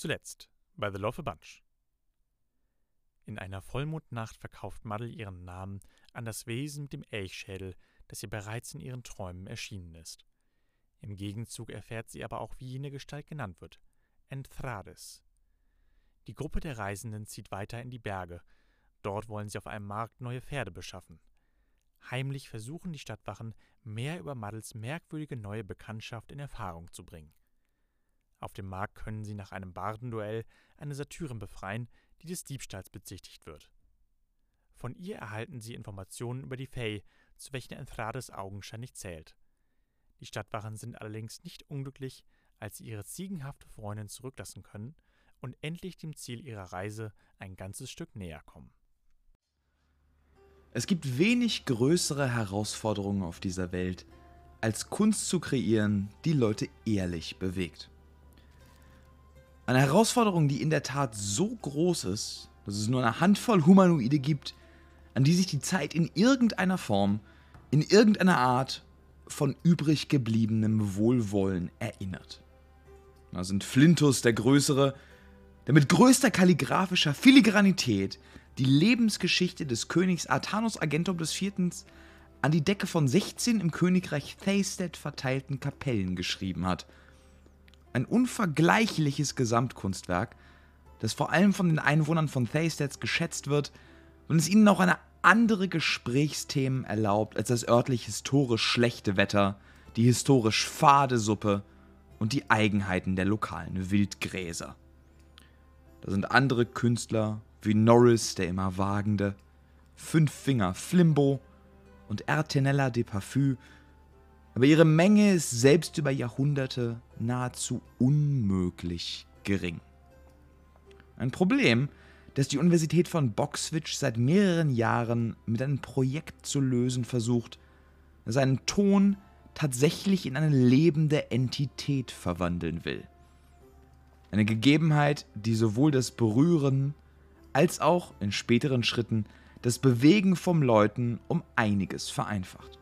Zuletzt bei The Love Bunch. In einer Vollmondnacht verkauft Muddle ihren Namen an das Wesen mit dem Elchschädel, das ihr bereits in ihren Träumen erschienen ist. Im Gegenzug erfährt sie aber auch, wie jene Gestalt genannt wird: Enthrades. Die Gruppe der Reisenden zieht weiter in die Berge. Dort wollen sie auf einem Markt neue Pferde beschaffen. Heimlich versuchen die Stadtwachen, mehr über Muddles merkwürdige neue Bekanntschaft in Erfahrung zu bringen. Auf dem Markt können sie nach einem Bardenduell eine Satyrin befreien, die des Diebstahls bezichtigt wird. Von ihr erhalten sie Informationen über die Fey, zu welchen Enthrades augenscheinlich zählt. Die Stadtwachen sind allerdings nicht unglücklich, als sie ihre ziegenhafte Freundin zurücklassen können und endlich dem Ziel ihrer Reise ein ganzes Stück näher kommen. Es gibt wenig größere Herausforderungen auf dieser Welt, als Kunst zu kreieren, die Leute ehrlich bewegt. Eine Herausforderung, die in der Tat so groß ist, dass es nur eine Handvoll Humanoide gibt, an die sich die Zeit in irgendeiner Form, in irgendeiner Art von übrig gebliebenem Wohlwollen erinnert. Da sind Flintus der Größere, der mit größter kalligraphischer Filigranität die Lebensgeschichte des Königs Artanus Agentum IV. an die Decke von 16 im Königreich Theisted verteilten Kapellen geschrieben hat. Ein unvergleichliches Gesamtkunstwerk, das vor allem von den Einwohnern von Theisteds geschätzt wird und es ihnen auch eine andere Gesprächsthemen erlaubt als das örtlich historisch schlechte Wetter, die historisch fade Suppe und die Eigenheiten der lokalen Wildgräser. Da sind andere Künstler wie Norris, der immer Wagende, Fünffinger Flimbo und Ertenella de Parfum, aber ihre Menge ist selbst über Jahrhunderte nahezu unmöglich gering. Ein Problem, das die Universität von Boxwitch seit mehreren Jahren mit einem Projekt zu lösen versucht, das einen Ton tatsächlich in eine lebende Entität verwandeln will. Eine Gegebenheit, die sowohl das Berühren als auch in späteren Schritten das Bewegen vom Läuten um einiges vereinfacht.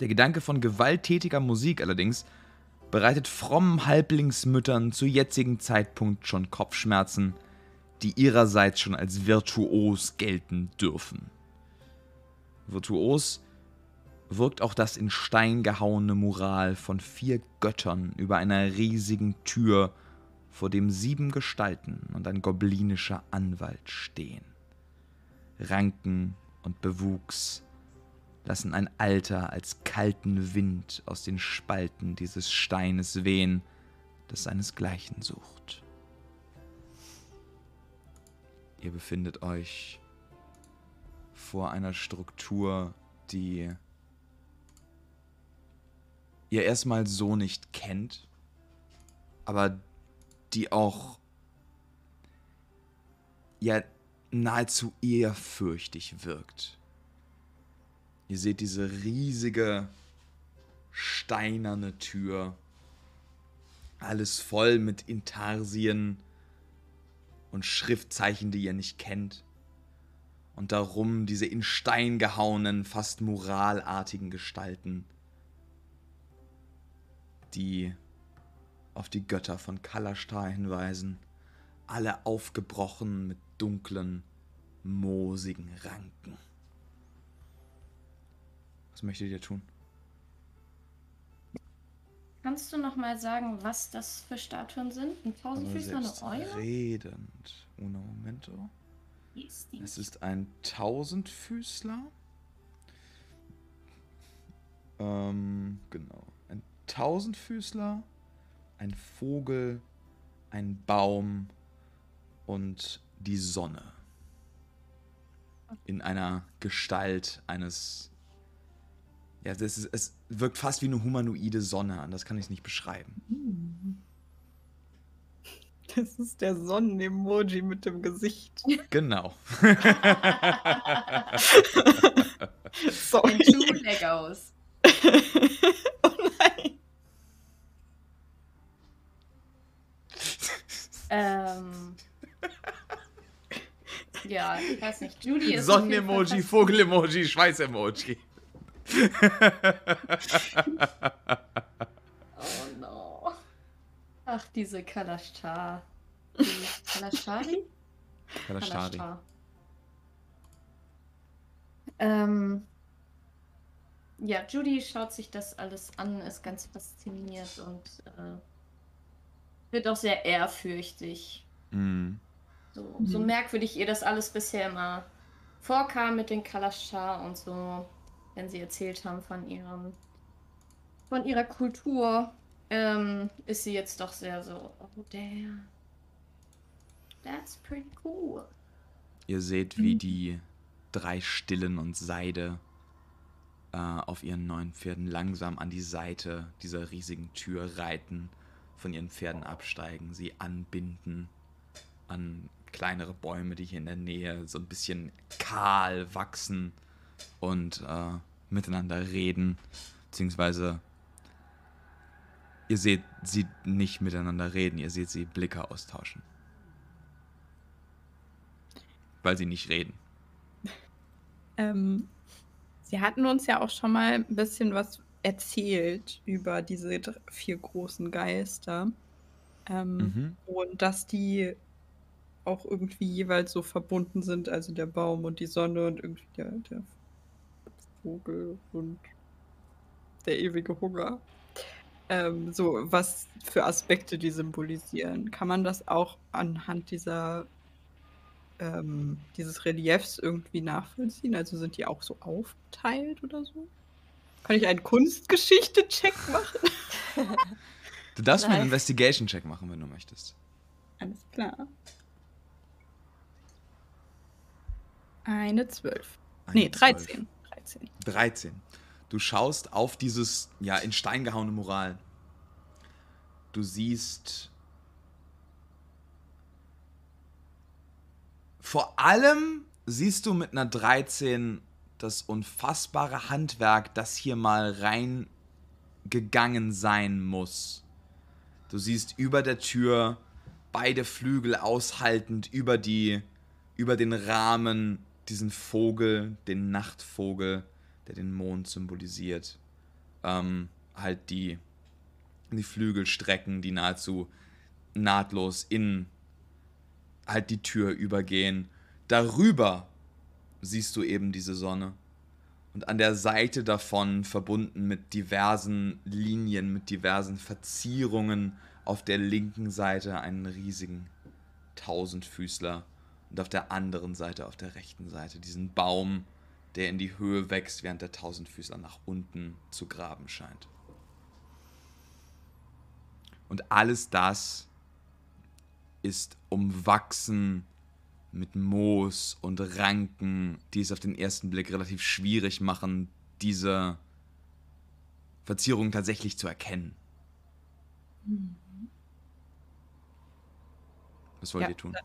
Der Gedanke von gewalttätiger Musik allerdings bereitet frommen Halblingsmüttern zu jetzigem Zeitpunkt schon Kopfschmerzen, die ihrerseits schon als virtuos gelten dürfen. Virtuos wirkt auch das in Stein gehauene Mural von vier Göttern über einer riesigen Tür, vor dem sieben Gestalten und ein goblinischer Anwalt stehen. Ranken und Bewuchs lassen ein Alter als kalten Wind aus den Spalten dieses Steines wehen, das seinesgleichen sucht. Ihr befindet euch vor einer Struktur, die ihr erstmal so nicht kennt, aber die auch ja nahezu ehrfürchtig wirkt. Ihr seht diese riesige steinerne Tür, alles voll mit Intarsien und Schriftzeichen, die ihr nicht kennt. Und darum diese in Stein gehauenen, fast muralartigen Gestalten die auf die Götter von Kalashtar hinweisen, alle aufgebrochen mit dunklen, moosigen Ranken. Was möchtet ihr tun? Kannst du noch mal sagen, was das für Statuen sind? Ein Tausendfüßler, eine Eule? Redend. Uno momento. Es ist ein Tausendfüßler. Ähm, genau. Tausendfüßler, ein Vogel, ein Baum und die Sonne. In einer Gestalt eines. Ja, das ist, es wirkt fast wie eine humanoide Sonne an, das kann ich nicht beschreiben. Das ist der Sonnenemoji mit dem Gesicht. Genau. Sorry. Two Legos. Ähm, ja, ich weiß nicht. Ist. Sonnenemoji, Vogel-Emoji, Schweiß-Emoji. Oh no. Ach, diese Kalashtar. Kalashari? Kalashari. Kalashtar. Ähm, ja, Judy schaut sich das alles an, ist ganz fasziniert und äh, wird auch sehr ehrfürchtig. Mhm. So, so Mhm. merkwürdig ihr das alles bisher immer vorkam mit den Kalashtar und so, wenn sie erzählt haben von ihrem, von ihrer Kultur, ähm, ist sie jetzt doch sehr so, oh damn. That's pretty cool. Ihr seht, wie Mhm. die drei Stillen und Seide äh, auf ihren neuen Pferden langsam an die Seite dieser riesigen Tür reiten, von ihren Pferden absteigen, sie anbinden an kleinere Bäume, die hier in der Nähe so ein bisschen kahl wachsen und äh, miteinander reden, beziehungsweise ihr seht sie nicht miteinander reden, ihr seht sie Blicke austauschen. Weil sie nicht reden. Ähm, Sie hatten uns ja auch schon mal ein bisschen was erzählt über diese vier großen Geister. Ähm, Mhm. Und dass die auch irgendwie jeweils so verbunden sind, also der Baum und die Sonne und irgendwie der, der Vogel und der ewige Hunger. Ähm, so, was für Aspekte die symbolisieren. Kann man das auch anhand dieser ähm, dieses Reliefs irgendwie nachvollziehen? Also sind die auch so aufgeteilt oder so? Kann ich einen Kunstgeschichte-Check machen? Du darfst mir einen. Investigation-Check machen, wenn du möchtest. Alles klar. Eine 12. Nee, Eine 13. 13. 13. Du schaust auf dieses, ja, in Stein gehauene Mural. Du siehst vor allem siehst du mit einer 13 das unfassbare Handwerk, das hier mal reingegangen sein muss. Du siehst über der Tür beide Flügel aushaltend über die über den Rahmen diesen Vogel, den Nachtvogel, der den Mond symbolisiert. Ähm, halt die, die Flügel strecken, die nahezu nahtlos in halt die Tür übergehen. Darüber siehst du eben diese Sonne. Und an der Seite davon, verbunden mit diversen Linien, mit diversen Verzierungen, auf der linken Seite einen riesigen Tausendfüßler und auf der anderen Seite, auf der rechten Seite, diesen Baum, der in die Höhe wächst, während der Tausendfüßler nach unten zu graben scheint. Und alles das ist umwachsen mit Moos und Ranken, die es auf den ersten Blick relativ schwierig machen, diese Verzierung tatsächlich zu erkennen. Was wollt Ja. ihr tun?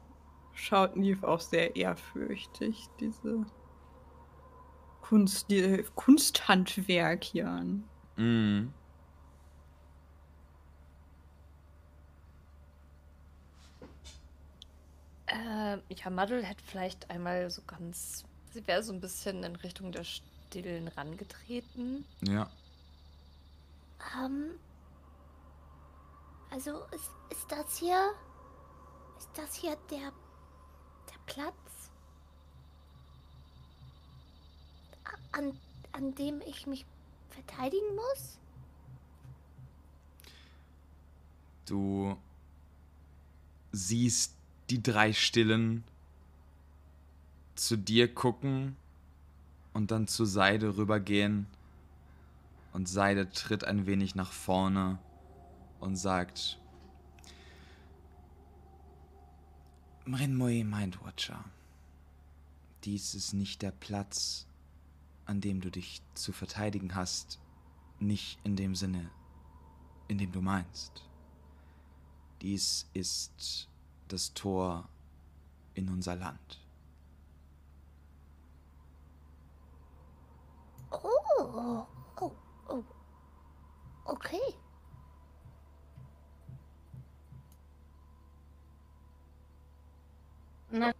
Schaut Neve auch sehr ehrfürchtig, diese Kunst, die Kunsthandwerk hier an. Mhm. Ähm, ja, Muddle hätte vielleicht einmal so ganz. Sie wäre so ein bisschen in Richtung der Stillen rangetreten. Ja. Ähm, also ist, ist das hier, ist das hier der, der Platz, an, an dem ich mich verteidigen muss? Du siehst die drei Stillen zu dir gucken und dann zu Seide rübergehen. Und Seide tritt ein wenig nach vorne und sagt: Mrinmoe Mindwatcher, dies ist nicht der Platz, an dem du dich zu verteidigen hast, nicht in dem Sinne, in dem du meinst. Dies ist das Tor in unser Land. Oh, oh, oh, okay. Na,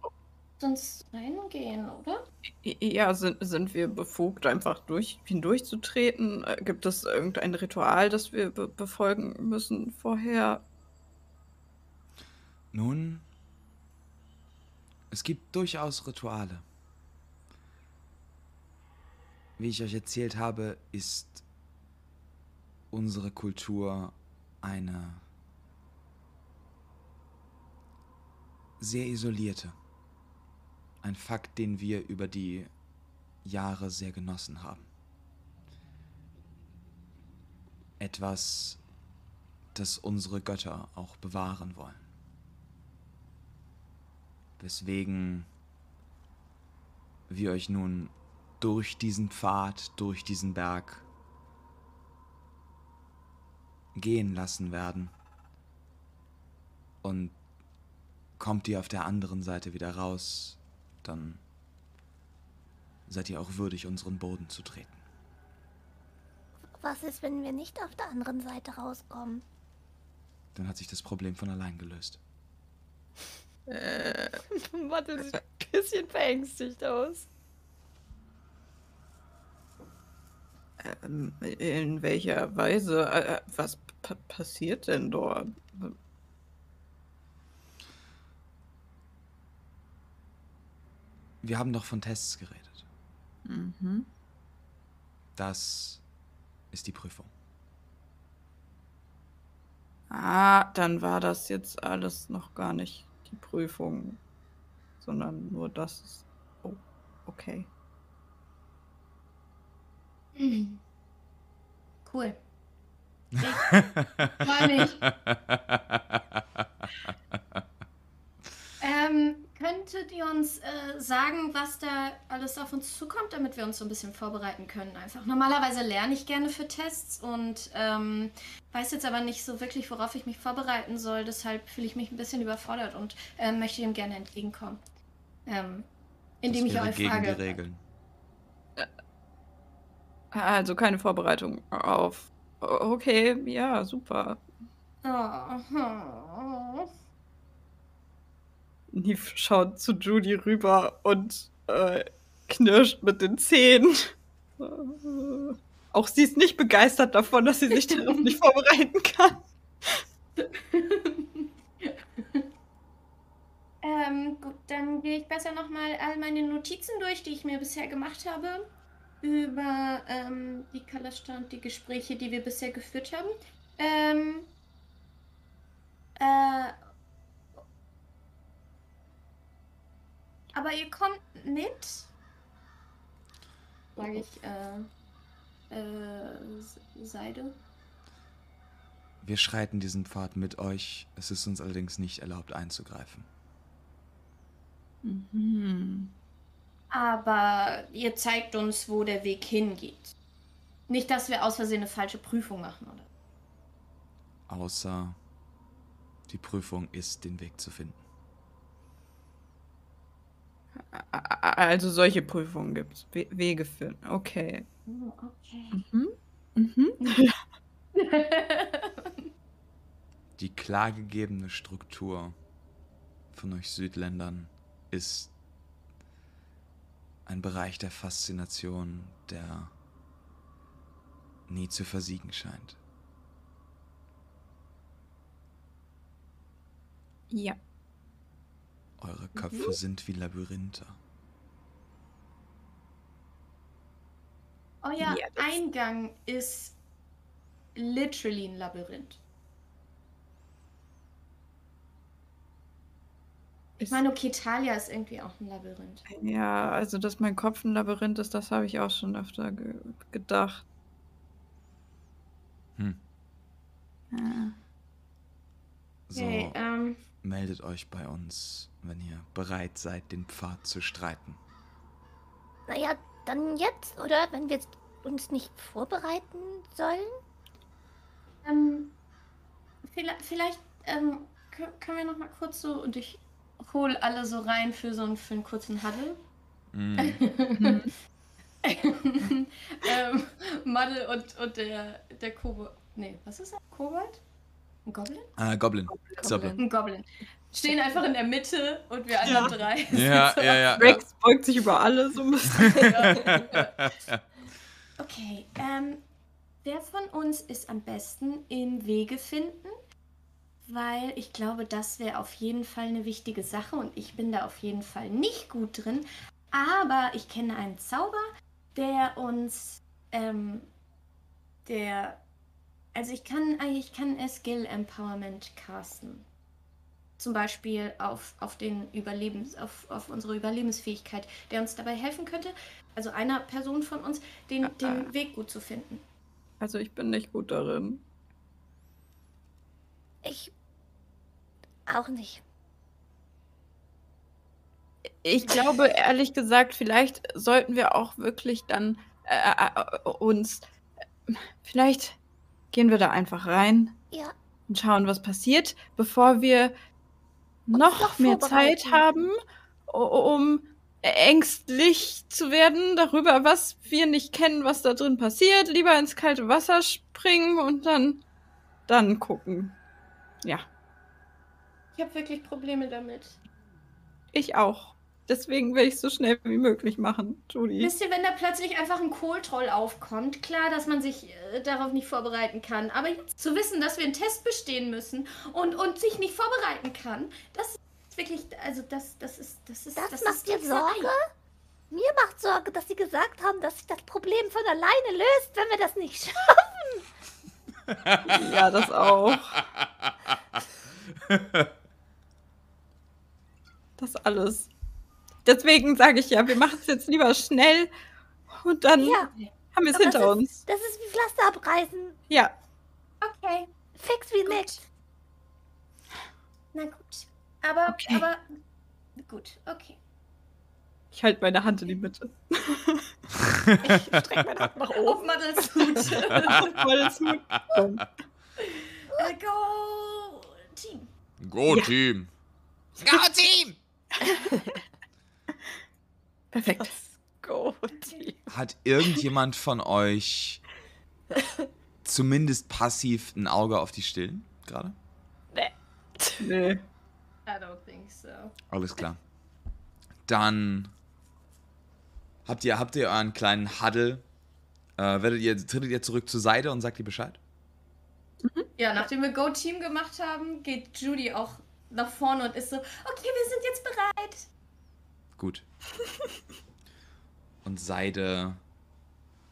uns reingehen, oder? Ja, sind, sind wir befugt, einfach durch, hindurchzutreten? Äh, Gibt es irgendein Ritual, das wir be befolgen müssen vorher? Nun, es gibt durchaus Rituale. Wie ich euch erzählt habe, ist unsere Kultur eine sehr isolierte. Ein Fakt, den wir über die Jahre sehr genossen haben. Etwas, das unsere Götter auch bewahren wollen. Weswegen wir euch nun durch diesen Pfad, durch diesen Berg gehen lassen werden. Und kommt ihr auf der anderen Seite wieder raus, dann seid ihr auch würdig, unseren Boden zu treten. Was ist, wenn wir nicht auf der anderen Seite rauskommen? Dann hat sich das Problem von allein gelöst. Äh, Mathe sieht ein bisschen verängstigt aus. ähm, in welcher Weise? Äh, äh, was pa passiert denn dort? Wir haben doch von Tests geredet. Mhm. Das ist die Prüfung. Ah, dann war das jetzt alles noch gar nicht die Prüfung, sondern nur das. Ist... Oh, okay. Mhm. Cool. Ich freue mich. Ähm, könntet ihr uns äh, sagen, was da alles auf uns zukommt, damit wir uns so ein bisschen vorbereiten können? Einfach. Normalerweise lerne ich gerne für Tests und ähm, weiß jetzt aber nicht so wirklich, worauf ich mich vorbereiten soll. Deshalb fühle ich mich ein bisschen überfordert und ähm, möchte dem gerne entgegenkommen. Ähm, indem das ich euch gegen frage. die Regeln. Also keine Vorbereitung auf. Okay, ja, super. Oh, oh. Neve schaut zu Judy rüber und äh, knirscht mit den Zähnen. Äh, Auch sie ist nicht begeistert davon, dass sie sich darauf nicht vorbereiten kann. Ähm, gut, dann gehe ich besser nochmal all meine Notizen durch, die ich mir bisher gemacht habe. Über ähm, die Kalasta und die Gespräche, die wir bisher geführt haben. Ähm, äh, aber ihr kommt mit? Sage ich, äh, äh, Seide. Wir schreiten diesen Pfad mit euch. Es ist uns allerdings nicht erlaubt einzugreifen. Mhm. Aber ihr zeigt uns, wo der Weg hingeht. Nicht, dass wir aus Versehen eine falsche Prüfung machen, oder? Außer die Prüfung ist, den Weg zu finden. Also solche Prüfungen gibt es. We Wege finden. Okay. Oh, okay. Mhm. Mhm. Die klargegebene Struktur von euch Südländern ist ein Bereich der Faszination, der nie zu versiegen scheint. Ja. Eure Köpfe sind wie Labyrinthe. Euer Ja, Eingang ist literally ein Labyrinth. Ich meine, okay, Talia ist irgendwie auch ein Labyrinth. Ja, also dass mein Kopf ein Labyrinth ist, das habe ich auch schon öfter ge gedacht. Hm. Ja. So, Okay, ähm, meldet euch bei uns, wenn ihr bereit seid, den Pfad zu streiten. Naja, dann jetzt, oder? Wenn wir jetzt uns nicht vorbereiten sollen? ähm, vielleicht, vielleicht ähm, kö- können wir noch mal kurz so und ich hole alle so rein für so einen, für einen kurzen Huddle. Mm. ähm, Madde und, und der, der Kobold. Nee, was ist er? Kobold? Ein Goblin? Ah, Goblin. Goblin. Ein Goblin. Stehen einfach in der Mitte und wir anderen drei. sind Ja, so- ja, ja. ja. Rex beugt sich über alle so ein bisschen. Okay, ähm, wer von uns ist am besten im Wege finden weil ich glaube, das wäre auf jeden Fall eine wichtige Sache und ich bin da auf jeden Fall nicht gut drin. Aber ich kenne einen Zauber, der uns, ähm, der, also ich kann, ich kann Skill Empowerment casten. Zum Beispiel auf, auf, den Überlebens, auf, auf unsere Überlebensfähigkeit, der uns dabei helfen könnte, also einer Person von uns, den, den Weg gut zu finden. Also ich bin nicht gut darin. Ich auch nicht. Ich glaube, ehrlich gesagt, vielleicht sollten wir auch wirklich dann äh, äh, uns. Vielleicht gehen wir da einfach rein Ja, und schauen, was passiert, bevor wir noch, noch mehr Zeit haben, um ängstlich zu werden darüber, was wir nicht kennen, was da drin passiert. Lieber ins kalte Wasser springen und dann, dann gucken. Ja, Ich habe wirklich Probleme damit. ich auch. Deswegen will ich es so schnell wie möglich machen, Judy. Wisst ihr, wenn da plötzlich einfach ein Kohltroll aufkommt, klar, dass man sich äh, darauf nicht vorbereiten kann. Aber jetzt zu wissen, dass wir einen Test bestehen müssen und, und sich nicht vorbereiten kann, das ist wirklich, also das, das ist, das ist, Das das macht ist dir. Sorge? mir macht Sorge, dass sie gesagt haben, dass sich das Problem von alleine löst, wenn wir das nicht schaffen. Ja, das auch. Das alles. Deswegen sage ich ja, wir machen es jetzt lieber schnell und dann Ja, haben wir es hinter das uns. Ist, das ist wie Pflaster abreißen. Ja, Okay, Fix wie Gut. nix. na gut. Aber, Okay. aber, gut, okay. ich halte meine Hand in die Mitte. Ich strecke meine Hand nach Auf oben. Hut. Volles Hut. Bumm. Äh, Go, Team. Go, Ja. Team! Go, Team! Perfekt. Go. Hat irgendjemand von euch zumindest passiv ein Auge auf die Stillen gerade? Nee. I don't think so. Alles klar. Dann habt ihr, habt ihr euren kleinen Huddle. Äh, werdet ihr, tretet ihr zurück zur Seite und sagt ihr Bescheid? Ja, nachdem wir Go Team gemacht haben, geht Judy auch nach vorne und ist so, okay, wir sind jetzt bereit. Gut. Und Seide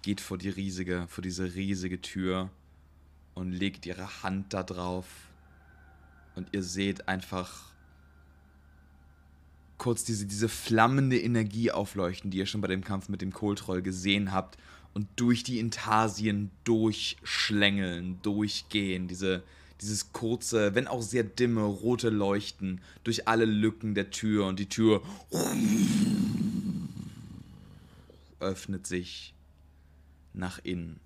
geht vor die riesige, vor diese riesige Tür und legt ihre Hand da drauf. Und ihr seht einfach kurz diese, diese flammende Energie aufleuchten, die ihr schon bei dem Kampf mit dem Kohltroll gesehen habt. Und durch die Intarsien durchschlängeln, durchgehen. Diese, dieses kurze, wenn auch sehr dimme, rote Leuchten durch alle Lücken der Tür. Und die Tür öffnet sich nach innen.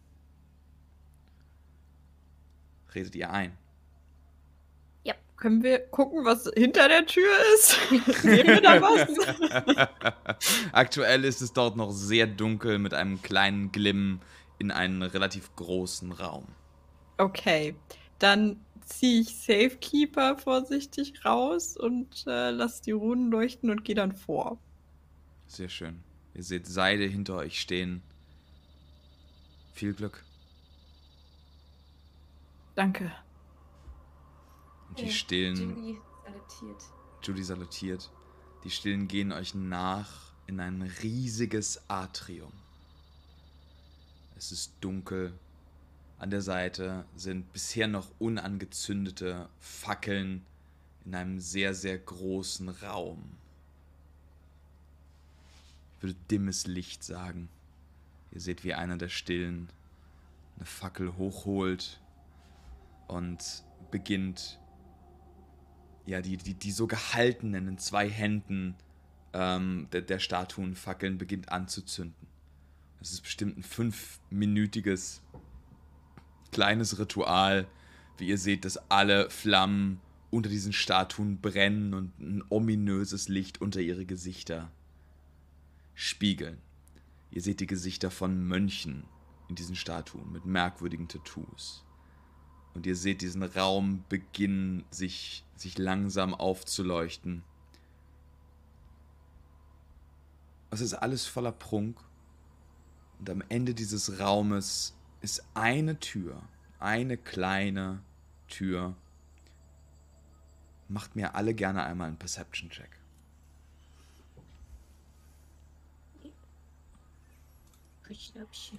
Redet ihr ein? Können wir gucken, was hinter der Tür ist? Sehen wir da was? Aktuell ist es dort noch sehr dunkel mit einem kleinen Glimm in einen relativ großen Raum. Okay, dann ziehe ich Safekeeper vorsichtig raus und äh, lass die Runen leuchten und gehe dann vor. Sehr schön. Ihr seht Seide hinter euch stehen. Viel Glück. Danke. Und die Ja, Stillen, Judy salutiert. Judy salutiert, die Stillen gehen euch nach in ein riesiges Atrium. Es ist dunkel. An der Seite sind bisher noch unangezündete Fackeln in einem sehr, sehr großen Raum. Ich würde dimmes Licht sagen. Ihr seht, wie einer der Stillen eine Fackel hochholt und beginnt, ja, die, die, die so gehaltenen in zwei Händen ähm, der, der Statuenfackeln beginnt anzuzünden. Es ist bestimmt ein fünfminütiges kleines Ritual, wie ihr seht, dass alle Flammen unter diesen Statuen brennen und ein ominöses Licht unter ihre Gesichter spiegeln. Ihr seht die Gesichter von Mönchen in diesen Statuen mit merkwürdigen Tattoos. Und ihr seht diesen Raum beginnen, sich, sich langsam aufzuleuchten. Es ist alles voller Prunk. Und am Ende dieses Raumes ist eine Tür, eine kleine Tür. Macht mir alle gerne einmal einen Perception-Check. Schnäppchen.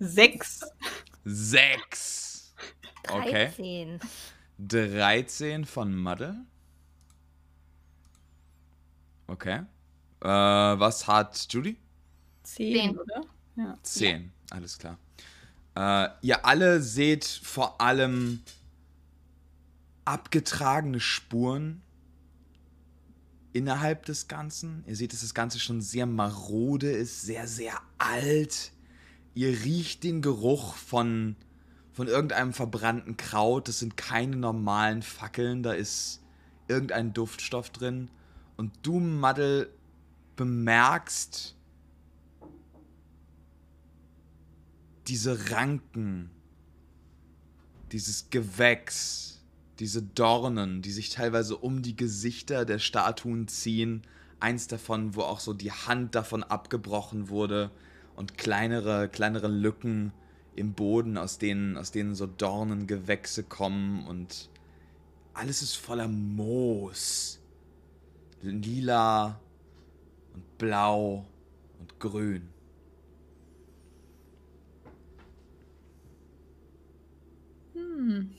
Sechs. Sechs. Okay. 13. 13 von Muddle. Okay. Äh, was hat Judy? Zehn, Zehn. oder? Ja. 10. Alles klar. Äh, ihr alle seht vor allem abgetragene Spuren innerhalb des Ganzen. Ihr seht, dass das Ganze schon sehr marode ist, sehr, sehr alt. Ihr riecht den Geruch von, von irgendeinem verbrannten Kraut. Das sind keine normalen Fackeln, da ist irgendein Duftstoff drin. Und du, Maddel, bemerkst diese Ranken, dieses Gewächs, diese Dornen, die sich teilweise um die Gesichter der Statuen ziehen. Eins davon, wo auch so die Hand davon abgebrochen wurde und kleinere, kleinere Lücken im Boden, aus denen, aus denen so Dornengewächse kommen und alles ist voller Moos. Lila und blau und grün. Hm.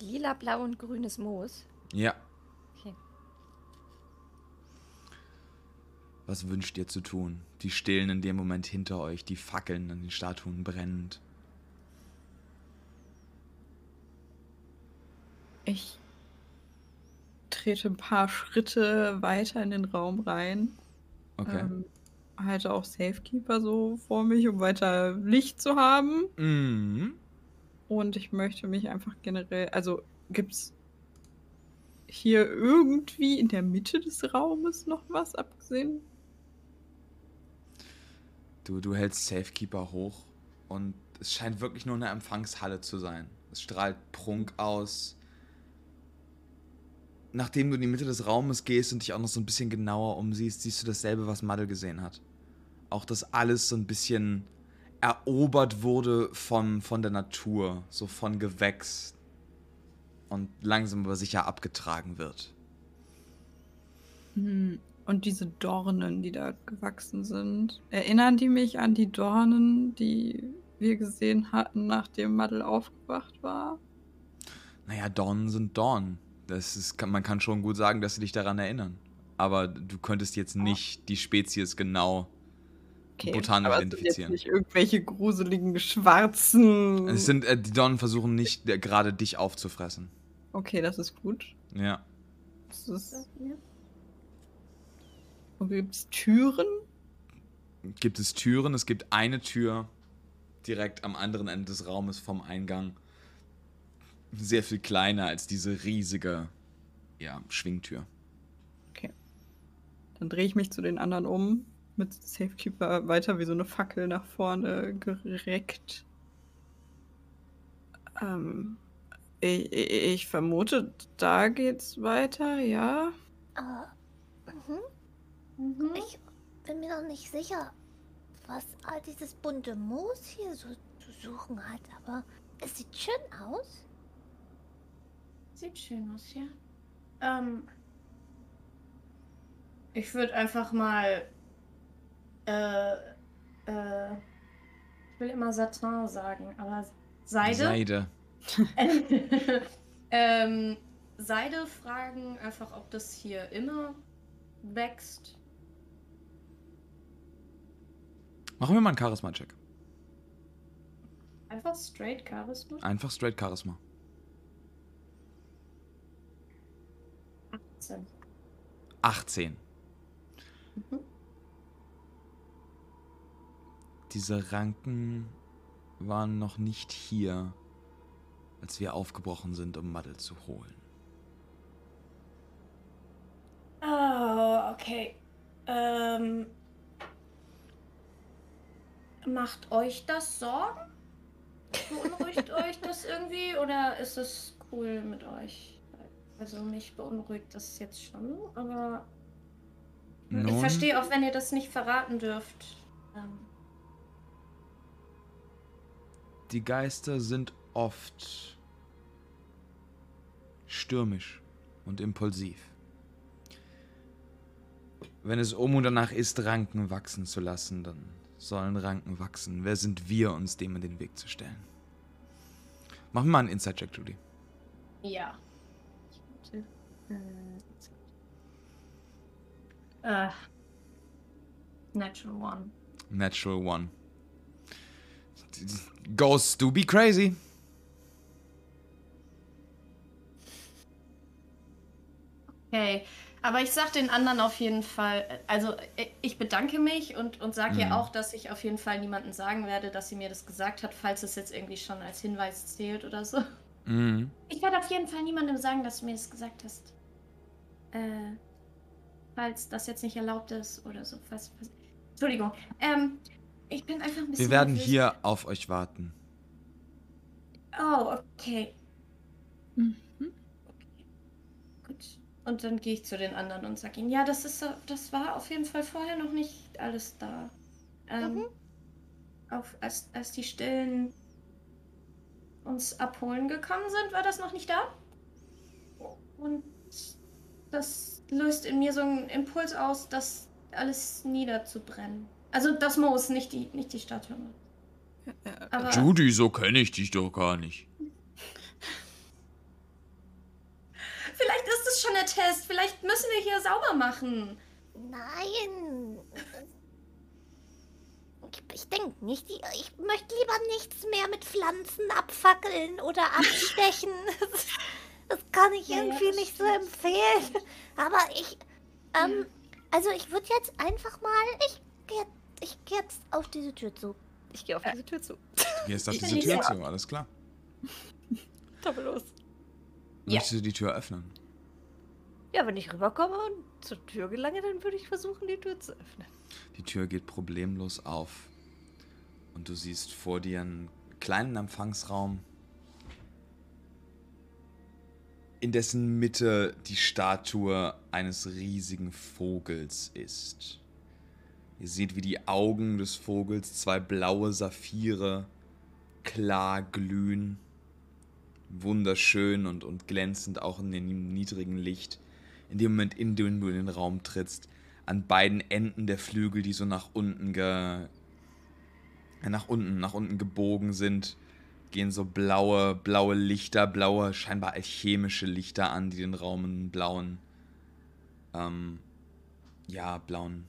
Lila, blau und grünes Moos. Ja. Okay. Was wünscht ihr zu tun? Die stillen in dem Moment hinter euch, die Fackeln an den Statuen brennend. Ich trete ein paar Schritte weiter in den Raum rein. Okay. Ähm, halte auch Safekeeper so vor mich, um weiter Licht zu haben. Mhm. Und ich möchte mich einfach generell. Also gibt's hier irgendwie in der Mitte des Raumes noch was, abgesehen? Du, du hältst Safekeeper hoch und es scheint wirklich nur eine Empfangshalle zu sein. Es strahlt Prunk aus. Nachdem du in die Mitte des Raumes gehst und dich auch noch so ein bisschen genauer umsiehst, siehst du dasselbe, was Maddel gesehen hat. Auch, dass alles so ein bisschen erobert wurde von, von der Natur, so von Gewächs und langsam aber sicher abgetragen wird. Hm. Und diese Dornen, die da gewachsen sind, erinnern die mich an die Dornen, die wir gesehen hatten, nachdem Maddel aufgewacht war? Naja, Dornen sind Dornen. Das ist, man kann schon gut sagen, dass sie dich daran erinnern. Aber du könntest jetzt nicht die Spezies genau. Botanisch aber es sind identifizieren. Jetzt nicht irgendwelche gruseligen schwarzen. Es sind, äh, die Dornen versuchen nicht äh, gerade dich aufzufressen. okay, das ist gut. Ja. Das ist, und gibt es Türen? Gibt es Türen? Es gibt eine Tür direkt am anderen Ende des Raumes vom Eingang. Sehr viel kleiner als diese riesige ja, Schwingtür. Dann drehe ich mich zu den anderen um, mit Safekeeper weiter wie so eine Fackel nach vorne gereckt. Ähm, ich, ich, ich vermute, da geht's weiter, ja? Äh, mhm. Mhm. Ich bin mir noch nicht sicher, was all dieses bunte Moos hier so zu suchen hat, aber es sieht schön aus. Sieht schön aus, ja. Ähm, ich würde einfach mal. Äh, äh, ich will immer Satin sagen, aber Seide. Seide. ähm, Seide fragen einfach, ob das hier immer wächst. Machen wir mal einen Charisma-Check. Einfach straight Charisma. Einfach straight Charisma. 18. 18. Mhm. Diese Ranken waren noch nicht hier, als wir aufgebrochen sind, um Maddel zu holen. Oh, okay. Ähm, macht euch das Sorgen? Beunruhigt euch das irgendwie oder ist es cool mit euch? Also mich beunruhigt das jetzt schon, aber ich Nun, verstehe auch, wenn ihr das nicht verraten dürft. Ähm, Die Geister sind oft stürmisch und impulsiv. Wenn es um und danach ist, Ranken wachsen zu lassen, dann sollen Ranken wachsen. Wer sind wir, uns dem in den Weg zu stellen? Mach mal einen Inside-Check, Judy. ja. Äh, Natural One. Natural One. Ghosts do be crazy. Okay, aber ich sag den anderen auf jeden Fall, also äh, ich bedanke mich und, und sage Mhm. ihr auch, dass ich auf jeden Fall niemandem sagen werde, dass sie mir das gesagt hat, falls es jetzt irgendwie schon als Hinweis zählt oder so. Mhm. Ich werde auf jeden Fall niemandem sagen, dass du mir das gesagt hast. Äh, falls das jetzt nicht erlaubt ist oder so. Falls, falls, Entschuldigung. Ähm, ich bin einfach ein bisschen. Wir werden nervös. hier auf euch warten. Oh, okay. Mhm. Gut. Und dann gehe ich zu den anderen und sage ihnen, ja, das ist so, das war auf jeden Fall vorher noch nicht alles da. Ähm, Mhm. auf, als, als die Stillen uns abholen gekommen sind, war das noch nicht da. Und das löst in mir so einen Impuls aus, das alles niederzubrennen. Also das Moos, nicht die, nicht die Statue. Aber Judy, so kenne ich dich doch gar nicht. vielleicht ist es schon der Test. Vielleicht müssen wir hier sauber machen. Nein. Ich, ich denke nicht. Ich, ich möchte lieber nichts mehr mit Pflanzen abfackeln oder abstechen. Das, das kann ich Ja, ja, irgendwie das nicht so empfehlen. Aber ich. Ähm, also ich würde jetzt einfach mal. Ich gehe ich geh jetzt auf diese Tür zu. Ich gehe auf diese Tür zu. Du gehst auf diese Tür zu, alles klar. Doppellos. Ja. Möchtest du die Tür öffnen? Ja, wenn ich rüberkomme und zur Tür gelange, dann würde ich versuchen, die Tür zu öffnen. Die Tür geht problemlos auf. Und du siehst vor dir einen kleinen Empfangsraum, in dessen Mitte die Statue eines riesigen Vogels ist. Ihr seht, wie die Augen des Vogels zwei blaue Saphire klar glühen. Wunderschön und, und glänzend, auch in dem niedrigen Licht. In dem Moment, in dem du in den Raum trittst, an beiden Enden der Flügel, die so nach unten ge äh, nach unten, nach unten gebogen sind, gehen so blaue, blaue Lichter, blaue, scheinbar alchemische Lichter an, die den Raum einen blauen, ähm, ja, blauen,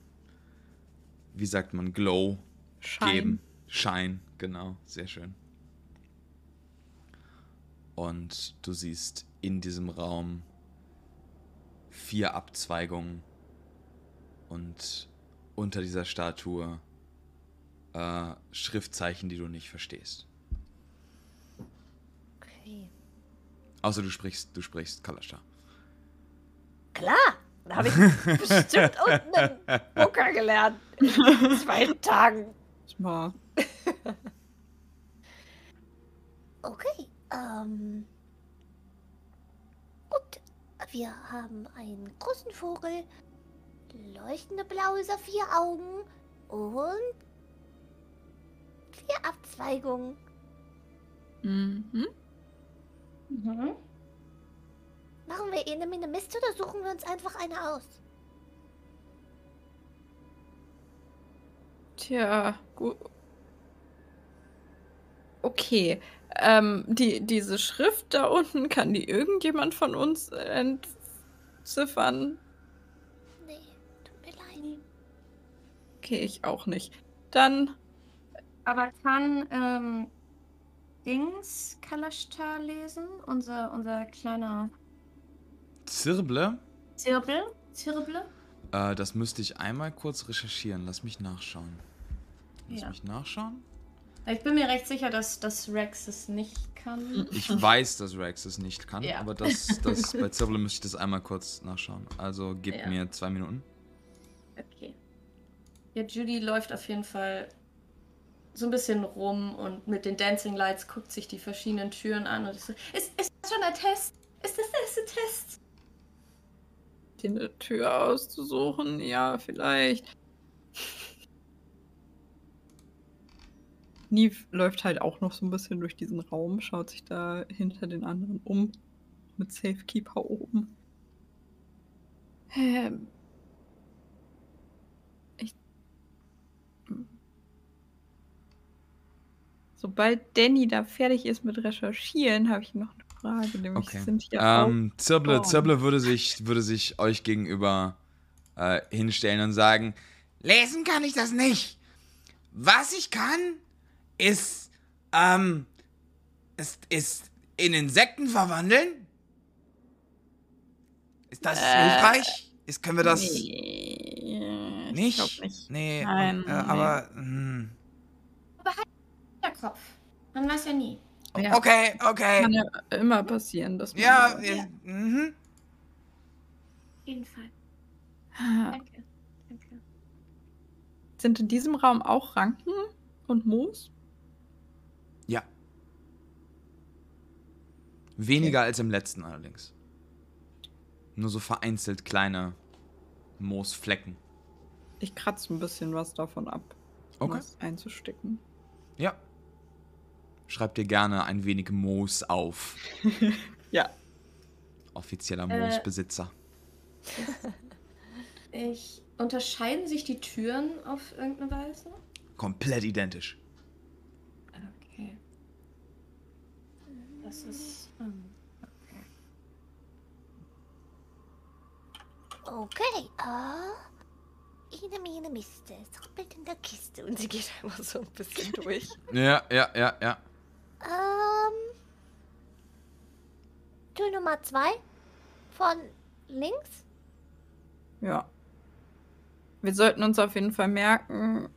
wie sagt man, Glow Schein. geben. Schein, genau, sehr schön. Und du siehst in diesem Raum vier Abzweigungen und unter dieser Statue äh, Schriftzeichen, die du nicht verstehst. Okay. Außer du sprichst, du sprichst Kalascha. Klar, da habe ich bestimmt unten einen Poker gelernt. In zwei Tagen. Smart. Okay. Ähm. Gut. Wir haben einen großen Vogel, leuchtende blaue Saphiraugen und vier Abzweigungen. Mhm. Mhm. Machen wir eine Mine Mist oder suchen wir uns einfach eine aus? Tja, gut. Okay. Ähm, die, diese Schrift da unten, kann die irgendjemand von uns entziffern? Nee, tut mir leid. Okay, ich auch nicht. Dann, Aber kann ähm, Dings Kalashtar lesen? Unser, unser kleiner Zirble? Zirbel? Zirble? Äh, das müsste ich einmal kurz recherchieren. Lass mich nachschauen. Lass Ja. mich nachschauen. Ich bin mir recht sicher, dass, dass Rex es nicht kann. Ich weiß, dass Rex es nicht kann, Ja. aber das, das, bei Zirble müsste ich das einmal kurz nachschauen. Also gib Ja. mir zwei Minuten. Okay. Ja, Judy läuft auf jeden Fall so ein bisschen rum und mit den Dancing Lights guckt sich die verschiedenen Türen an und ist so, ist, ist das schon ein Test? Ist das der erste Test? dir eine Tür auszusuchen? Ja, vielleicht. Neve läuft halt auch noch so ein bisschen durch diesen Raum, schaut sich da hinter den anderen um. Mit Safekeeper oben. Ähm. Sobald Danny da fertig ist mit Recherchieren, habe ich noch eine Frage. Nämlich Okay. sind ja Ähm, Zirble. Zirble würde sich, würde sich euch gegenüber äh, hinstellen und sagen, lesen kann ich das nicht. Was ich kann, ist, ähm, ist, ist in Insekten verwandeln. Ist das hilfreich? Ist, können wir das Nee, nicht? Nicht. Nee, Nein, äh, nee. aber, hm. Kopf. Man weiß ja nie. Ja, okay, okay. Kann ja immer passieren, dass man. Ja, wir, mhm. Auf jeden Fall. Ah, Danke. Danke. Sind in diesem Raum auch Ranken und Moos? ja. Weniger als im letzten allerdings. Nur so vereinzelt kleine Moosflecken. Ich kratze ein bisschen was davon ab, um Okay. es einzustecken. Ja. Schreib dir gerne ein wenig Moos auf. Ja. Offizieller Äh. Moosbesitzer. Ich. Unterscheiden sich die Türen auf irgendeine Weise? Komplett identisch. Okay. Das ist. Ähm, okay. Okay, ah. Ine, mine, miste. Es rappelt in der Kiste. Und sie geht einfach so ein bisschen durch. Ja, ja, ja, ja. Ähm. Tür Nummer zwei. Von links. Ja. Wir sollten uns auf jeden Fall merken,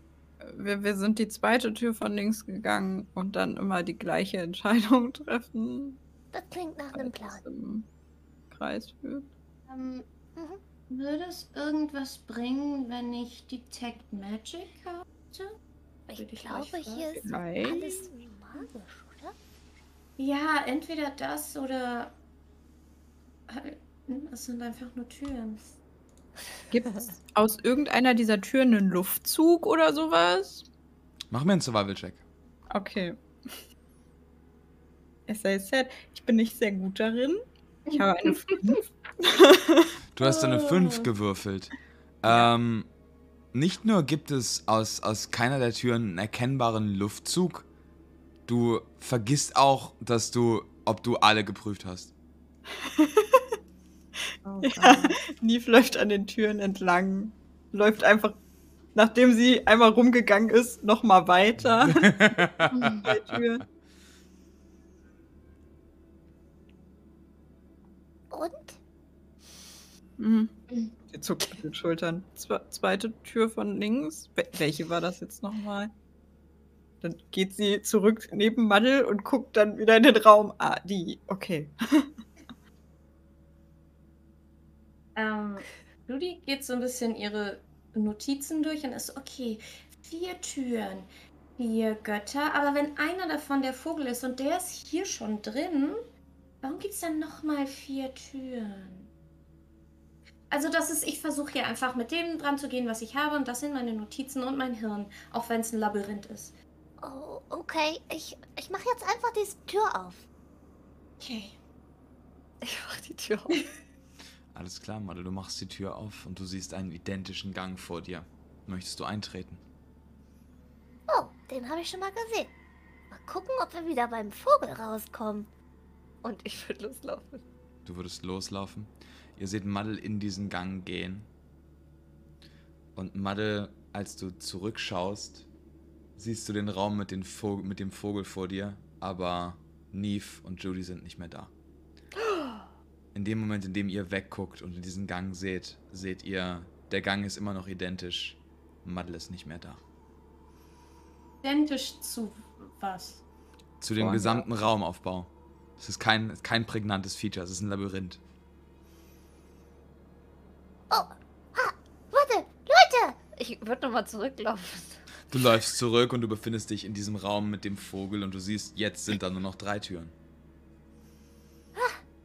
wir, wir sind die zweite Tür von links gegangen und dann immer die gleiche Entscheidung treffen. Das klingt nach einem Plan. im Kreis führt. Ähm, Mhm. würde es irgendwas bringen, wenn ich Detect Magic habe? Ich ich glaube, hier ist alles magisch, oder? Ja, entweder das oder. Halt, Es sind einfach nur Türen. Gibt es aus irgendeiner dieser Türen einen Luftzug oder sowas? Mach mir einen Survival-Check. Okay. Es sei said, ich bin nicht sehr gut darin. Ich habe eine 5. Du hast eine Oh. 5 gewürfelt. Ähm, nicht nur gibt es aus, aus keiner der Türen einen erkennbaren Luftzug, du vergisst auch, dass du, ob du alle geprüft hast. Ja, Neve läuft an den Türen entlang. Läuft einfach, nachdem sie einmal rumgegangen ist, nochmal weiter. bei. Und? Mhm. Sie zuckt mit den Schultern. Zwe zweite Tür von links. Wel welche war das jetzt nochmal? Dann geht sie zurück neben Maddel und guckt dann wieder in den Raum. Ah, die. Okay. Ähm, Judy geht so ein bisschen ihre Notizen durch und ist okay, vier Türen, vier Götter, aber wenn einer davon der Vogel ist und der ist hier schon drin, warum gibt es dann nochmal vier Türen? Also das ist, ich versuche hier einfach mit dem dran zu gehen, was ich habe und das sind meine Notizen und mein Hirn, auch wenn es ein Labyrinth ist. Oh, okay. Ich, ich mache jetzt einfach diese Tür auf. Okay. Ich mach die Tür auf. Alles klar, Madel, du machst die Tür auf und du siehst einen identischen Gang vor dir. Möchtest du eintreten? Oh, den habe ich schon mal gesehen. Mal gucken, ob wir wieder beim Vogel rauskommen. Und ich würde loslaufen. Du würdest loslaufen. Ihr seht Madel in diesen Gang gehen. Und Madel, als du zurückschaust, siehst du den Raum mit, den Vogel, mit dem Vogel vor dir, aber Neve und Judy sind nicht mehr da. In dem Moment, in dem ihr wegguckt und in diesen Gang seht, seht ihr, der Gang ist immer noch identisch. Madel ist nicht mehr da. Identisch zu was? Zu dem Vorher. gesamten Raumaufbau. Es ist kein, kein prägnantes Feature, es ist ein Labyrinth. Oh, ha, warte, Leute! Ich würde nochmal zurücklaufen. Du läufst zurück und du befindest dich in diesem Raum mit dem Vogel und du siehst, jetzt sind da nur noch drei Türen.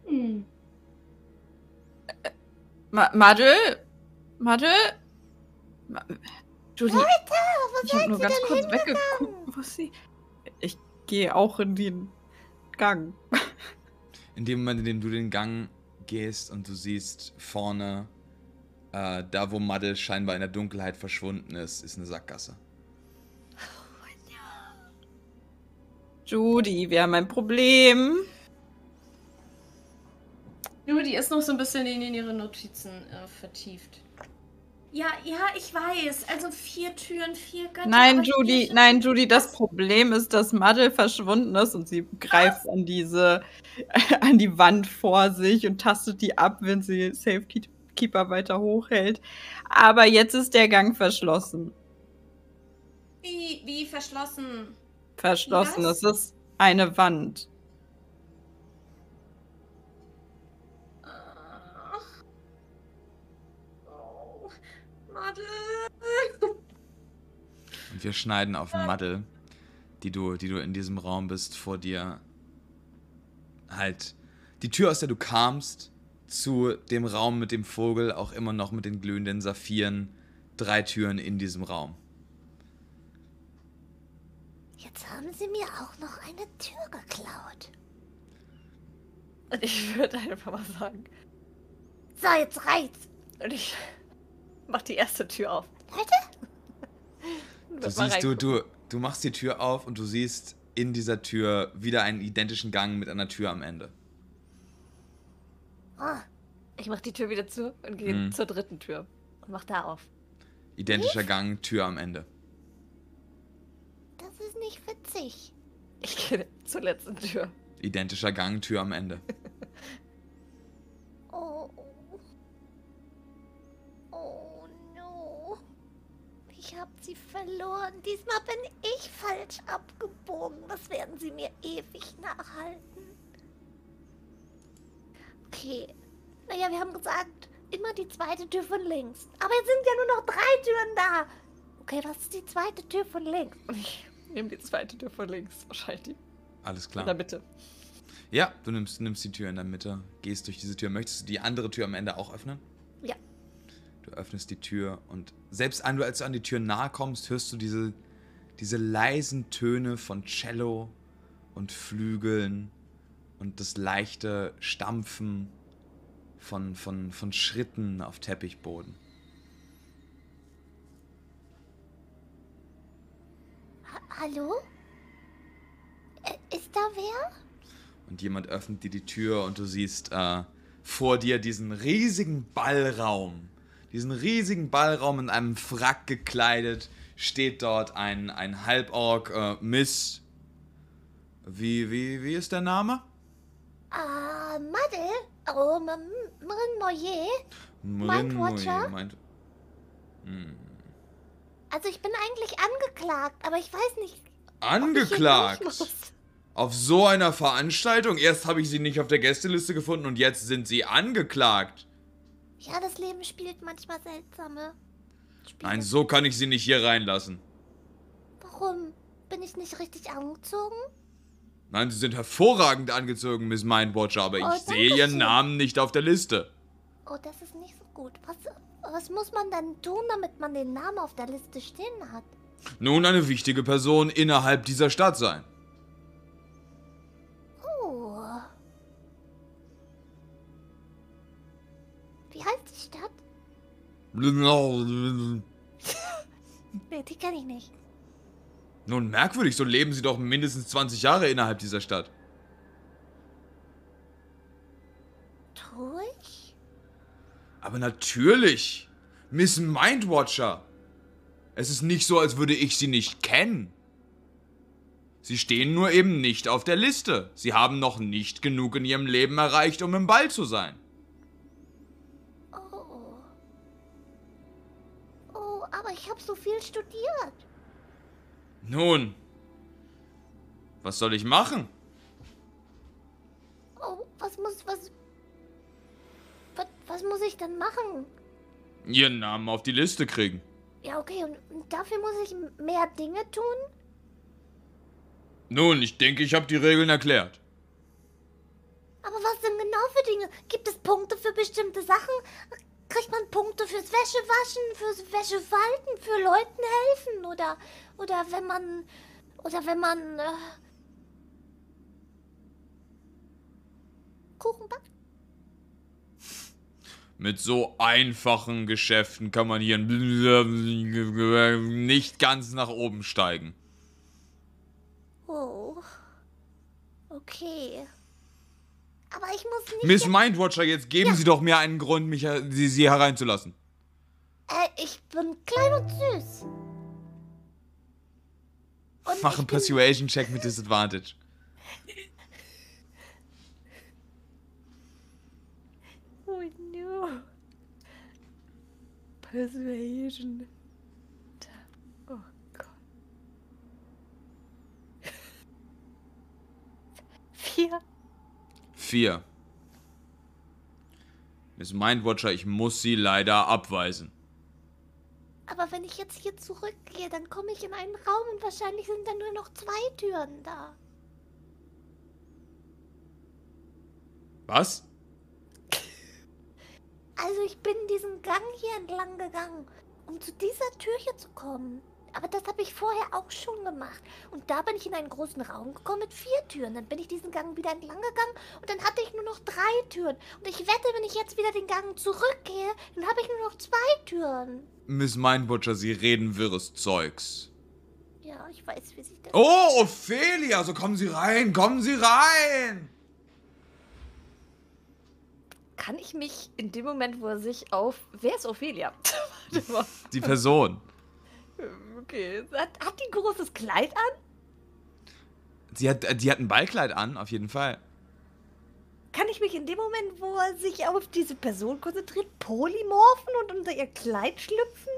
Hm. Ma Maddel? Maddel? Ma Julie, Was ich habe seid nur ganz denn kurz hingegangen? weggeguckt. Wo ist sie? ich gehe auch in den Gang. In dem Moment, in dem du den Gang gehst und du siehst vorne, äh, da wo Muddle scheinbar in der Dunkelheit verschwunden ist, ist eine Sackgasse. Judy, wir haben ein Problem. Judy ist noch so ein bisschen in ihre Notizen äh, vertieft. Ja, ja, ich weiß. Also vier Türen, vier Götter. Nein, Judy, nein, Judy, das? Problem ist, dass Muddle verschwunden ist und sie greift an diese, an die Wand vor sich und tastet die ab, wenn sie Safekeeper weiter hochhält. Aber jetzt ist der Gang verschlossen. Wie, wie verschlossen? Verschlossen. Was? Es ist eine Wand. Oh, Madel. Und wir schneiden auf Muddle, die du, die du in diesem Raum bist, vor dir halt die Tür, aus der du kamst, zu dem Raum mit dem Vogel, auch immer noch mit den glühenden Saphiren. Drei Türen in diesem Raum. Jetzt haben sie mir auch noch eine Tür geklaut. Und ich würde einfach mal sagen. So, jetzt reicht's. Und ich mach die erste Tür auf. Leute, Du siehst, du, du, du machst die Tür auf und du siehst in dieser Tür wieder einen identischen Gang mit einer Tür am Ende. oh, Ich mach die Tür wieder zu und gehe Mhm. zur dritten Tür. Und mach da auf. Identischer Gang, Tür am Ende. Nicht witzig. Ich gehe zur letzten Tür. Identischer Gang, Tür am Ende. Oh. Oh no. Ich hab sie verloren. Diesmal bin ich falsch abgebogen. Das werden sie mir ewig nachhalten. Okay. Naja, wir haben gesagt, immer die zweite Tür von links. Aber jetzt sind ja nur noch drei Türen da. Okay, was ist die zweite Tür von links? Nehme die zweite Tür von links. Wahrscheinlich die Alles in der klar. Mitte. Ja, du nimmst, nimmst die Tür in der Mitte, gehst durch diese Tür. Möchtest du die andere Tür am Ende auch öffnen? Ja. Du öffnest die Tür und selbst an, als du an die Tür nahe kommst, hörst du diese, diese leisen Töne von Cello und Flügeln und das leichte Stampfen von, von, von Schritten auf Teppichboden. Hallo? Ist da wer? Und jemand öffnet dir die Tür und du siehst äh, vor dir diesen riesigen Ballraum. Diesen riesigen Ballraum in einem Frack gekleidet steht dort ein, ein Halborg äh, Miss. Wie, wie, wie ist der Name? Ah, Madel? Oh, M- M- Mrin Moyer? Mindwatcher? Mind hm. Also ich bin eigentlich angeklagt, aber ich weiß nicht. ich Angeklagt? Auf so einer Veranstaltung? Erst habe ich sie nicht auf der Gästeliste gefunden und jetzt sind sie angeklagt. Ja, das Leben spielt manchmal seltsame Spiele. Nein, so kann ich sie nicht hier reinlassen. Warum? Bin ich nicht richtig angezogen? Nein, Sie sind hervorragend angezogen, Miss Mindwatcher, aber ich Oh, sehe danke Ihren schön. Namen nicht auf der Liste. Oh, das ist nicht so gut. Was, was muss man dann tun, damit man den Namen auf der Liste stehen hat? Nun eine wichtige Person innerhalb dieser Stadt sein. Oh. Wie heißt die Stadt? Nun, Nee, die kenne ich nicht. merkwürdig, so leben Sie doch mindestens 20 Jahre innerhalb dieser Stadt. Tu ich? Aber natürlich, Miss Mindwatcher. Es ist nicht so, als würde ich Sie nicht kennen. Sie stehen nur eben nicht auf der Liste. Sie haben noch nicht genug in Ihrem Leben erreicht, um im Ball zu sein. Oh. Oh, aber ich habe so viel studiert. Nun, was soll ich machen? Oh, was muss, was, was, was muss ich denn machen? Ihren Namen auf die Liste kriegen. Ja, okay, und, und dafür muss ich mehr Dinge tun? Nun, ich denke, ich habe die Regeln erklärt. Aber was denn genau für Dinge? Gibt es Punkte für bestimmte Sachen? Kriegt man Punkte fürs Wäschewaschen, fürs Wäschefalten, für Leuten helfen oder oder wenn man Oder wenn man äh, Kuchen backt? Mit so einfachen Geschäften kann man hier nicht ganz nach oben steigen. Oh. Okay. Aber ich muss nicht. Miss Mindwatcher, jetzt geben Sie doch mir einen Grund, mich sie, sie hereinzulassen. Äh, ich bin klein und süß. Und Mach einen Persuasion-Check mit Disadvantage. Oh no. Persuasion. Oh Gott. Vier. Vier. Miss Mindwatcher, ich muss Sie leider abweisen. Aber wenn ich jetzt hier zurückgehe, dann komme ich in einen Raum und wahrscheinlich sind dann nur noch zwei Türen da. Was? Also ich bin diesen Gang hier entlang gegangen, um zu dieser Tür hier zu kommen. Aber das habe ich vorher auch schon gemacht. Und da bin ich in einen großen Raum gekommen mit vier Türen. Dann bin ich diesen Gang wieder entlang gegangen und dann hatte ich nur noch drei Türen. Und ich wette, wenn ich jetzt wieder den Gang zurückgehe, dann habe ich nur noch zwei Türen. Miss Mindwatcher, Sie reden wirres Zeugs. Ja, ich weiß, wie sich das... Oh, Ophelia, so kommen Sie rein, kommen Sie rein! Kann ich mich in dem Moment, wo er sich auf. Wer ist Ophelia? Die Person. Okay. Hat, hat die ein großes Kleid an? Sie hat, die hat ein Ballkleid an, auf jeden Fall. Kann ich mich in dem Moment, wo er sich auf diese Person konzentriert, polymorphen und unter ihr Kleid schlüpfen?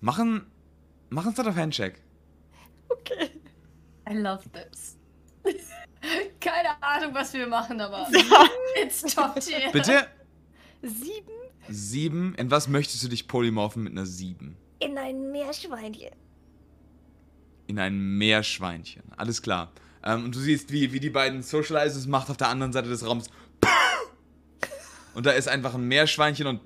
Machen, machen Sie doch Handcheck. Okay. I love this. Keine Ahnung, was wir machen, aber it's top tier. Bitte? Sieben Sieben. In was möchtest du dich polymorphen mit einer sieben? In ein Meerschweinchen. In ein Meerschweinchen. Alles klar. Ähm, und du siehst, wie, wie die beiden Socializers macht auf der anderen Seite des Raums. Und da ist einfach ein Meerschweinchen und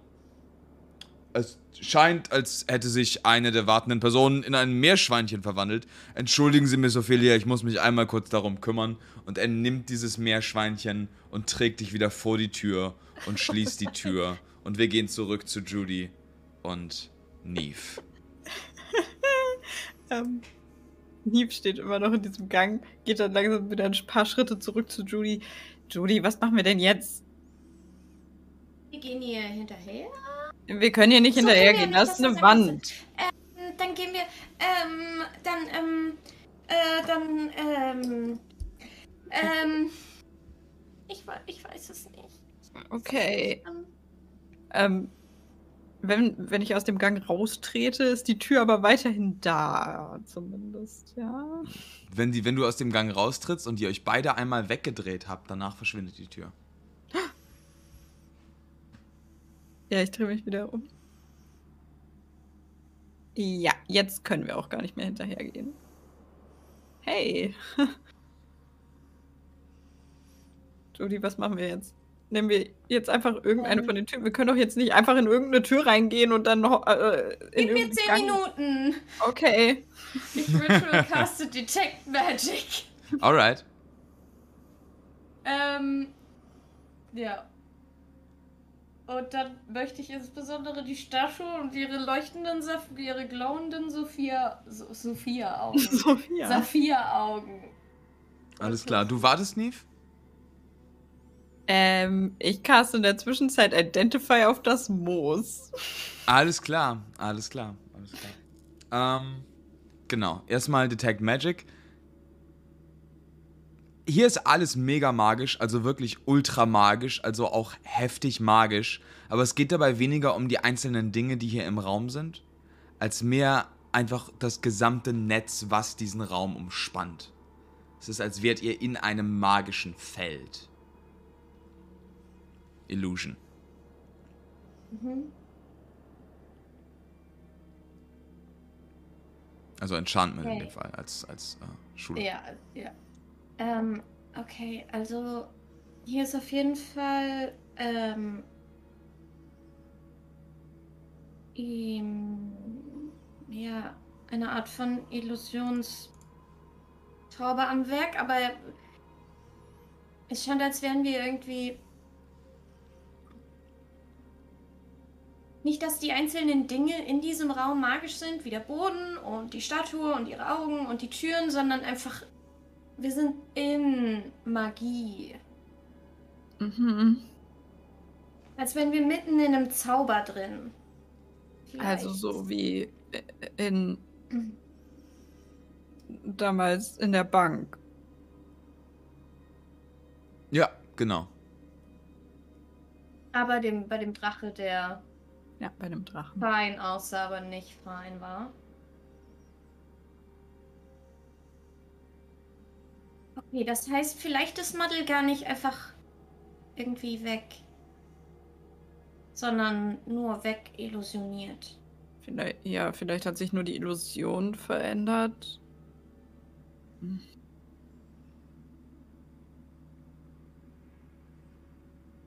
es scheint, als hätte sich eine der wartenden Personen in ein Meerschweinchen verwandelt. Entschuldigen Sie, Miss Ophelia, ich muss mich einmal kurz darum kümmern. Und er nimmt dieses Meerschweinchen und trägt dich wieder vor die Tür und schließt die Tür. Und wir gehen zurück zu Judy und Neve. Ähm, Neve steht immer noch in diesem Gang, geht dann langsam wieder ein paar Schritte zurück zu Judy. Judy, was machen wir denn jetzt? Wir gehen hier hinterher. Wir können hier nicht So hinterhergehen, das ist eine Wand. Ähm, Dann gehen wir, ähm, dann, ähm, äh, dann, ähm, ähm, ich, ich weiß es nicht. Okay. Ähm, Ähm, wenn, wenn ich aus dem Gang raustrete, ist die Tür aber weiterhin da, zumindest, ja. Wenn, die, wenn du aus dem Gang raustrittst und ihr euch beide einmal weggedreht habt, danach verschwindet die Tür. Ja, ich drehe mich wieder um. Ja, jetzt können wir auch gar nicht mehr hinterhergehen. Hey. Judy, was machen wir jetzt? Nehmen wir jetzt einfach irgendeine Ähm. von den Türen? Wir können doch jetzt nicht einfach in irgendeine Tür reingehen und dann noch äh, in Gib mir zehn Gang- Minuten. Okay. Ich Ritual caste Detect Magic. Alright. Ähm, ja. Und dann möchte ich insbesondere die Statue und ihre leuchtenden, ihre glowenden Sophia, so Sophia-Augen. Sophia. Saphir-Augen. Alles klar. Du wartest, Neve? Ähm, ich caste in der Zwischenzeit Identify auf das Moos. Alles klar. Alles klar. Alles klar. Ähm, genau. Erstmal Detect Magic. Hier ist alles mega magisch, also wirklich ultra magisch, also auch heftig magisch. Aber es geht dabei weniger um die einzelnen Dinge, die hier im Raum sind, als mehr einfach das gesamte Netz, was diesen Raum umspannt. Es ist, als wärt ihr in einem magischen Feld. Illusion. Mhm. Also Enchantment in Okay. dem Fall, als, als äh, Schule. Ja, ja. Ähm, okay, also hier ist auf jeden Fall ähm, ihm, ja, eine Art von Illusionstaube am Werk, aber es scheint, als wären wir irgendwie. Nicht, dass die einzelnen Dinge in diesem Raum magisch sind, wie der Boden und die Statue und ihre Augen und die Türen, sondern einfach. Wir sind in Magie. Mhm. Als wären wir mitten in einem Zauber drin. Also Vielleicht. so wie äh, in damals in der Bank. Ja, genau. Aber dem, bei dem Drache, der Ja, bei dem Drachen. fein aussah, aber nicht fein war. Okay, das heißt, vielleicht ist Muddle gar nicht einfach irgendwie weg, sondern nur weg illusioniert. Vielleicht, ja, vielleicht hat sich nur die Illusion verändert.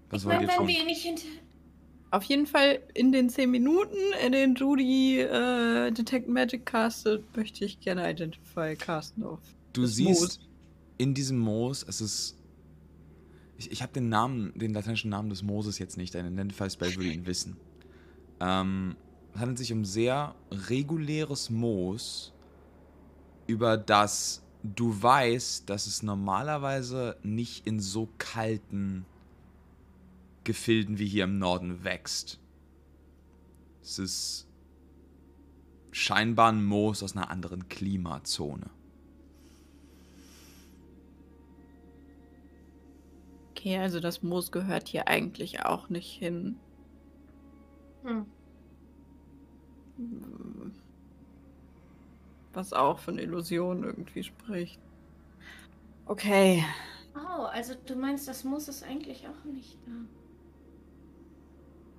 Was ich meine, wenn wir nicht hinter... Auf jeden Fall in den 10 Minuten, in denen Judy äh, Detect Magic castet, möchte ich gerne Identify casten auf. Du siehst Moos. In diesem Moos, es ist. Ich, ich habe den Namen, den lateinischen Namen des Mooses jetzt nicht. Ein Identify-Spell würde ihn wissen. Ähm, es handelt sich um sehr reguläres Moos, über das du weißt, dass es normalerweise nicht in so kalten Gefilden wie hier im Norden wächst. Es ist scheinbar ein Moos aus einer anderen Klimazone. Okay, also das Moos gehört hier eigentlich auch nicht hin. Hm. Was auch von Illusionen irgendwie spricht. Okay. Oh, also du meinst, das muss es eigentlich auch nicht da.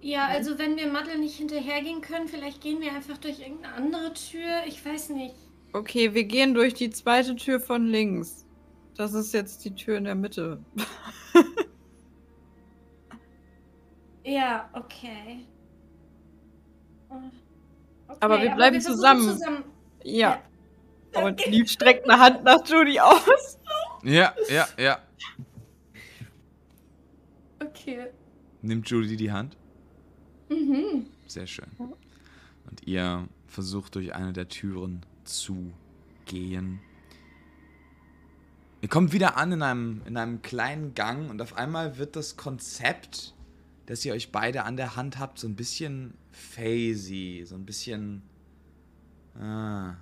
Ja, also wenn wir Muddle nicht hinterhergehen können, vielleicht gehen wir einfach durch irgendeine andere Tür. Ich weiß nicht. Okay, wir gehen durch die zweite Tür von links. Das ist jetzt die Tür in der Mitte. Ja, okay. Oh, okay, Aber wir bleiben versuchen zusammen. Ja. Und Lieb streckt eine Hand nach Judy aus. Ja, ja, ja. Okay. Nimmt Judy die Hand. Mhm. Sehr schön. Und ihr versucht durch eine der Türen zu gehen. Ihr kommt wieder an in einem, in einem kleinen Gang und auf einmal wird das Konzept, dass ihr euch beide an der Hand habt, so ein bisschen phasey, so ein bisschen. Ah.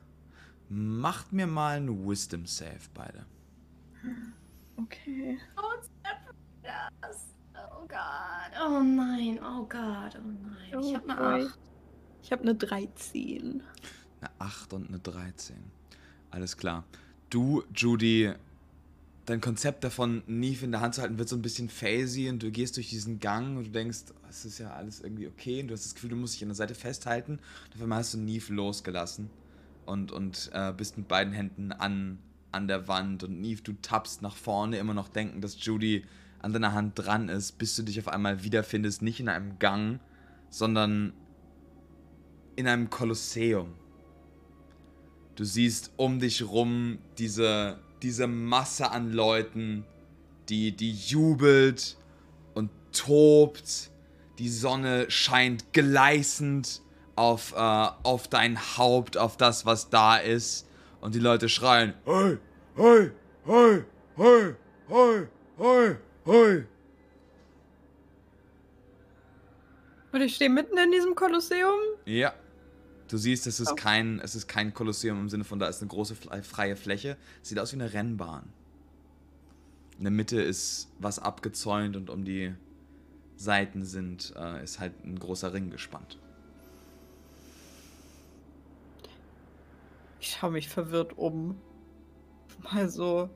Macht mir mal einen Wisdom Save, beide. Okay. Das. Oh Gott. Oh nein. Oh Gott. Oh nein. Ich habe eine 8. Ich habe eine 13. Eine 8 und eine 13. Alles klar. Du, Judy, dein Konzept davon, Neve in der Hand zu halten, wird so ein bisschen phasey und du gehst durch diesen Gang und du denkst, oh, es ist ja alles irgendwie okay und du hast das Gefühl, du musst dich an der Seite festhalten. Einmal hast du Neve losgelassen und, und äh, bist mit beiden Händen an, an der Wand und Neve, du tappst nach vorne, immer noch denken, dass Judy an deiner Hand dran ist, bis du dich auf einmal wiederfindest, nicht in einem Gang, sondern in einem Kolosseum. Du siehst um dich rum diese, diese Masse an Leuten, die, die jubelt und tobt. Die Sonne scheint gleißend auf, äh, auf dein Haupt, auf das, was da ist. Und die Leute schreien: Hey, hey, hey, hey, hey, hey, hey. Und ich stehe mitten in diesem Kolosseum. Ja. Du siehst, es ist, kein, es ist kein Kolosseum im Sinne von, da ist eine große freie Fläche. Es sieht aus wie eine Rennbahn. In der Mitte ist was abgezäunt und um die Seiten sind, äh, ist halt ein großer Ring gespannt. Ich schaue mich verwirrt um. Mal so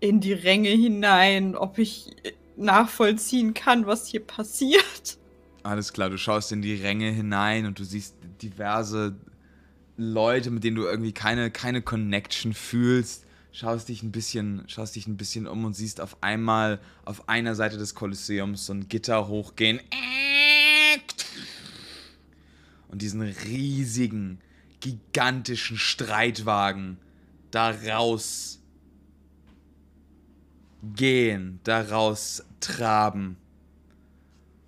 in die Ränge hinein, ob ich nachvollziehen kann, was hier passiert. Alles klar, du schaust in die Ränge hinein und du siehst diverse Leute, mit denen du irgendwie keine, keine Connection fühlst. Schaust dich ein bisschen, schaust dich ein bisschen um und siehst auf einmal auf einer Seite des Kolosseums so ein Gitter hochgehen. Und diesen riesigen, gigantischen Streitwagen daraus gehen, daraus traben.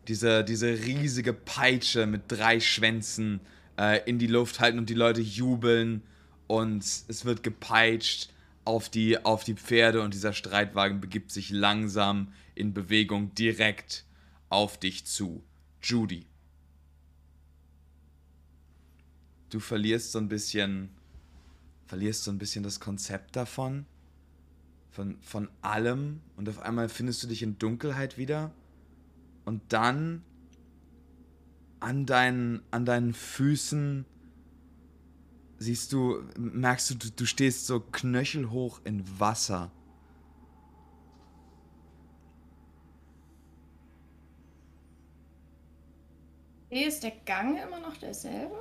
Diese, diese riesige Peitsche mit drei Schwänzen äh, in die Luft halten und die Leute jubeln und es wird gepeitscht auf die, auf die Pferde und dieser Streitwagen begibt sich langsam in Bewegung direkt auf dich zu. Judy. Du verlierst so ein bisschen, verlierst so ein bisschen das Konzept davon, von, von allem und auf einmal findest du dich in Dunkelheit wieder und dann an deinen, an deinen Füßen siehst du, merkst du, du, du stehst so knöchelhoch in Wasser. Ist der Gang immer noch derselbe?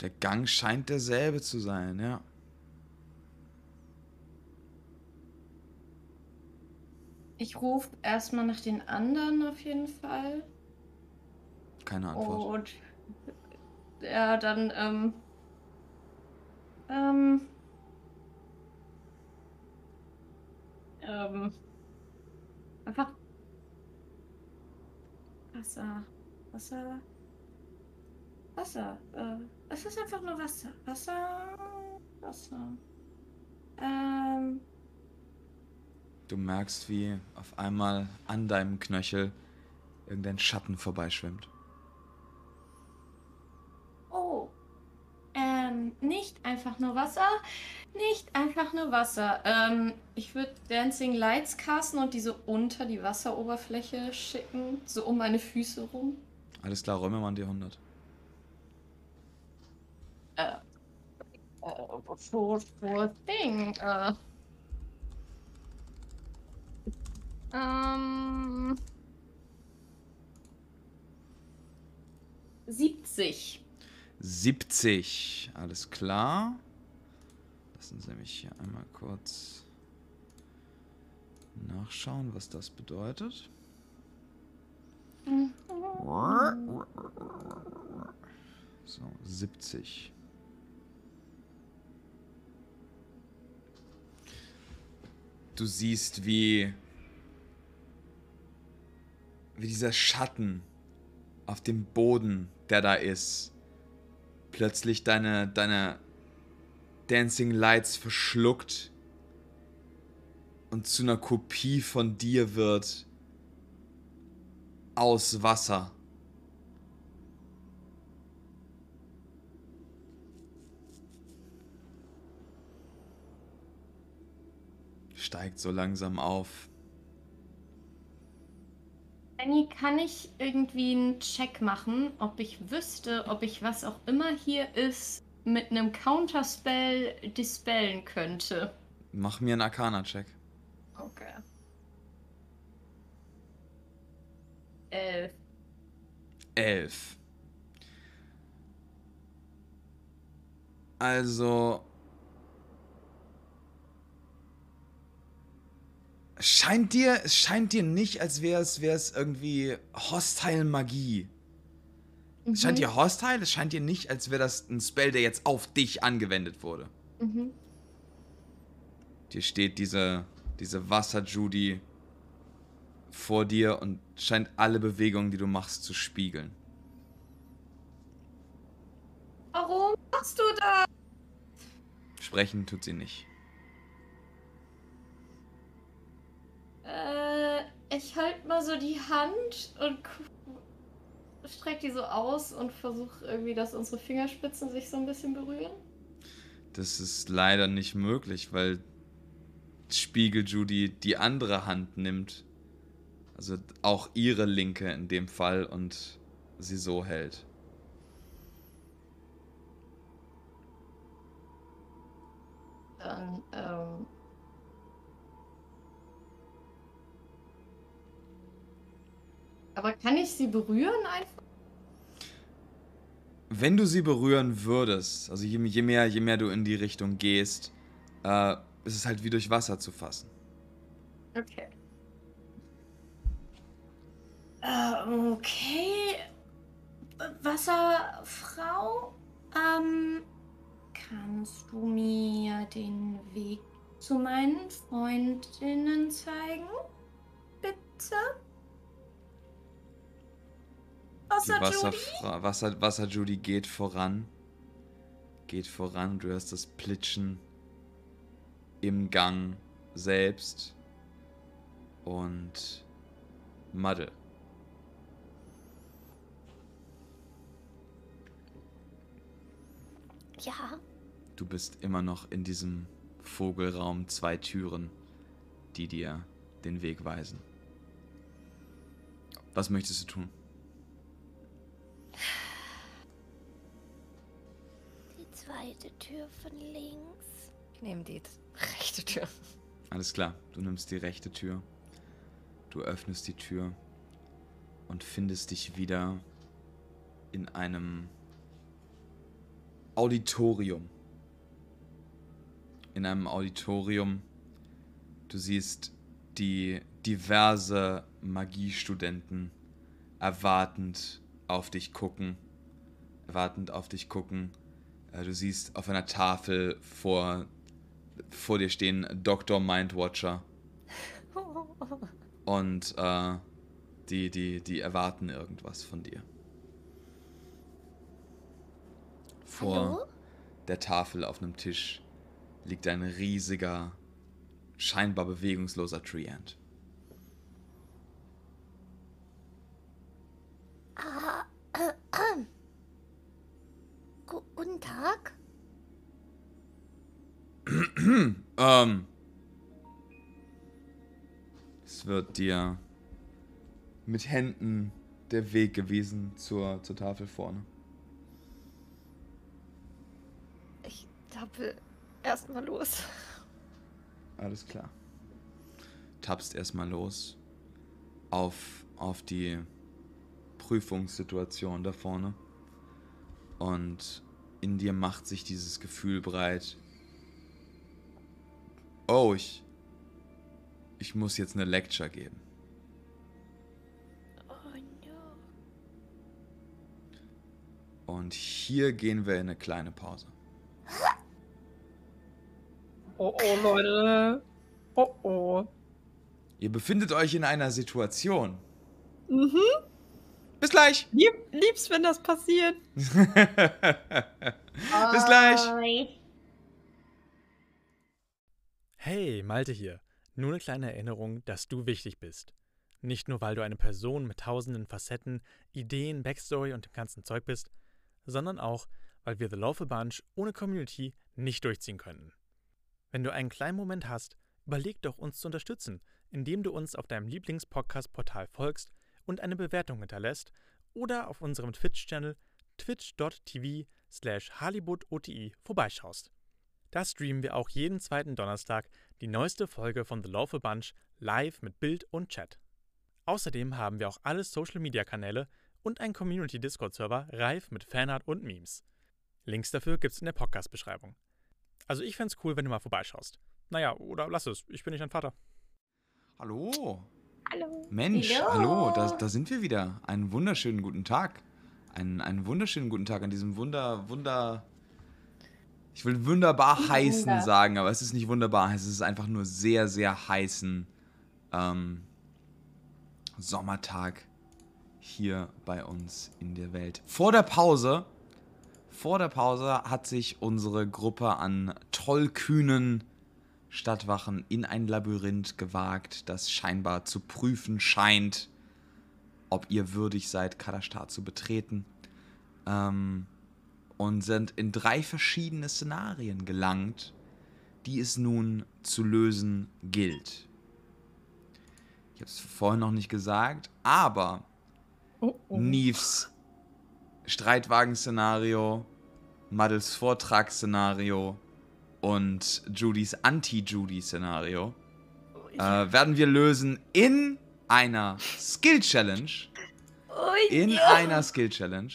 Der Gang scheint derselbe zu sein, ja. Ich rufe erstmal nach den anderen auf jeden Fall. Keine Antwort. Und ja, dann, ähm. Ähm. Ähm. Einfach. Wasser. Wasser. Wasser. Äh, es ist einfach nur Wasser. Wasser. Wasser. Ähm. Du merkst, wie auf einmal an deinem Knöchel irgendein Schatten vorbeischwimmt. Oh. Ähm, nicht einfach nur Wasser. Nicht einfach nur Wasser. Ähm, ich würde Dancing Lights casten und diese unter die Wasseroberfläche schicken. So um meine Füße rum. Alles klar, räume mal die 100. Äh. Äh, sure, sure thing. Äh. Ähm. 70. 70. Alles klar. Lassen Sie mich hier einmal kurz nachschauen, was das bedeutet. So, 70. Du siehst, wie, wie dieser Schatten auf dem Boden, der da ist, plötzlich deine, deine Dancing Lights verschluckt und zu einer Kopie von dir wird aus Wasser. Steigt so langsam auf. Annie, kann ich irgendwie einen Check machen, ob ich wüsste, ob ich was auch immer hier ist, mit einem Counterspell dispellen könnte? Mach mir einen Arcana-Check. Okay. Elf. Elf. Also. Scheint dir, es scheint dir nicht, als wäre es, irgendwie hostile Magie. Es scheint Mhm. dir hostile, es scheint dir nicht, als wäre das ein Spell, der jetzt auf dich angewendet wurde. Mhm. Dir steht diese, diese Wasser-Judy vor dir und scheint alle Bewegungen, die du machst, zu spiegeln. Warum machst du das? Sprechen tut sie nicht. Äh, ich halte mal so die Hand und gu- streck die so aus und versuche irgendwie, dass unsere Fingerspitzen sich so ein bisschen berühren. Das ist leider nicht möglich, weil Spiegel Judy die andere Hand nimmt. Also auch ihre linke in dem Fall und sie so hält. Dann, ähm. Aber kann ich sie berühren einfach? Wenn du sie berühren würdest, also je, je, mehr, je mehr du in die Richtung gehst, äh, ist es halt wie durch Wasser zu fassen. Okay. Äh, okay. Wasserfrau? Ähm, kannst du mir den Weg zu meinen Freundinnen zeigen? Bitte? Die Außer Judy? Wasser, Wasser Judy geht voran. Geht voran. Du hörst das Plitschen im Gang selbst. Und Madde. Ja, Du bist immer noch in diesem Vogelraum zwei Türen, die dir den Weg weisen. Was möchtest du tun? Die zweite Tür von links. Ich nehme die rechte Tür. Alles klar, du nimmst die rechte Tür. Du öffnest die Tür und findest dich wieder in einem Auditorium. In einem Auditorium. Du siehst die diverse Magiestudenten erwartend auf dich gucken. Erwartend auf dich gucken. Äh, Du siehst auf einer Tafel vor, vor dir stehen Dr. Mindwatcher. Und äh, die, die, die erwarten irgendwas von dir. Vor Hallo? der Tafel auf einem Tisch liegt ein riesiger, scheinbar bewegungsloser Treant. Ah, Gu guten Tag. Ähm. Es wird dir mit Händen der Weg gewiesen zur, zur Tafel vorne. Ich tappel erstmal los. Alles klar. Tappst erstmal los auf, auf die Prüfungssituation da vorne. Und in dir macht sich dieses Gefühl breit. Oh, ich. Ich muss jetzt eine Lecture geben. Oh no. Und hier gehen wir in eine kleine Pause. Oh oh, Leute. Oh oh. Ihr befindet euch in einer Situation. Mhm. Bis gleich! Lieb, lieb's, wenn das passiert. Bis gleich! Hey, Malte hier. Nur eine kleine Erinnerung, dass du wichtig bist. Nicht nur, weil du eine Person mit tausenden Facetten, Ideen, Backstory und dem ganzen Zeug bist, sondern auch, weil wir The Lawful Bunch ohne Community nicht durchziehen könnten. Wenn du einen kleinen Moment hast, überleg doch uns zu unterstützen, indem du uns auf deinem Lieblings-Podcast-Portal folgst und eine Bewertung hinterlässt oder auf unserem Twitch-Channel twitch.tv slash halibutoti vorbeischaust. Da streamen wir auch jeden zweiten Donnerstag die neueste Folge von The Lawful Bunch live mit Bild und Chat. Außerdem haben wir auch alle Social-Media-Kanäle und einen Community-Discord-Server reif mit Fanart und Memes. Links dafür gibt's in der Podcast-Beschreibung. Also ich fänd's cool, wenn du mal vorbeischaust. Naja, oder lass es, ich bin nicht dein Vater. Hallo! Hallo. Mensch, Hallo. hallo, da, da sind wir wieder. Einen wunderschönen guten Tag. Einen, einen wunderschönen guten Tag an diesem Wunder, Wunder. Ich will wunderbar heißen Wunder. sagen, aber es ist nicht wunderbar. Es ist einfach nur sehr, sehr heißen ähm, Sommertag hier bei uns in der Welt. Vor der Pause, vor der Pause hat sich unsere Gruppe an tollkühnen Stadtwachen in ein Labyrinth gewagt, das scheinbar zu prüfen scheint, ob ihr würdig seid, Kadashtar zu betreten. Ähm, und sind in drei verschiedene Szenarien gelangt, die es nun zu lösen gilt. Ich habe es vorhin noch nicht gesagt, aber Oh oh. Neves Streitwagen-Szenario, Muddles Vortragsszenario und Judys Anti-Judy-Szenario äh, werden wir lösen in einer Skill-Challenge. In einer Skill-Challenge.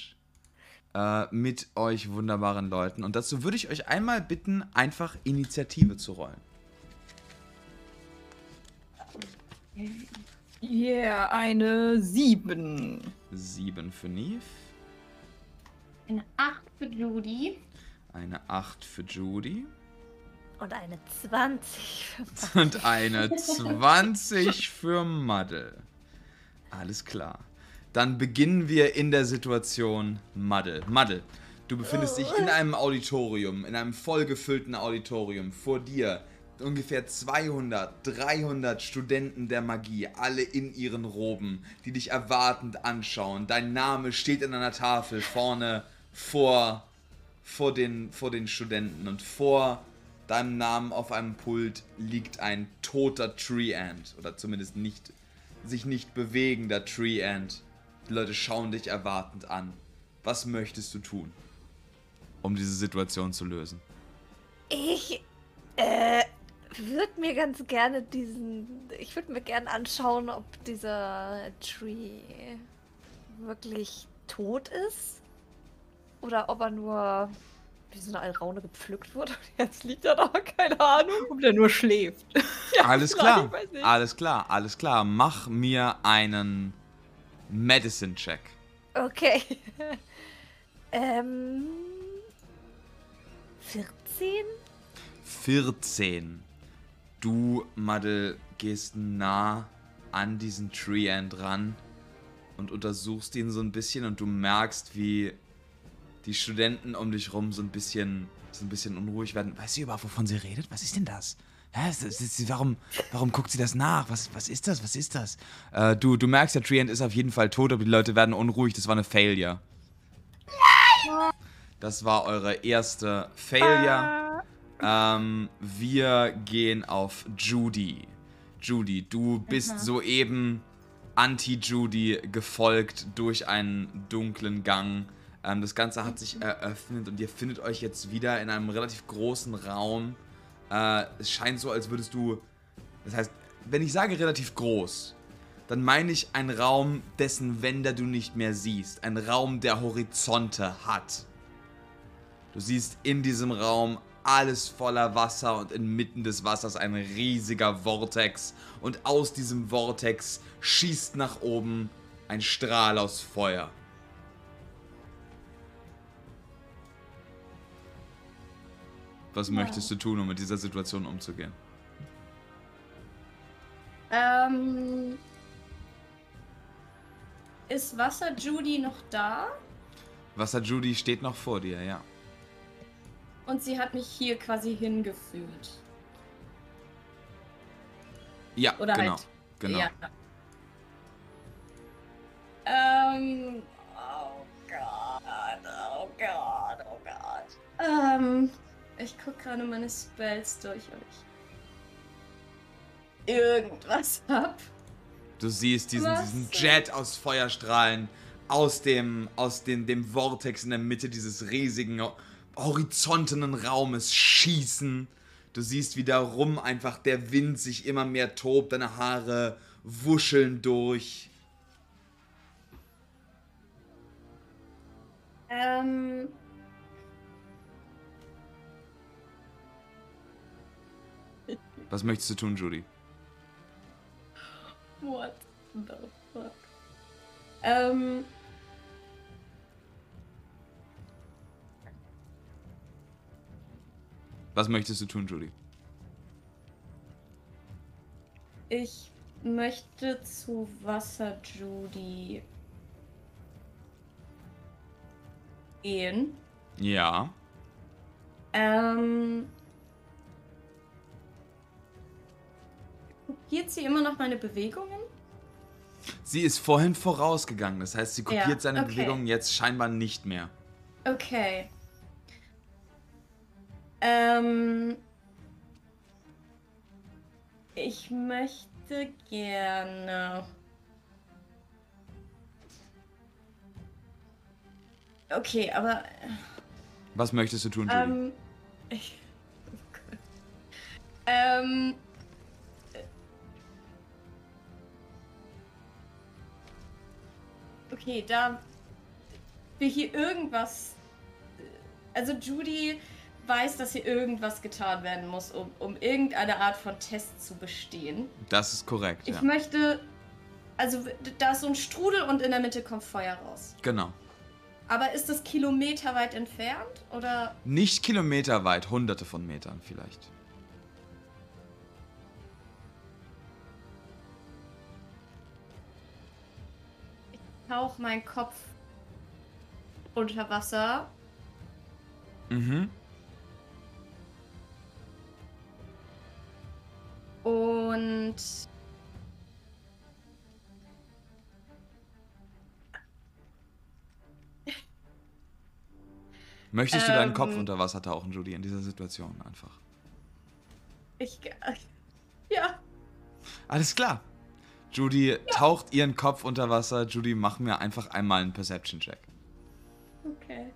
Äh, mit euch wunderbaren Leuten. Und dazu würde ich euch einmal bitten, einfach Initiative zu rollen. Yeah, eine 7. Sieben für Neve, Eine 8 für Judy. Eine 8 für Judy. Und eine 20 für Und eine 20 für Muddle. Alles klar. Dann beginnen wir in der Situation Muddle. Muddle, du befindest dich in einem Auditorium, in einem vollgefüllten Auditorium. Vor dir ungefähr 200, 300 Studenten der Magie, alle in ihren Roben, die dich erwartend anschauen. Dein Name steht in einer Tafel vorne vor, vor, den, vor den Studenten und vor deinem Namen auf einem Pult liegt ein toter Tree Ant oder zumindest nicht sich nicht bewegender Tree Ant. Die Leute schauen dich erwartend an. Was möchtest du tun, um diese Situation zu lösen? Ich äh, würde mir ganz gerne diesen. Ich würde mir gerne anschauen, ob dieser Tree wirklich tot ist. Oder ob er nur wie so eine Alraune gepflückt wurde. Und jetzt liegt er da, keine Ahnung. Ob der nur schläft. alles nein, klar, ich weiß nicht. alles klar, alles klar. Mach mir einen Medicine-Check. Okay. ähm. 14? 14. Du, Madel, gehst nah an diesen Tree Ant ran und untersuchst ihn so ein bisschen und du merkst, wie die Studenten um dich rum so ein bisschen, so ein bisschen unruhig werden. Weiß sie überhaupt, wovon sie redet? Was ist denn das? Hä? Ist das- ist- warum, warum guckt sie das nach? Was, was ist das? Was ist das? Äh, du, du merkst, der Tree Ant ist auf jeden Fall tot, aber die Leute werden unruhig. Das war eine Failure. Das war eure erste Failure. Ähm, wir gehen auf Judy. Judy, du bist soeben Anti-Judy gefolgt durch einen dunklen Gang. Ähm, das Ganze hat sich eröffnet und ihr findet euch jetzt wieder in einem relativ großen Raum. Äh, es scheint so, als würdest du. Das heißt, wenn ich sage relativ groß, dann meine ich einen Raum, dessen Wände du nicht mehr siehst. Ein Raum, der Horizonte hat. Du siehst in diesem Raum alles voller Wasser und inmitten des Wassers ein riesiger Vortex. Und aus diesem Vortex schießt nach oben ein Strahl aus Feuer. Was möchtest du tun, um mit dieser Situation umzugehen? Ähm. Ist Wasser Judy noch da? Wasser Judy steht noch vor dir, ja. Und sie hat mich hier quasi hingeführt. Ja, Oder genau. halt. genau. Ja. Ähm. Oh Gott, oh Gott, oh Gott. Ähm. Ich guck gerade meine Spells durch, ob ich irgendwas hab. Du siehst diesen, Was diesen? Jet aus Feuerstrahlen aus dem, aus dem, dem Vortex in der Mitte dieses riesigen, horizontenen Raumes schießen. Du siehst, wie darum einfach der Wind sich immer mehr tobt, deine Haare wuscheln durch. Ähm. Was möchtest du tun, Judy? What the fuck? Ähm. Was möchtest du tun, Judy? Ich möchte zu Wasser Judy gehen. Ja. Ähm. Kopiert sie immer noch meine Bewegungen? Sie ist vorhin vorausgegangen, das heißt, sie kopiert Ja, seine okay. Bewegungen jetzt scheinbar nicht mehr. Okay. Ähm. Ich möchte gerne. Okay, aber. Was möchtest du tun, Judy? Ähm. Ich, oh Gott. Ähm. Okay, da wir hier irgendwas. Also Judy weiß, dass hier irgendwas getan werden muss, um, um irgendeine Art von Test zu bestehen. das ist korrekt, Ich ja. möchte. Also da ist so ein Strudel und in der Mitte kommt Feuer raus. Genau. Aber ist das kilometerweit entfernt? Oder. Nicht kilometerweit, hunderte von Metern vielleicht. Tauche meinen Kopf unter Wasser. Mhm. Und. Möchtest du deinen Kopf Ähm. unter Wasser tauchen, Judy, in dieser Situation einfach? Ich. Ja. Alles klar. Judy taucht ihren Kopf unter Wasser. Judy, mach mir einfach einmal einen Perception-Check. Okay.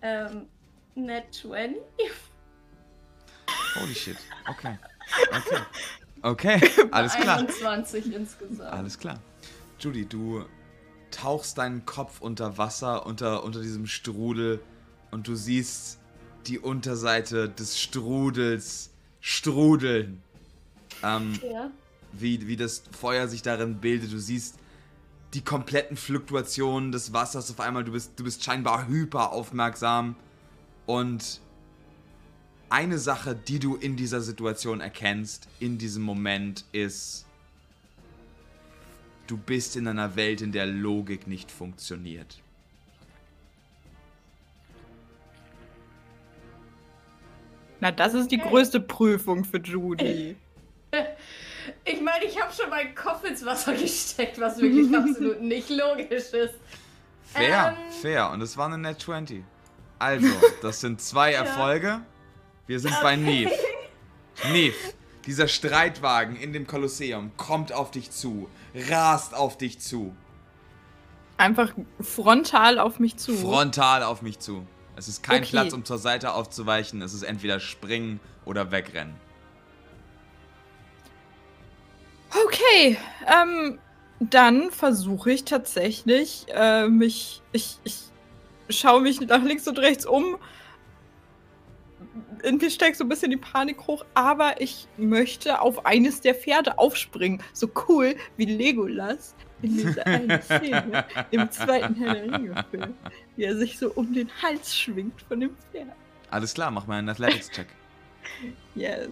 Ähm. Net 20? Holy shit. Okay. Okay. Okay, alles klar. 21 insgesamt. Alles klar. Judy, du tauchst deinen Kopf unter Wasser, unter, unter diesem Strudel und du siehst die Unterseite des Strudels strudeln. Ähm, Ja. wie, wie das Feuer sich darin bildet. Du siehst die kompletten Fluktuationen des Wassers auf einmal. Du bist, du bist scheinbar hyper aufmerksam. Und eine Sache, die du in dieser Situation erkennst, in diesem Moment, ist, du bist in einer Welt, in der Logik nicht funktioniert. Na, das ist die Okay. größte Prüfung für Judy. Ich meine, ich habe schon meinen Kopf ins Wasser gesteckt, was wirklich absolut nicht logisch ist. Fair, Ähm. fair. Und es war eine Net 20. Also, das sind zwei Erfolge. Wir sind bei Neve. Neve, dieser Streitwagen in dem Kolosseum kommt auf dich zu, rast auf dich zu, Einfach frontal auf mich zu. frontal auf mich zu. Es ist kein Okay. Platz, um zur Seite aufzuweichen. Es ist entweder springen oder wegrennen. Okay, ähm, dann versuche ich tatsächlich, äh, mich, ich, ich schaue mich nach links und rechts um. In mir steigt so ein bisschen die Panik hoch, aber ich möchte auf eines der Pferde aufspringen. So cool wie Legolas in dieser einen Szene im zweiten Herr der Ringe-Film, wie er sich so um den Hals schwingt von dem Pferd. Alles klar, mach mal einen Athletics-Check. Yes.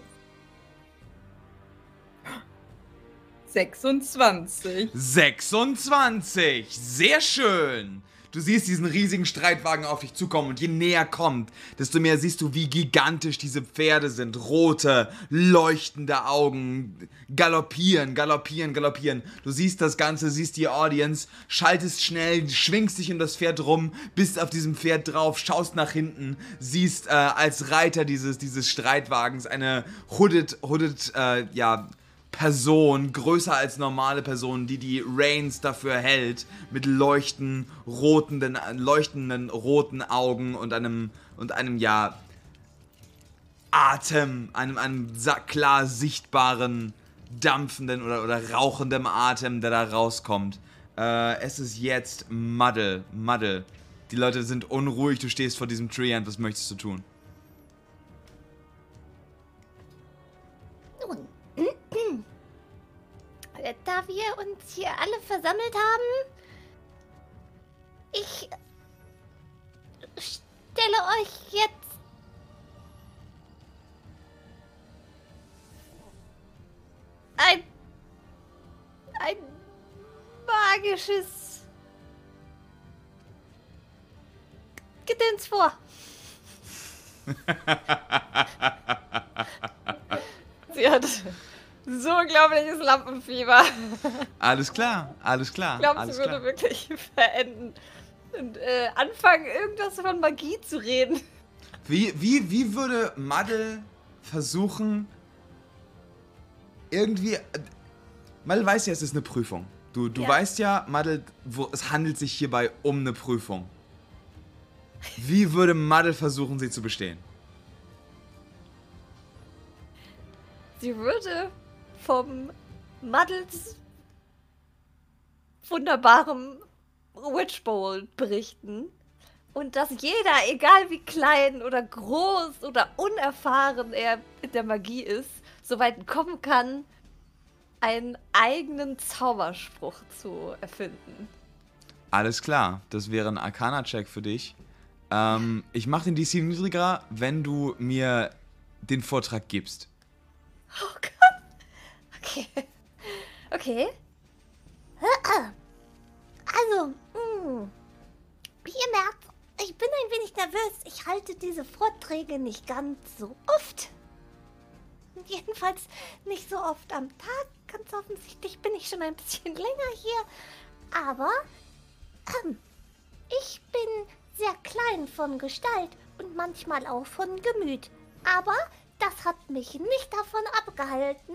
26. 26! Sehr schön! Du siehst diesen riesigen Streitwagen auf dich zukommen und je näher kommt, desto mehr siehst du, wie gigantisch diese Pferde sind. Rote, leuchtende Augen, galoppieren, galoppieren, galoppieren. Du siehst das Ganze, siehst die Audience, schaltest schnell, schwingst dich um das Pferd rum, bist auf diesem Pferd drauf, schaust nach hinten, siehst äh, als Reiter dieses, dieses Streitwagens eine hooded, hooded, äh, ja, Person, größer als normale Person, die die Reins dafür hält, mit leuchten, rotenden, leuchtenden roten Augen und einem, und einem, ja, Atem, einem, einem klar sichtbaren, dampfenden oder, oder rauchendem Atem, der da rauskommt. Äh, es ist jetzt Muddle, Muddle. Die Leute sind unruhig, du stehst vor diesem Treant, was möchtest du tun? Da wir uns hier alle versammelt haben, ich stelle euch jetzt ein ein magisches Gedöns vor. Sie hat so unglaubliches Lampenfieber. Alles klar, alles klar. Ich glaube, alles sie würde klar. wirklich verenden und äh, anfangen, irgendwas von Magie zu reden. Wie, wie, wie würde Madel versuchen, irgendwie. Madel weiß ja, es ist eine Prüfung. Du, du Ja. weißt ja, Madel, wo, es handelt sich hierbei um eine Prüfung. Wie würde Madel versuchen, sie zu bestehen? Sie würde vom Muddles wunderbarem Witch Bowl berichten. Und dass jeder, egal wie klein oder groß oder unerfahren er in der Magie ist, so weit kommen kann, einen eigenen Zauberspruch zu erfinden. Alles klar, das wäre ein Arcana-Check für dich. Ähm, ich mache den DC niedriger, wenn du mir den Vortrag gibst. Oh Gott. Okay. Okay. Also, mh. wie ihr merkt, ich bin ein wenig nervös. Ich halte diese Vorträge nicht ganz so oft. Jedenfalls nicht so oft am Tag. Ganz offensichtlich bin ich schon ein bisschen länger hier. Aber ähm, ich bin sehr klein von Gestalt und manchmal auch von Gemüt. Aber das hat mich nicht davon abgehalten,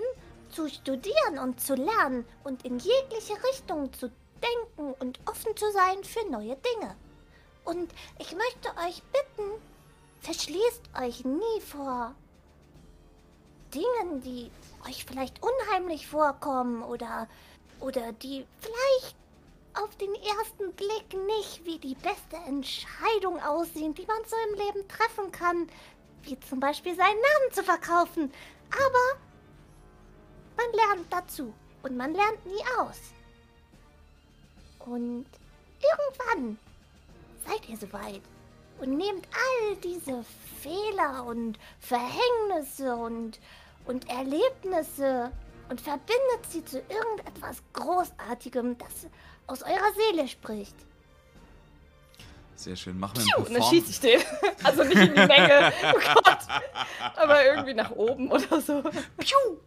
zu studieren und zu lernen und in jegliche Richtung zu denken und offen zu sein für neue Dinge. Und ich möchte euch bitten, verschließt euch nie vor Dingen, die euch vielleicht unheimlich vorkommen oder, oder die vielleicht auf den ersten Blick nicht wie die beste Entscheidung aussehen, die man so im Leben treffen kann, wie zum Beispiel seinen Namen zu verkaufen. Aber man lernt dazu und man lernt nie aus. Und irgendwann seid ihr soweit und nehmt all diese Fehler und Verhängnisse und, und Erlebnisse und verbindet sie zu irgendetwas Großartigem, das aus eurer Seele spricht. Sehr schön. Mach mir Piu, einen und dann schieße ich den. Also nicht in die Menge. Oh Gott. Aber irgendwie nach oben oder so. Piu!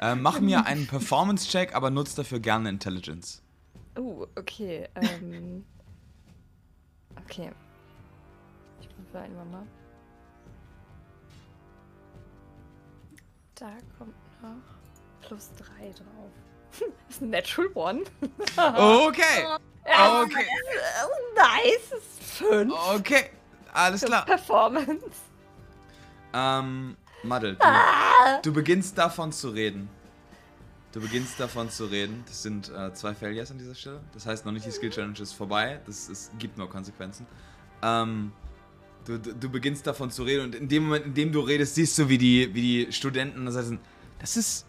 Äh, mach mir einen Performance-Check, aber nutz dafür gerne Intelligence. Oh, okay. Ähm. Okay. Ich rufe einmal mal. Da kommt noch plus 3 drauf. Das ist ein Natural One. Okay. Okay. äh, Nice. Ist 5. Okay. Alles klar. Performance. Ähm, Madel, Ah. du, du beginnst davon zu reden. Du beginnst davon zu reden. Das sind äh, zwei Failures an dieser Stelle. Das heißt noch nicht, die Skill Challenge ist vorbei. Das ist, gibt nur Konsequenzen. Ähm, du, du, du beginnst davon zu reden und in dem Moment, in dem du redest, siehst du, wie die, wie die Studenten das, heißt, das ist.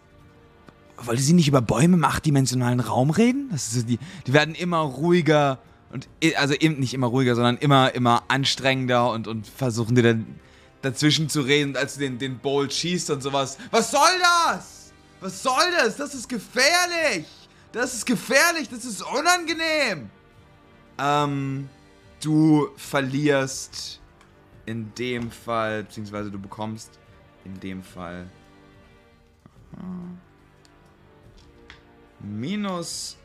Wollte sie nicht über Bäume im achtdimensionalen Raum reden? Das ist, die, die werden immer ruhiger und also eben nicht immer ruhiger, sondern immer, immer anstrengender und, und versuchen dir dann dazwischen zu reden, als du den, den Bolt schießt und sowas. Was soll das? Was soll das? Das ist gefährlich. Das ist gefährlich. Das ist unangenehm. Ähm, du verlierst in dem Fall, beziehungsweise du bekommst in dem Fall minus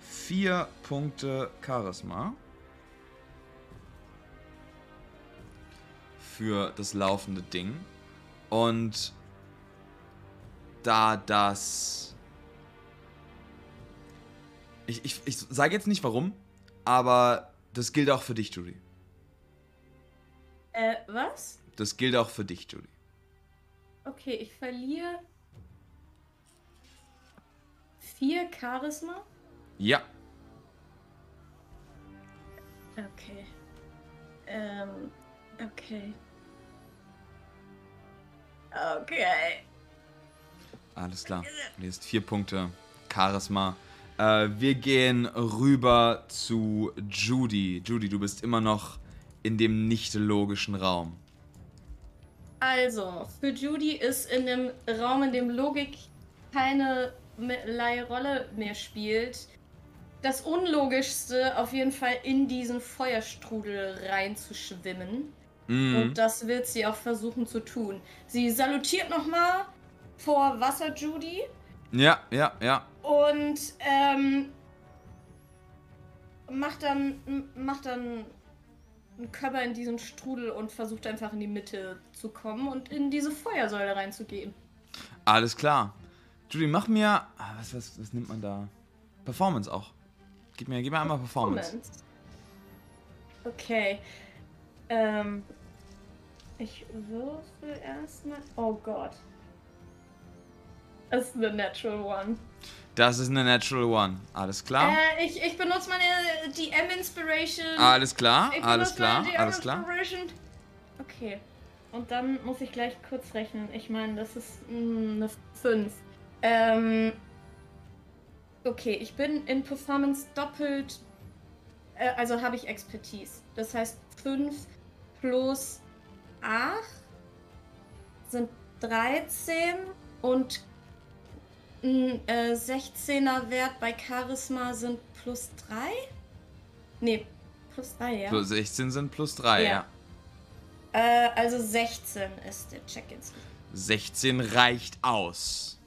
vier Punkte Charisma. Für das laufende Ding. Und da das. Ich, ich, ich sage jetzt nicht warum, aber das gilt auch für dich, Judy. Äh, was? Das gilt auch für dich, Judy. Okay, ich verliere vier Charisma. Ja. Okay. Ähm, okay. Okay. Alles klar. Hast vier Punkte Charisma. Äh, wir gehen rüber zu Judy. Judy, du bist immer noch in dem nicht logischen Raum. Also, für Judy ist in dem Raum, in dem Logik keinerlei Rolle mehr spielt, das Unlogischste auf jeden Fall in diesen Feuerstrudel reinzuschwimmen. Mhm. Und das wird sie auch versuchen zu tun. Sie salutiert nochmal vor Wasser Judy Ja, ja, ja. und ähm, macht dann macht dann einen Körper in diesen Strudel und versucht einfach in die Mitte zu kommen und in diese Feuersäule reinzugehen. Alles klar. Judy, mach mir. ah, Was, was, was nimmt man da? Performance auch. Gib mir, gib mir einmal Performance. Moment. Okay. Ähm. Ich würfel erstmal. Oh Gott. Das ist eine Natural One. Das ist eine Natural One. Alles klar? Äh, ich, ich benutze meine DM Inspiration. Alles klar, alles klar, alles klar. Okay. Und dann muss ich gleich kurz rechnen. Ich meine, das ist mm, eine 5. Ähm. Okay, ich bin in Performance doppelt. Äh, also habe ich Expertise. Das heißt 5 plus 8 sind 13 und ein äh, 16er Wert bei Charisma sind plus 3? Nee, plus 3, ja. Plus 16 sind plus 3, ja. Ja. Äh, also 16 ist der Check insgesamt. 16 reicht aus.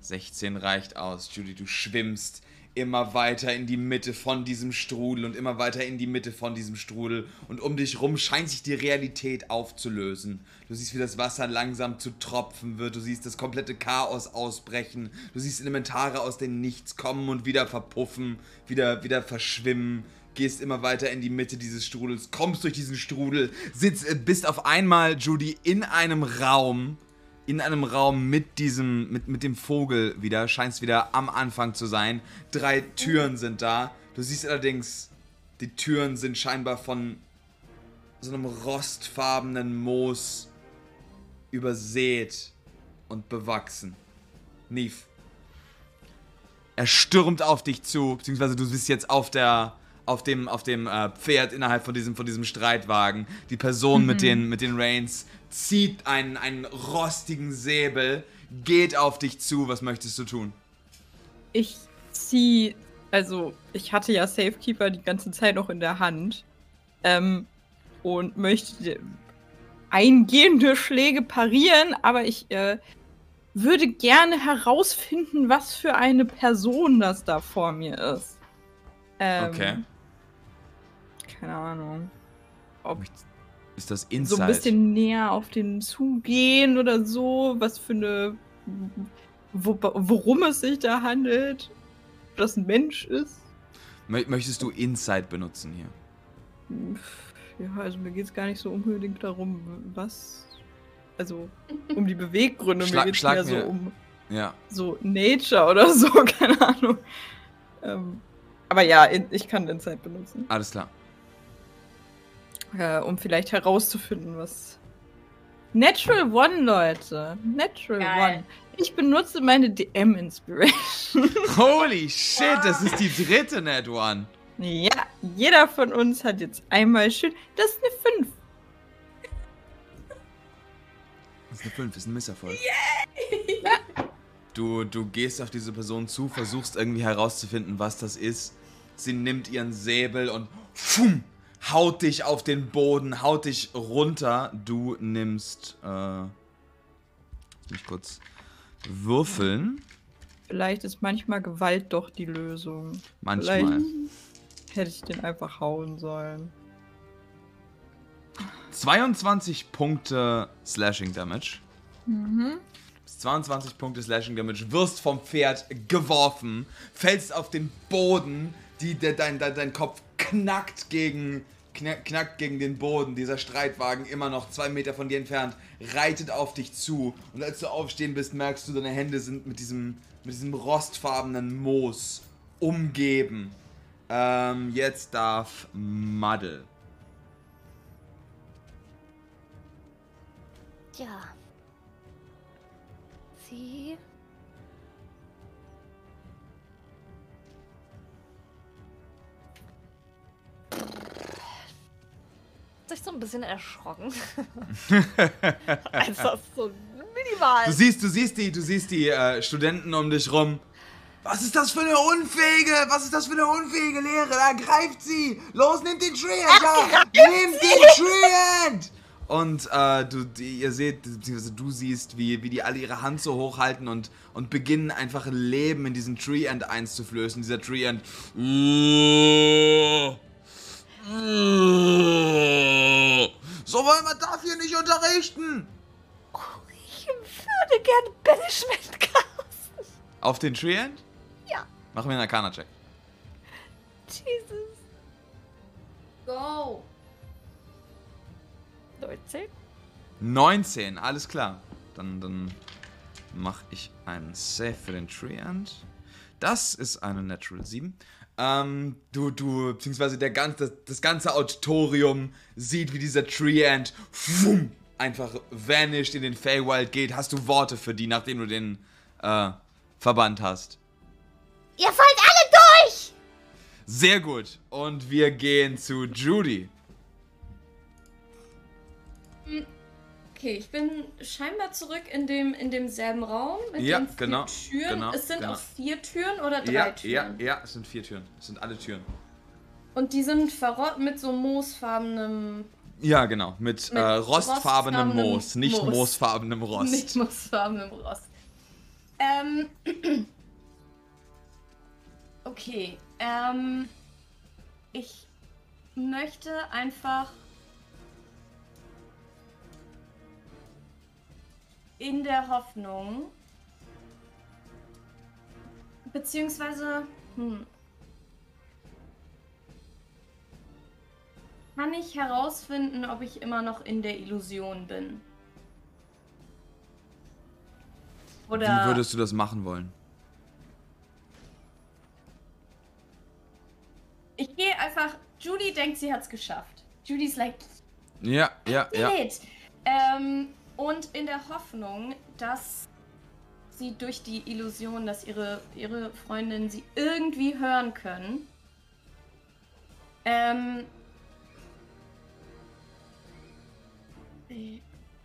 16 reicht aus. Judy, du schwimmst immer weiter in die Mitte von diesem Strudel und immer weiter in die Mitte von diesem Strudel. Und um dich rum scheint sich die Realität aufzulösen. Du siehst, wie das Wasser langsam zu Tropfen wird. Du siehst das komplette Chaos ausbrechen. Du siehst Elementare aus dem Nichts kommen und wieder verpuffen, wieder, wieder verschwimmen. Gehst immer weiter in die Mitte dieses Strudels, kommst durch diesen Strudel, sitzt, äh, bist auf einmal, Judy, in einem Raum, in einem Raum mit diesem, mit, mit dem Vogel wieder, scheinst wieder am Anfang zu sein. Drei Türen sind da. Du siehst allerdings, die Türen sind scheinbar von so einem rostfarbenen Moos übersät und bewachsen. Neve. Er stürmt auf dich zu, beziehungsweise du bist jetzt auf der, auf dem, auf dem äh, Pferd innerhalb von diesem, von diesem Streitwagen. Die Person mit den, mit den Reins zieht einen, einen rostigen Säbel, geht auf dich zu. Was möchtest du tun? Ich zieh, also ich hatte ja Safekeeper die ganze Zeit noch in der Hand ähm, und möchte eingehende Schläge parieren, aber ich äh, würde gerne herausfinden, was für eine Person das da vor mir ist. Ähm, Okay. Keine Ahnung. Ob Ist das so Inside? ein bisschen näher auf den zugehen oder so, was für eine. Wo, worum es sich da handelt. Ob das ein Mensch ist. Mö- Möchtest du Inside benutzen hier? Ja, also mir geht es gar nicht so unbedingt darum, was. Also um die Beweggründe. Schlag- mir geht es mehr mir- so um Ja. so Nature oder so, keine Ahnung. Ähm, aber ja, ich kann Insight benutzen. Alles klar. Äh, um vielleicht herauszufinden, was. Natural One, Leute. Natural Geil. One. Ich benutze meine DM-Inspiration. Holy shit, das ist die dritte Net One. ja, jeder von uns hat jetzt einmal schön. Das ist eine 5. Das ist eine 5, ist ein Misserfolg. Du, du gehst auf diese Person zu, versuchst irgendwie herauszufinden, was das ist. Sie nimmt ihren Säbel und pfum, haut dich auf den Boden, haut dich runter. Du nimmst, äh, lass mich kurz würfeln. Vielleicht ist manchmal Gewalt doch die Lösung. Manchmal. Vielleicht hätte ich den einfach hauen sollen. 22 Punkte Slashing Damage. Mhm. 22 Punkte Slashing Damage, wirst vom Pferd geworfen, fällst auf den Boden, die, der, dein, dein, dein Kopf knackt gegen, knack, knackt gegen den Boden. Dieser Streitwagen immer noch zwei Meter von dir entfernt, reitet auf dich zu. Und als du aufstehen bist, merkst du, deine Hände sind mit diesem, mit diesem rostfarbenen Moos umgeben. Ähm, jetzt darf Muddle. Tja. Sie. Sich so ein bisschen erschrocken. also so minimal. Du siehst, du siehst die, du siehst die äh, Studenten um dich rum. Was ist das für eine unfähige, was ist das für eine unfähige Lehre? Da greift sie! Los, nehmt den Treant! Ja, nehmt den Treant! Und äh, du, die, ihr seht, beziehungsweise du siehst, wie, wie die alle ihre Hand so hochhalten und, und beginnen einfach ein Leben in diesen Treant einzuflößen. Dieser Treant. So, weil man darf hier nicht unterrichten! Ich würde gerne Banishment casten. Auf den Treant? Ja. Mach mir einen Arcana-Check. Jesus. Go! 19? 19, alles klar. Dann, dann mache ich einen Save für den Treant. Das ist eine Natural 7. Ähm, du, du, beziehungsweise der ganze, das, ganze Auditorium sieht, wie dieser Treant wumm, einfach vanished in den Feywild geht. Hast du Worte für die, nachdem du den, äh, verbannt hast. Ihr fallt alle durch! Sehr gut. Und wir gehen zu Judy. Okay, ich bin scheinbar zurück in dem in demselben Raum mit Ja, den vier genau, Türen. genau, es sind genau. auch vier Türen oder drei Ja, ja, Türen. ja, es sind vier Türen. Es sind alle Türen. Und die sind verrottet mit so moosfarbenem, Ja, genau. Mit, Mit äh, rostfarbenem rostfarbenem Moos, nicht Moos. moosfarbenem Rost. nicht moosfarbenem Rost. Ähm. Okay. Ähm. Ich möchte einfach in der Hoffnung, beziehungsweise, hm, kann ich herausfinden, ob ich immer noch in der Illusion bin? Oder Wie würdest du das machen wollen? ich gehe einfach. Judy denkt, sie hat's geschafft. Judy's like, Ja, ja, ja. Ähm, und in der Hoffnung, dass sie durch die Illusion, dass ihre, ihre Freundinnen sie irgendwie hören können, ähm,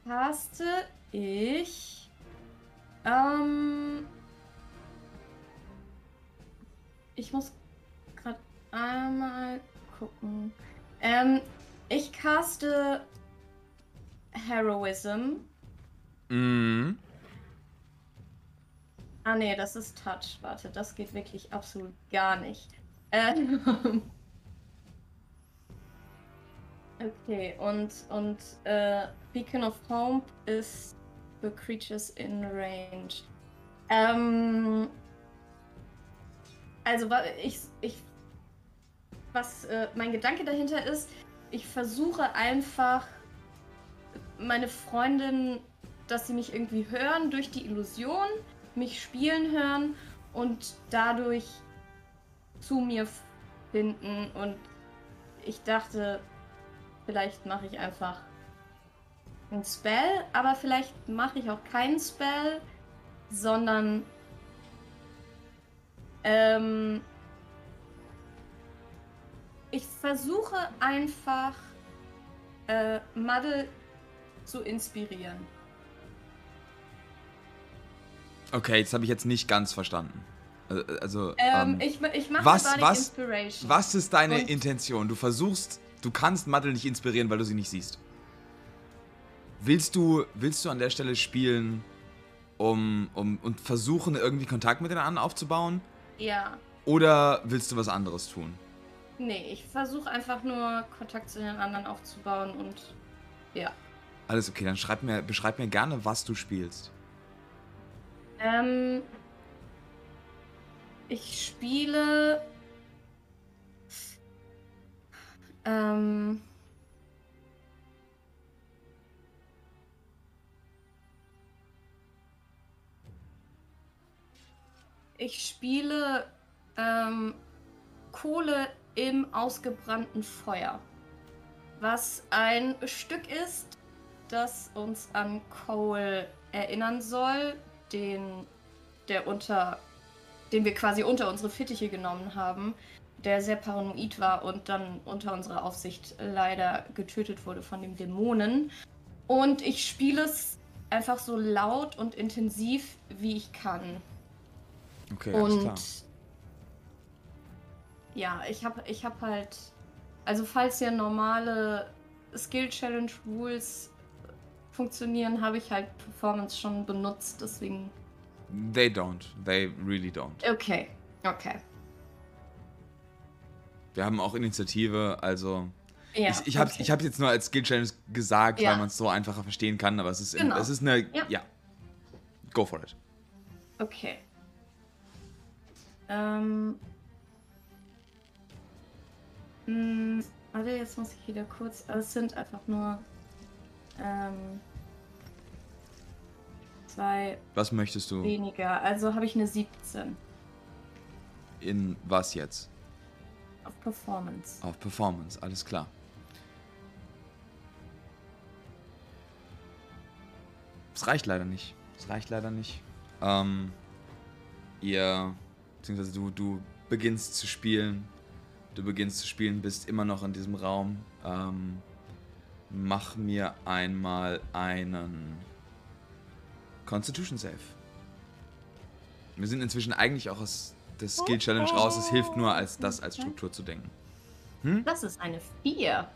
caste ich, ähm, ich muss gerade einmal gucken. Ähm, ich caste Heroism. Mhm. Ah nee, das ist Touch. Warte, das geht wirklich absolut gar nicht. Ähm. Okay, und, und äh, Beacon of Hope ist für Creatures in Range. Ähm, also, ich, ich, was äh, mein Gedanke dahinter ist, ich versuche einfach meine Freundin, dass sie mich irgendwie hören durch die Illusion, mich spielen hören und dadurch zu mir finden. Und ich dachte, vielleicht mache ich einfach ein Spell, aber vielleicht mache ich auch keinen Spell, sondern ähm, ich versuche einfach äh, Madde zu inspirieren. Okay, das habe ich jetzt nicht ganz verstanden. Äh, Also, Ähm, ähm, ich, ich mache was- was- Inspiration. was ist deine und- Intention? Du versuchst, du kannst Madel nicht inspirieren, weil du sie nicht siehst. Willst du, willst du an der Stelle spielen, um, um und versuchen, irgendwie Kontakt mit den anderen aufzubauen? Ja. Oder willst du was anderes tun? Nee, ich versuche einfach nur Kontakt zu den anderen aufzubauen und ja. Alles okay, dann schreib mir, beschreib mir gerne, was du spielst. Ähm, ich spiele. Ähm. Ich spiele ähm, Kohle im ausgebrannten Feuer. Was ein Stück ist, das uns an Cole erinnern soll, den, der unter, den wir quasi unter unsere Fittiche genommen haben, der sehr paranoid war und dann unter unserer Aufsicht leider getötet wurde von dem Dämonen. Und ich spiele es einfach so laut und intensiv, wie ich kann. Okay, alles klar. Und ja, ich habe ich hab halt, also falls hier normale Skill Challenge Rules funktionieren, habe ich halt Performance schon benutzt, deswegen. They don't. They really don't. Okay, okay. Wir haben auch Initiative, also. Ja, ich ich habe okay. jetzt nur als Skill Challenge gesagt, Ja. weil man es so einfacher verstehen kann, aber es ist, Genau. es ist eine. Ja. ja. Go for it. Okay. Ähm. Mh, warte, jetzt muss ich wieder kurz. Also es sind einfach nur. Ähm. Zwei Was möchtest du weniger. Also habe ich eine 17 in was jetzt? auf Performance. Auf Performance, alles klar. Es reicht leider nicht. Es reicht leider nicht. Ähm, ihr, beziehungsweise du, du beginnst zu spielen. Du beginnst zu spielen, bist immer noch in diesem Raum. Ähm, mach mir einmal einen Constitution Save. Wir sind inzwischen eigentlich auch aus der Skill Challenge raus. Es hilft nur, als das als Struktur zu denken. Das ist eine 4.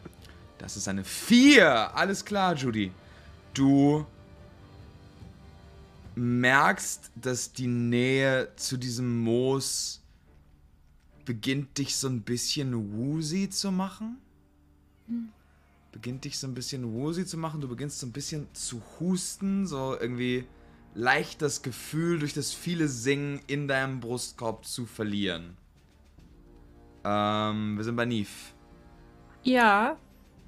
Das ist eine 4. Alles klar, Judy. Du merkst, dass die Nähe zu diesem Moos beginnt dich so ein bisschen woozy zu machen. Beginnt dich so ein bisschen woozy zu machen. Du beginnst so ein bisschen zu husten, so irgendwie leicht das Gefühl durch das viele Singen in deinem Brustkorb zu verlieren. Ähm, wir sind bei Neve. Ja,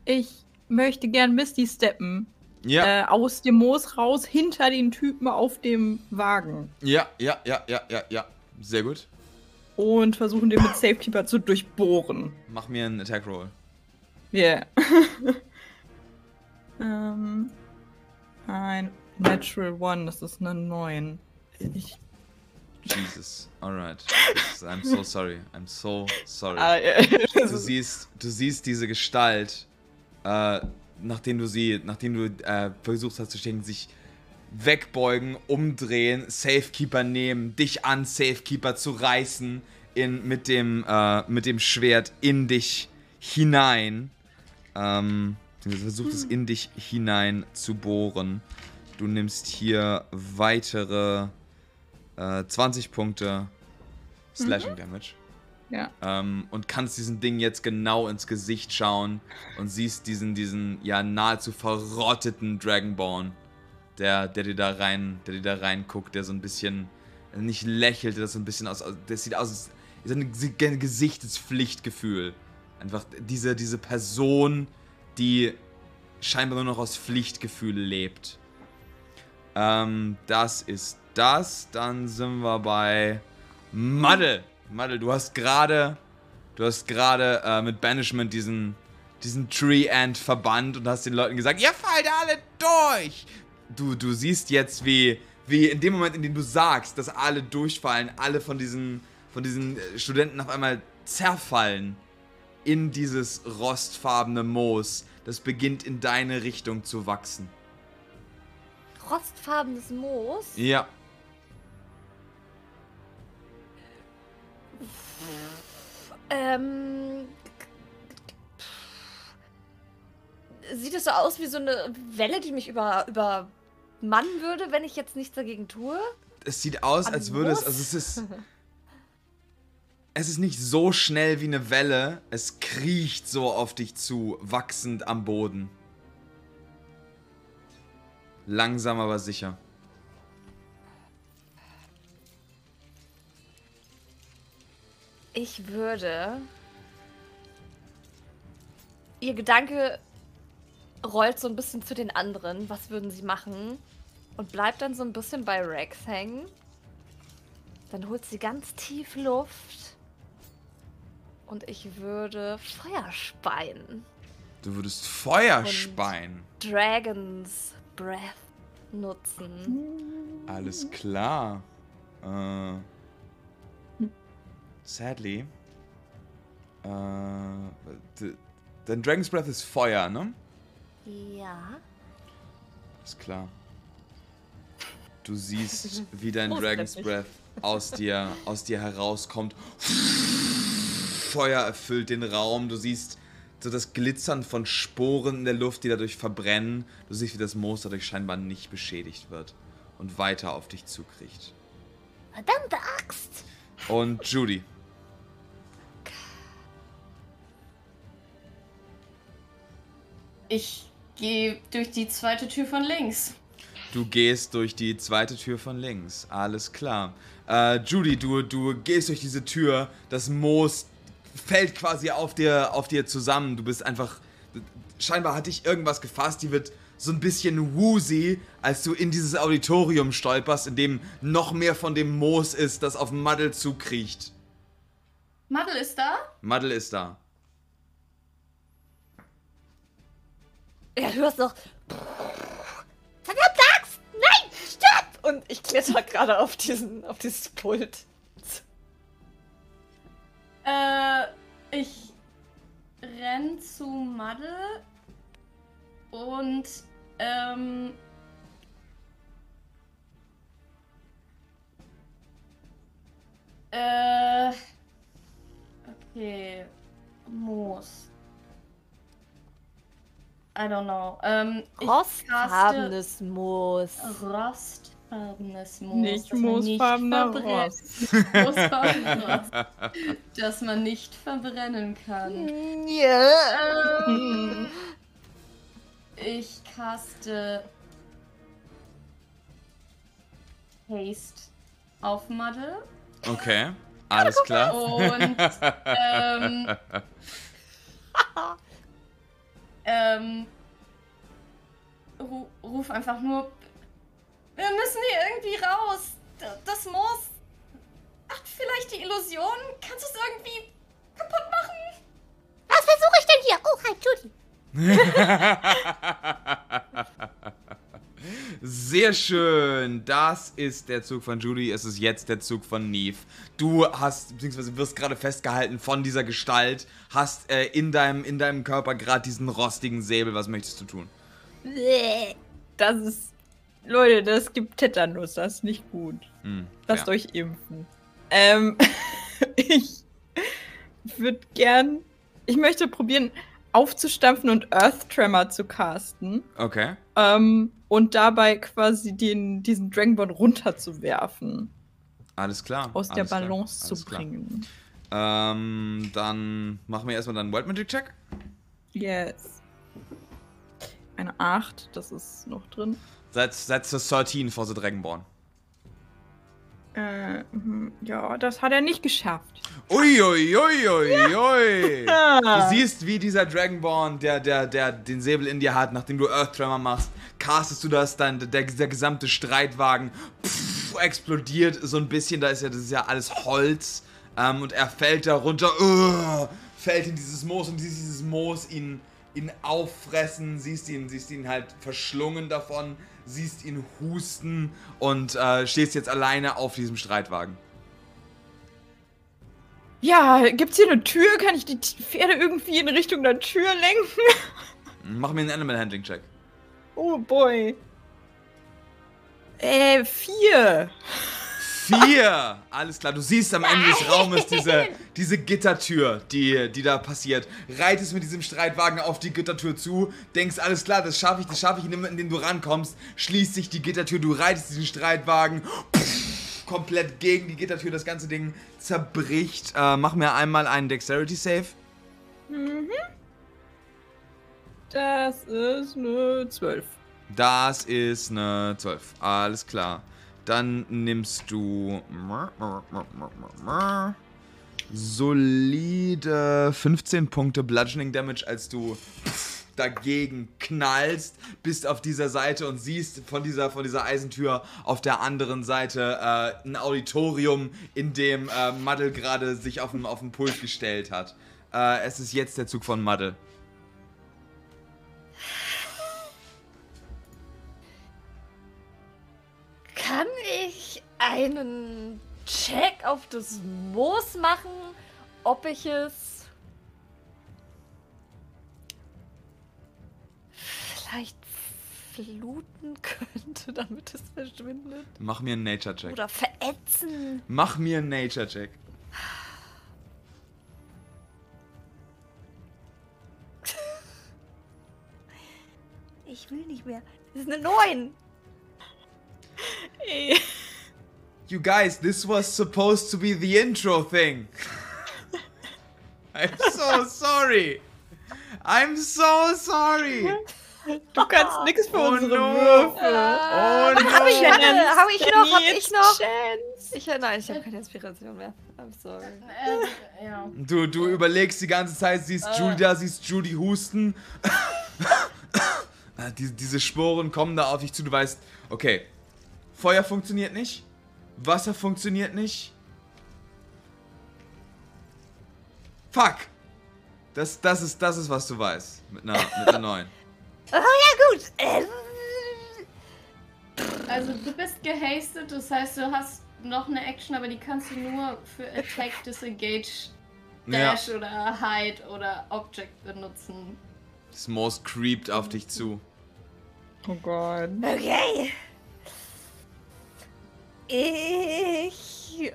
ich möchte gern Misty steppen. Ja. Äh, aus dem Moos raus, hinter den Typen auf dem Wagen. Ja, ja, ja, ja, ja, ja. Sehr gut. Und versuchen den mit Safekeeper zu durchbohren. Mach mir einen Attack Roll. Yeah. ähm, ein Natural One, das ist eine 9. Ich, Jesus. Alright. I'm so sorry. I'm so sorry. ah, das Du siehst, du siehst diese Gestalt, äh, nachdem du sie, nachdem du äh, versucht hast zu stehen, sich wegbeugen, umdrehen, Safekeeper nehmen, dich an Safekeeper zu reißen, in, mit, dem, äh, mit dem Schwert in dich hinein. Ähm, versucht es in dich hinein zu bohren. Du nimmst hier weitere äh, 20 Punkte Slashing Damage. ja. Ähm, und kannst diesem Ding jetzt genau ins Gesicht schauen und siehst diesen, diesen ja nahezu verrotteten Dragonborn, der, der dir da rein, der dir da reinguckt, der so ein bisschen nicht lächelt, der so ein bisschen aus, das sieht aus, als ist Pflichtgefühl. Einfach diese, diese Person, die scheinbar nur noch aus Pflichtgefühl lebt. Ähm, das ist das. Dann sind wir bei Maddel. Maddel, du hast gerade, du hast gerade äh, mit Banishment diesen, diesen Tree Ant verbannt und hast den Leuten gesagt, ihr fallt alle durch. Du, du siehst jetzt, wie, wie in dem Moment, in dem du sagst, dass alle durchfallen, alle von diesen, von diesen äh, Studenten auf einmal zerfallen in dieses rostfarbene Moos. Das beginnt in deine Richtung zu wachsen. Rostfarbenes Moos. Ja. Ähm. Sieht es so aus wie so eine Welle, die mich über, übermannen würde, wenn ich jetzt nichts dagegen tue? es sieht aus, als würde es, also es ist, es ist nicht so schnell wie eine Welle, es kriecht so auf dich zu, wachsend am Boden. Langsam aber sicher. Ich würde. Ihr Gedanke rollt so ein bisschen zu den anderen. Was würden sie machen? Und bleibt dann so ein bisschen bei Rex hängen. Dann holt sie ganz tief Luft. Und ich würde Feuer speien. Du würdest Feuer Und- speien. Dragon's Breath nutzen. Alles klar. Äh, sadly. Äh, dein Dragon's Breath ist Feuer, ne? Ja. Ist klar. Du siehst, wie dein Dragon's. Breath aus dir, aus dir herauskommt. Feuer erfüllt den Raum. Du siehst so das Glitzern von Sporen in der Luft, die dadurch verbrennen. Du siehst, wie das Moos dadurch scheinbar nicht beschädigt wird und weiter auf dich zukriecht. Verdammte Axt! Und Judy. Ich gehe durch die zweite Tür von links. Du gehst durch die zweite Tür von links. Alles klar. Äh, Judy, du, du gehst durch diese Tür. Das Moos fällt quasi auf dir, auf dir zusammen. Du bist einfach. Scheinbar hat dich irgendwas gefasst. Die wird so ein bisschen woozy, als du in dieses Auditorium stolperst, in dem noch mehr von dem Moos ist, das auf Muddle zukriecht. Madel ist da? Muddle ist da. Ja, du hast doch. Verdammte Axt! Nein! Stopp! Und ich kletter gerade auf diesen, auf dieses Pult. Äh, ich renn zu Madde und ähm, äh, okay, Moos. I don't know. Ähm, Rostfarbenes Moos. Rostfarbenes Moos. Nicht das man moosfarbener Rost. Moosfarbener Rost. das man nicht verbrennen kann. Ja. Ähm, ich caste Haste auf Madde Okay, alles klar. und ähm, ähm, ru ruf einfach nur, wir müssen hier irgendwie raus. Das Moos hat vielleicht die Illusion. Kannst du es irgendwie kaputt machen? Was versuche ich denn hier? Oh, hi, Judy. Sehr schön. Das ist der Zug von Judy. Es ist jetzt der Zug von Neve. Du hast, beziehungsweise wirst gerade festgehalten von dieser Gestalt, hast äh, in, deinem, in deinem Körper gerade diesen rostigen Säbel. Was möchtest du tun? Bäh. Das ist. Leute, das gibt Tetanus, das ist nicht gut. Hm, Lasst ja. euch impfen. Ähm, ich würde gern. Ich möchte probieren, aufzustampfen und Earth Tremor zu casten. Okay. Ähm, und dabei quasi den, diesen Dragonborn runterzuwerfen. Alles klar. Aus der Balance zu klar. bringen. Ähm, dann machen wir erstmal deinen Wild Magic Check. Yes. Eine 8, das ist noch drin. That's, that's the 13 for the Dragonborn. Äh, mhm, ja, das hat er nicht geschafft. Uiuiuiui. Du Ah. siehst, wie dieser Dragonborn, der, der, der den Säbel in dir hat, nachdem du Earth Tremor machst, castest du das, dann der, der gesamte Streitwagen pff, explodiert so ein bisschen, da ist ja, das ist ja alles Holz, ähm, und er fällt da runter, uh, fällt in dieses Moos und du siehst dieses Moos ihn, ihn auffressen, siehst ihn, siehst ihn halt verschlungen davon, siehst ihn husten und äh, stehst jetzt alleine auf diesem Streitwagen. Ja, gibt's hier eine Tür? Kann ich die Pferde irgendwie in Richtung der Tür lenken? Mach mir einen Animal Handling Check. Oh boy. Äh, vier. Vier! Alles klar, du siehst am Ende des Raumes diese, diese Gittertür, die, die da passiert. Reitest mit diesem Streitwagen auf die Gittertür zu, denkst, alles klar, das schaffe ich, das schaffe ich, in dem, in dem du rankommst, schließt sich die Gittertür, du reitest diesen Streitwagen pff, komplett gegen die Gittertür, das ganze Ding zerbricht. Äh, mach mir einmal einen Dexterity Save. Das ist eine zwölf. Das ist eine 12. Alles klar. Dann nimmst du solide 15 Punkte Bludgeoning Damage, als du dagegen knallst, bist auf dieser Seite und siehst von dieser, von dieser Eisentür auf der anderen Seite äh, ein Auditorium, in dem äh, Muddle gerade sich auf dem Pult gestellt hat. Äh, es ist jetzt der Zug von Muddle. Kann ich einen Check auf das Moos machen, ob ich es vielleicht fluten könnte, damit es verschwindet? Mach mir einen Nature Check. Oder verätzen? Mach mir einen Nature Check. Ich will nicht mehr. Das ist eine 9. Ey. You guys, this was supposed to be the intro thing. I'm so sorry. I'm so sorry. Du kannst nichts für Oh unsere no. Würfel. Oh hab ich no. noch? Hab ich noch? Hab ich noch? Chance. Ich, nein, ich habe keine Inspiration mehr. I'm sorry. Äh. Du, du überlegst die ganze Zeit, siehst Judy da, siehst Judy husten. Äh, diese, diese Sporen kommen da auf dich zu, du weißt, okay, Feuer funktioniert nicht, Wasser funktioniert nicht. Fuck! Das, das, ist, das ist, was du weißt. Mit einer, mit einer 9. Ah, ja, gut. Also du bist gehastet, das heißt, du hast noch eine Action, aber die kannst du nur für Attack, Disengage, Ja. Dash oder Hide oder Object benutzen. Das Moos creept auf dich zu. Oh Gott. Okay. Ich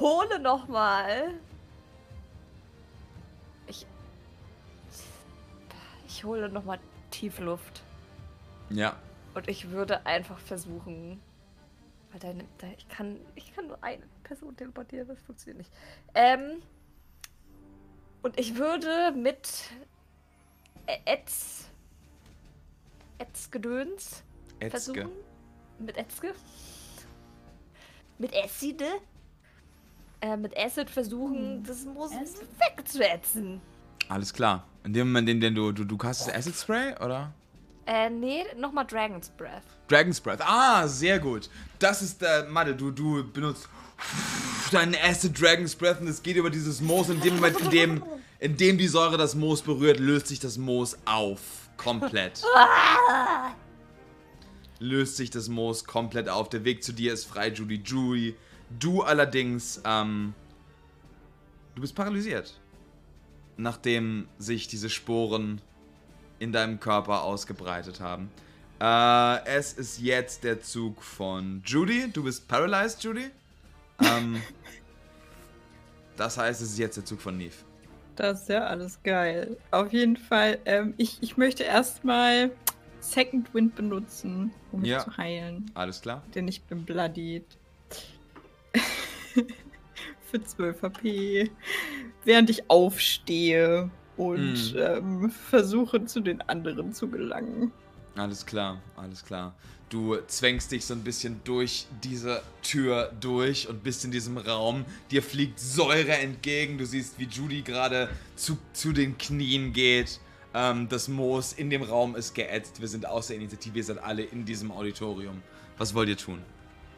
hole noch mal. Ich ich hole noch mal Tiefluft Ja. und ich würde einfach versuchen, weil deine, da, ich kann ich kann nur eine Person teleportieren, das funktioniert nicht. Ähm und ich würde mit Etz Etz Gedöns Etzke. versuchen. Mit Etzke. Mit Acide. Äh, mit Acid versuchen, das Moos wegzuätzen. Alles klar. In dem Moment, in dem du, du, du castest Acid Spray, oder? Äh, nee, nochmal Dragon's Breath. Dragon's Breath. Ah, sehr gut. Das ist der, Mathe, du, du benutzt deinen Acid Dragon's Breath und es geht über dieses Moos. In dem Moment, in dem, in dem die Säure das Moos berührt, löst sich das Moos auf. Komplett. Löst sich das Moos komplett auf. Der Weg zu dir ist frei, Judy. Judy, du allerdings, ähm, du bist paralysiert. Nachdem sich diese Sporen in deinem Körper ausgebreitet haben. Äh, es ist jetzt der Zug von Judy. Du bist paralyzed, Judy. Ähm, das heißt, es ist jetzt der Zug von Neve. Das ist ja alles geil. Auf jeden Fall, ähm, ich, ich möchte erstmal Second Wind benutzen, um mich Ja. zu heilen. Alles klar? Denn ich bin bloodied. Für 12 HP. Während ich aufstehe und Mhm. ähm, versuche zu den anderen zu gelangen. Alles klar, alles klar. Du zwängst dich so ein bisschen durch diese Tür durch und bist in diesem Raum. Dir fliegt Säure entgegen. Du siehst, wie Judy gerade zu, zu den Knien geht. Ähm, das Moos in dem Raum ist geätzt. Wir sind aus der Initiative. Ihr seid alle in diesem Auditorium. Was wollt ihr tun?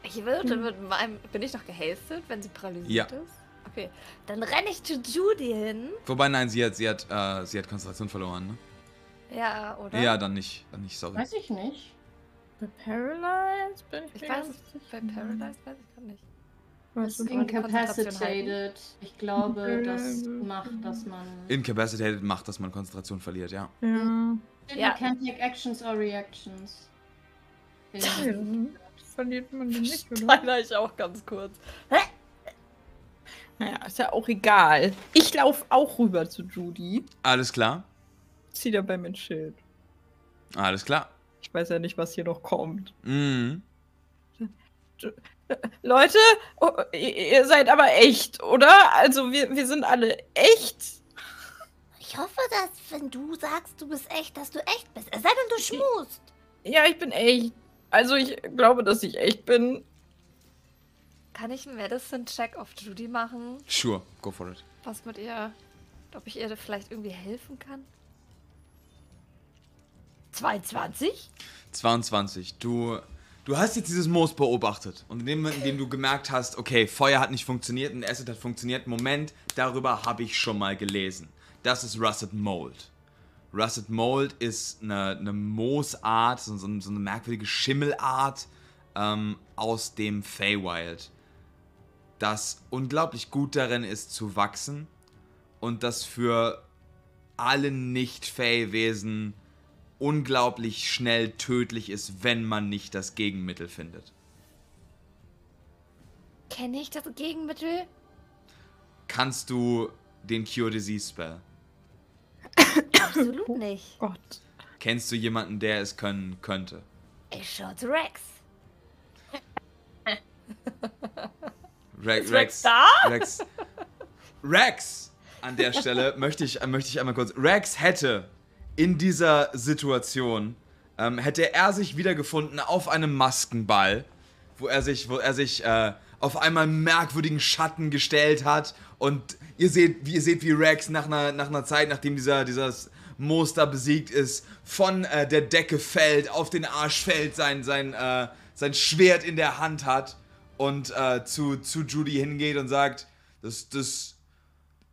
Ich würde mit meinem. Bin ich noch gehastet, wenn sie paralysiert Ja. ist? Okay. Dann renne ich zu Judy hin. Wobei, nein, sie hat, sie hat, äh, sie hat Konzentration verloren, ne? Ja, oder? Ja, dann nicht. Dann nicht, sorry. Weiß ich nicht. Bei Paralyze bin ich, Ich weiß. Bei Paradise weiß ich gar nicht. Ist kann incapacitated. Ich glaube, das macht, dass man. Incapacitated macht, dass man Konzentration verliert, ja. Ja. Ja. You can take actions or reactions. Ja, verliert man die nicht, oder? Deiner ich auch ganz kurz. Naja, ist ja auch egal. Ich laufe auch rüber zu Judy. Alles klar? Zieh dabei mein Schild. Alles klar. Ich weiß ja nicht, was hier noch kommt. Mhm. Leute, oh, ihr ihr seid aber echt, oder? Also wir, wir sind alle echt. Ich hoffe, dass, wenn du sagst, du bist echt, dass du echt bist. Es sei denn, du schmust. Ja, ich bin echt. Also ich glaube, dass ich echt bin. Kann ich einen Medicine-Check auf Judy machen? Sure, go for it. Was mit ihr. Ob ich ihr vielleicht irgendwie helfen kann? 22? 22. Du, du hast jetzt dieses Moos beobachtet. Und in dem Moment, in dem du gemerkt hast, okay, Feuer hat nicht funktioniert und Acid hat funktioniert, Moment, darüber habe ich schon mal gelesen. Das ist Russet Mold. Russet Mold ist eine, eine Moosart, so, so, eine merkwürdige Schimmelart ähm, aus dem Feywild, das unglaublich gut darin ist zu wachsen und das für alle Nicht-Fey-Wesen unglaublich schnell tödlich ist, wenn man nicht das Gegenmittel findet. Kenne ich das Gegenmittel? Kannst du den Cure Disease Spell? Absolut nicht. Gott. Kennst du jemanden, der es können könnte? Ich schau zu Rex. Re Ist Rex da? Rex. Rex! An der Stelle möchte ich, möchte ich einmal kurz. Rex hätte in dieser Situation, ähm, hätte er sich wiedergefunden auf einem Maskenball, wo er sich, wo er sich äh, auf einmal merkwürdigen Schatten gestellt hat. Und ihr seht, wie ihr seht, wie Rex nach einer, nach einer Zeit, nachdem dieser, dieses Monster besiegt ist, von äh, der Decke fällt, auf den Arsch fällt, sein, sein, äh, sein Schwert in der Hand hat und äh, zu, zu Judy hingeht und sagt, das, das,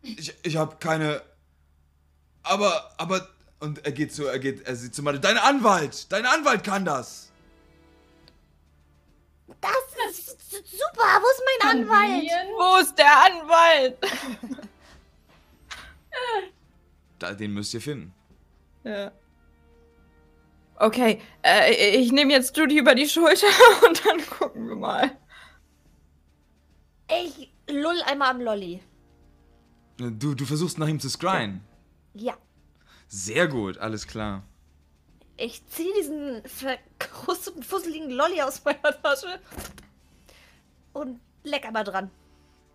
ich, ich habe keine, aber, aber, Und er geht zu, er geht, er sieht zu Maddie. Dein Anwalt! Dein Anwalt kann das! Das ist super. Wo ist mein Anwalt? Wo ist der Anwalt? Da, den müsst ihr finden. Ja. Okay, äh, ich nehme jetzt Judy über die Schulter und dann gucken wir mal. Ich lull einmal am Lolli. Du, du versuchst nach ihm zu scryen. Ja. Sehr gut, alles klar. Ich ziehe diesen verkrusteten, fusseligen Lolli aus meiner Tasche und leck einmal dran.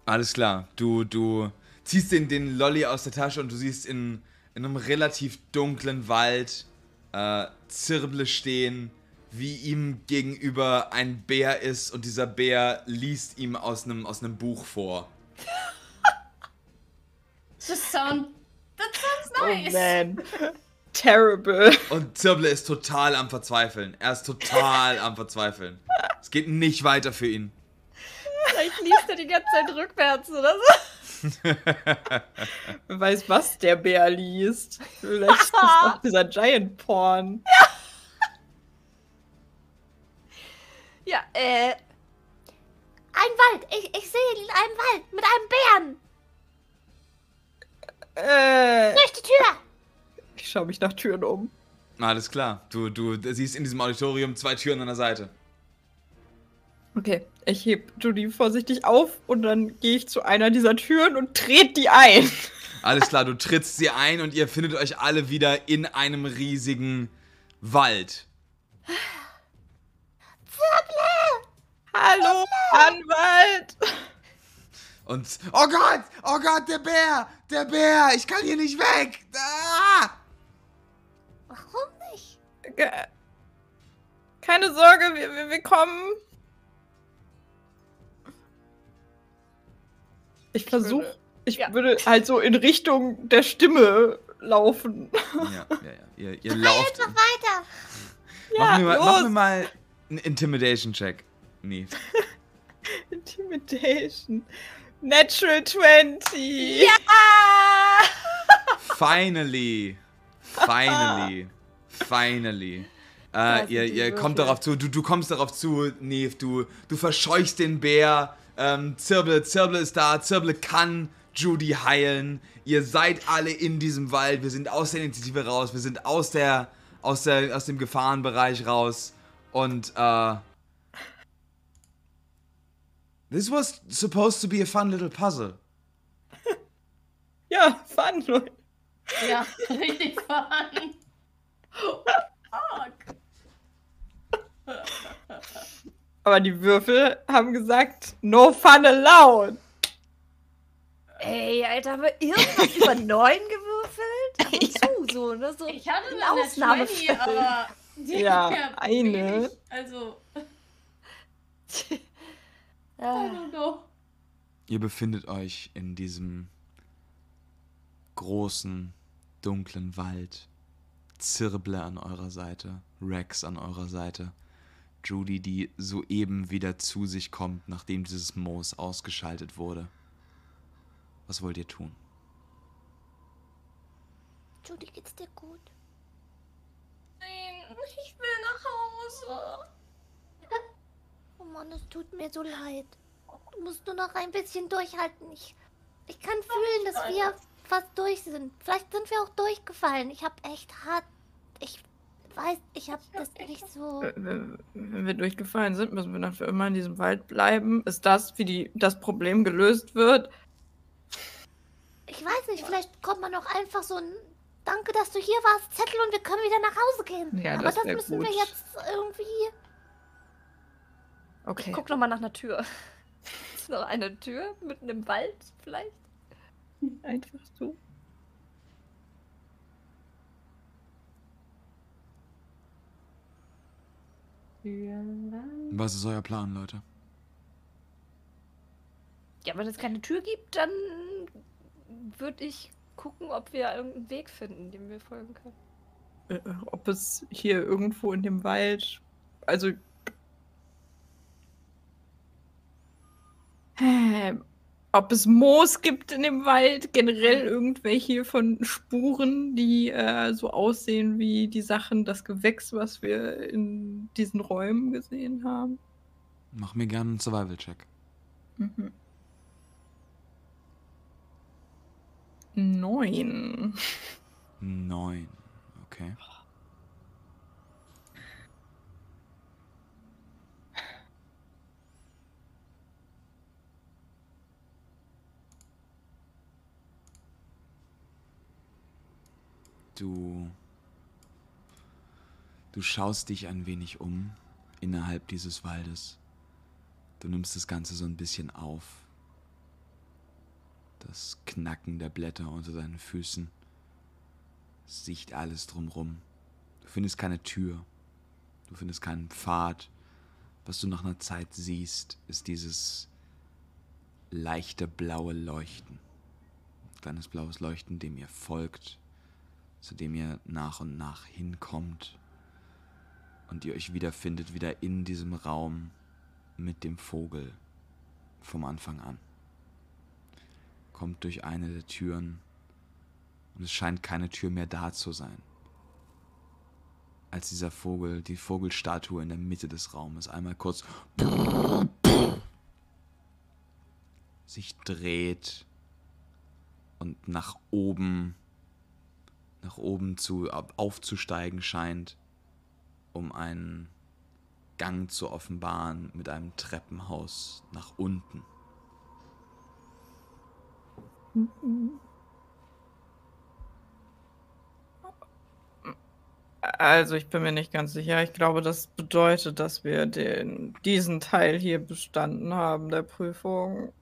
Alles klar. Du, du ziehst den, den Lolli aus der Tasche und du siehst in, in einem relativ dunklen Wald äh, Zirble stehen, wie ihm gegenüber ein Bär ist und dieser Bär liest ihm aus einem, aus einem Buch vor. Das sound. That sounds nice. Oh man. Terrible. Und Zirble ist total am Verzweifeln. Er ist total am Verzweifeln. Es geht nicht weiter für ihn. Vielleicht liest er die ganze Zeit rückwärts oder so. Wer weiß, was der Bär liest. Vielleicht ist das auch dieser Giant Porn. Ja, äh, Ein Wald. Ich, ich sehe einen Wald mit einem Bären. Äh, Durch die Tür. ich schaue mich nach Türen um. Alles klar. Du, du siehst in diesem Auditorium zwei Türen an der Seite. Okay, ich heb Judy vorsichtig auf und dann gehe ich zu einer dieser Türen und trete die ein. Alles klar, du trittst sie ein und ihr findet euch alle wieder in einem riesigen Wald. Hallo, Anwalt. Und. Oh Gott! Oh Gott, der Bär! Der Bär! Ich kann hier nicht weg! Ah! Warum nicht? Keine Sorge, wir, wir, wir kommen. Ich versuche, ich ja. würde halt so in Richtung der Stimme laufen. Ja, ja, ja. Ihr, ihr lauft. Einfach weiter. machen, wir mal, los. machen wir mal einen Intimidation-Check. Nee. Intimidation. Natural 20. ja! Finally. Finally. Finally. Äh, ihr ihr kommt darauf zu, du, du kommst darauf zu, Neve, du, du verscheuchst den Bär. Ähm, Zirble, Zirble ist da, Zirble kann Judy heilen. Ihr seid alle in diesem Wald, wir sind aus der Initiative raus, wir sind aus der, aus der, aus dem Gefahrenbereich raus. Und, äh. This was supposed to be a fun little puzzle. Ja, fun, Leute. Ja, richtig fun. Fuck. Aber die Würfel haben gesagt, no fun allowed. Ey, Alter, haben wir irgendwas über neun gewürfelt? Ab und zu, so, ne? So Ich hatte ein eine Ausnahmefall. 20, aber. die Ja, eine. wenig. Also, I don't know. Ihr befindet euch in diesem großen, dunklen Wald. Zirble an eurer Seite, Rex an eurer Seite. Judy, die soeben wieder zu sich kommt, nachdem dieses Moos ausgeschaltet wurde. Was wollt ihr tun? Judy, geht's dir gut? Nein, ich will nach Hause. Oh Mann, es tut mir so leid. Du musst nur noch ein bisschen durchhalten. Ich, ich kann fühlen, dass wir fast durch sind. Vielleicht sind wir auch durchgefallen. Ich habe echt hart. Ich weiß, ich habe das nicht so. Äh, Wenn wenn wir durchgefallen sind, müssen wir dann für immer in diesem Wald bleiben. Ist das, wie die, das Problem gelöst wird? Ich weiß nicht, vielleicht kommt man auch einfach so ein Danke, dass du hier warst, Zettel und wir können wieder nach Hause gehen. Ja, Aber das das, wär müssen wir gut. jetzt irgendwie. Okay. Guck noch mal nach einer Tür. Ist noch eine Tür mitten im Wald vielleicht? Einfach so. Was ist euer Plan, Leute? Ja, wenn es keine Tür gibt, dann würde ich gucken, ob wir irgendeinen Weg finden, dem wir folgen können. Äh, ob es hier irgendwo in dem Wald. Also. Ob es Moos gibt in dem Wald, generell irgendwelche von Spuren, die äh, so aussehen wie die Sachen, das Gewächs, was wir in diesen Räumen gesehen haben. Mach mir gerne einen Survival-Check. Mhm. Neun. Neun. Okay. Du. Du schaust dich ein wenig um innerhalb dieses Waldes. Du nimmst das Ganze so ein bisschen auf. Das Knacken der Blätter unter deinen Füßen. Sicht alles drumrum. Du findest keine Tür. Du findest keinen Pfad. Was du nach einer Zeit siehst, ist dieses leichte blaue Leuchten. Kleines blaues Leuchten, dem ihr folgt, zu dem ihr nach und nach hinkommt und ihr euch wiederfindet, wieder in diesem Raum mit dem Vogel vom Anfang an. Kommt durch eine der Türen und es scheint keine Tür mehr da zu sein. Als dieser Vogel, die Vogelstatue in der Mitte des Raumes einmal kurz sich dreht und nach oben nach oben zu aufzusteigen scheint, um einen Gang zu offenbaren mit einem Treppenhaus nach unten. Also ich bin mir nicht ganz sicher. Ich glaube, das bedeutet, dass wir den, diesen Teil hier bestanden haben der Prüfung.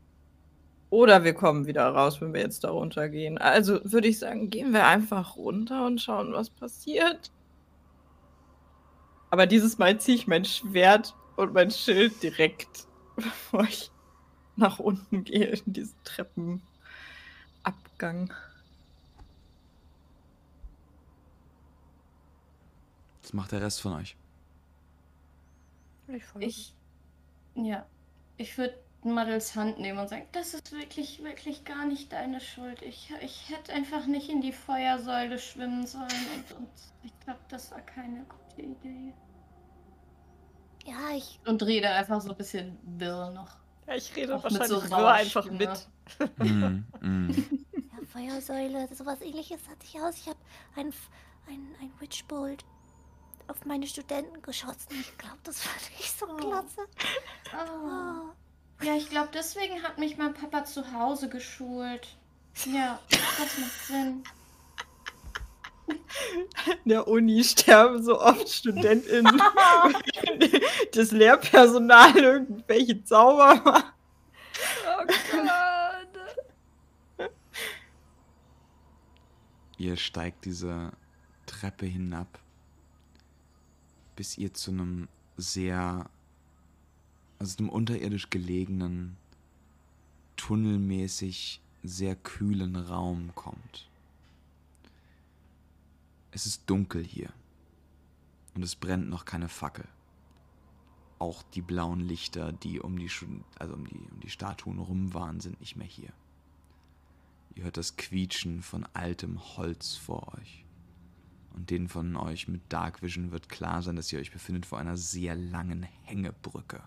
Oder wir kommen wieder raus, wenn wir jetzt da runtergehen. Also würde ich sagen, gehen wir einfach runter und schauen, was passiert. Aber dieses Mal ziehe ich mein Schwert und mein Schild direkt, bevor ich nach unten gehe in diesen Treppenabgang. Was macht der Rest von euch? Ich. Ja. Ich würde Maddels Hand nehmen und sagen, das ist wirklich, wirklich gar nicht deine Schuld. Ich, ich hätte einfach nicht in die Feuersäule schwimmen sollen und, und ich glaube, das war keine gute Idee. Ja, ich. Und rede einfach so ein bisschen wirr noch. ja, ich rede Auch mit wahrscheinlich so einfach Stimme. mit. Mm, mm. Ja, Feuersäule, sowas ähnliches hatte ich aus. Ich habe ein, ein, ein Witchbolt auf meine Studenten geschossen. Ich glaube, das war nicht so Oh. klasse. Oh. Oh. Ja, ich glaube, deswegen hat mich mein Papa zu Hause geschult. Ja, das macht Sinn. In der Uni sterben so oft StudentInnen, das Lehrpersonal irgendwelche Zauber macht. Oh Gott. Ihr steigt diese Treppe hinab, bis ihr zu einem sehr, also einem unterirdisch gelegenen, tunnelmäßig sehr kühlen Raum kommt. Es ist dunkel hier und es brennt noch keine Fackel. Auch die blauen Lichter, die um die, also um die, um die Statuen rum waren, sind nicht mehr hier. Ihr hört das Quietschen von altem Holz vor euch. Und denen von euch mit Dark Vision wird klar sein, dass ihr euch befindet vor einer sehr langen Hängebrücke.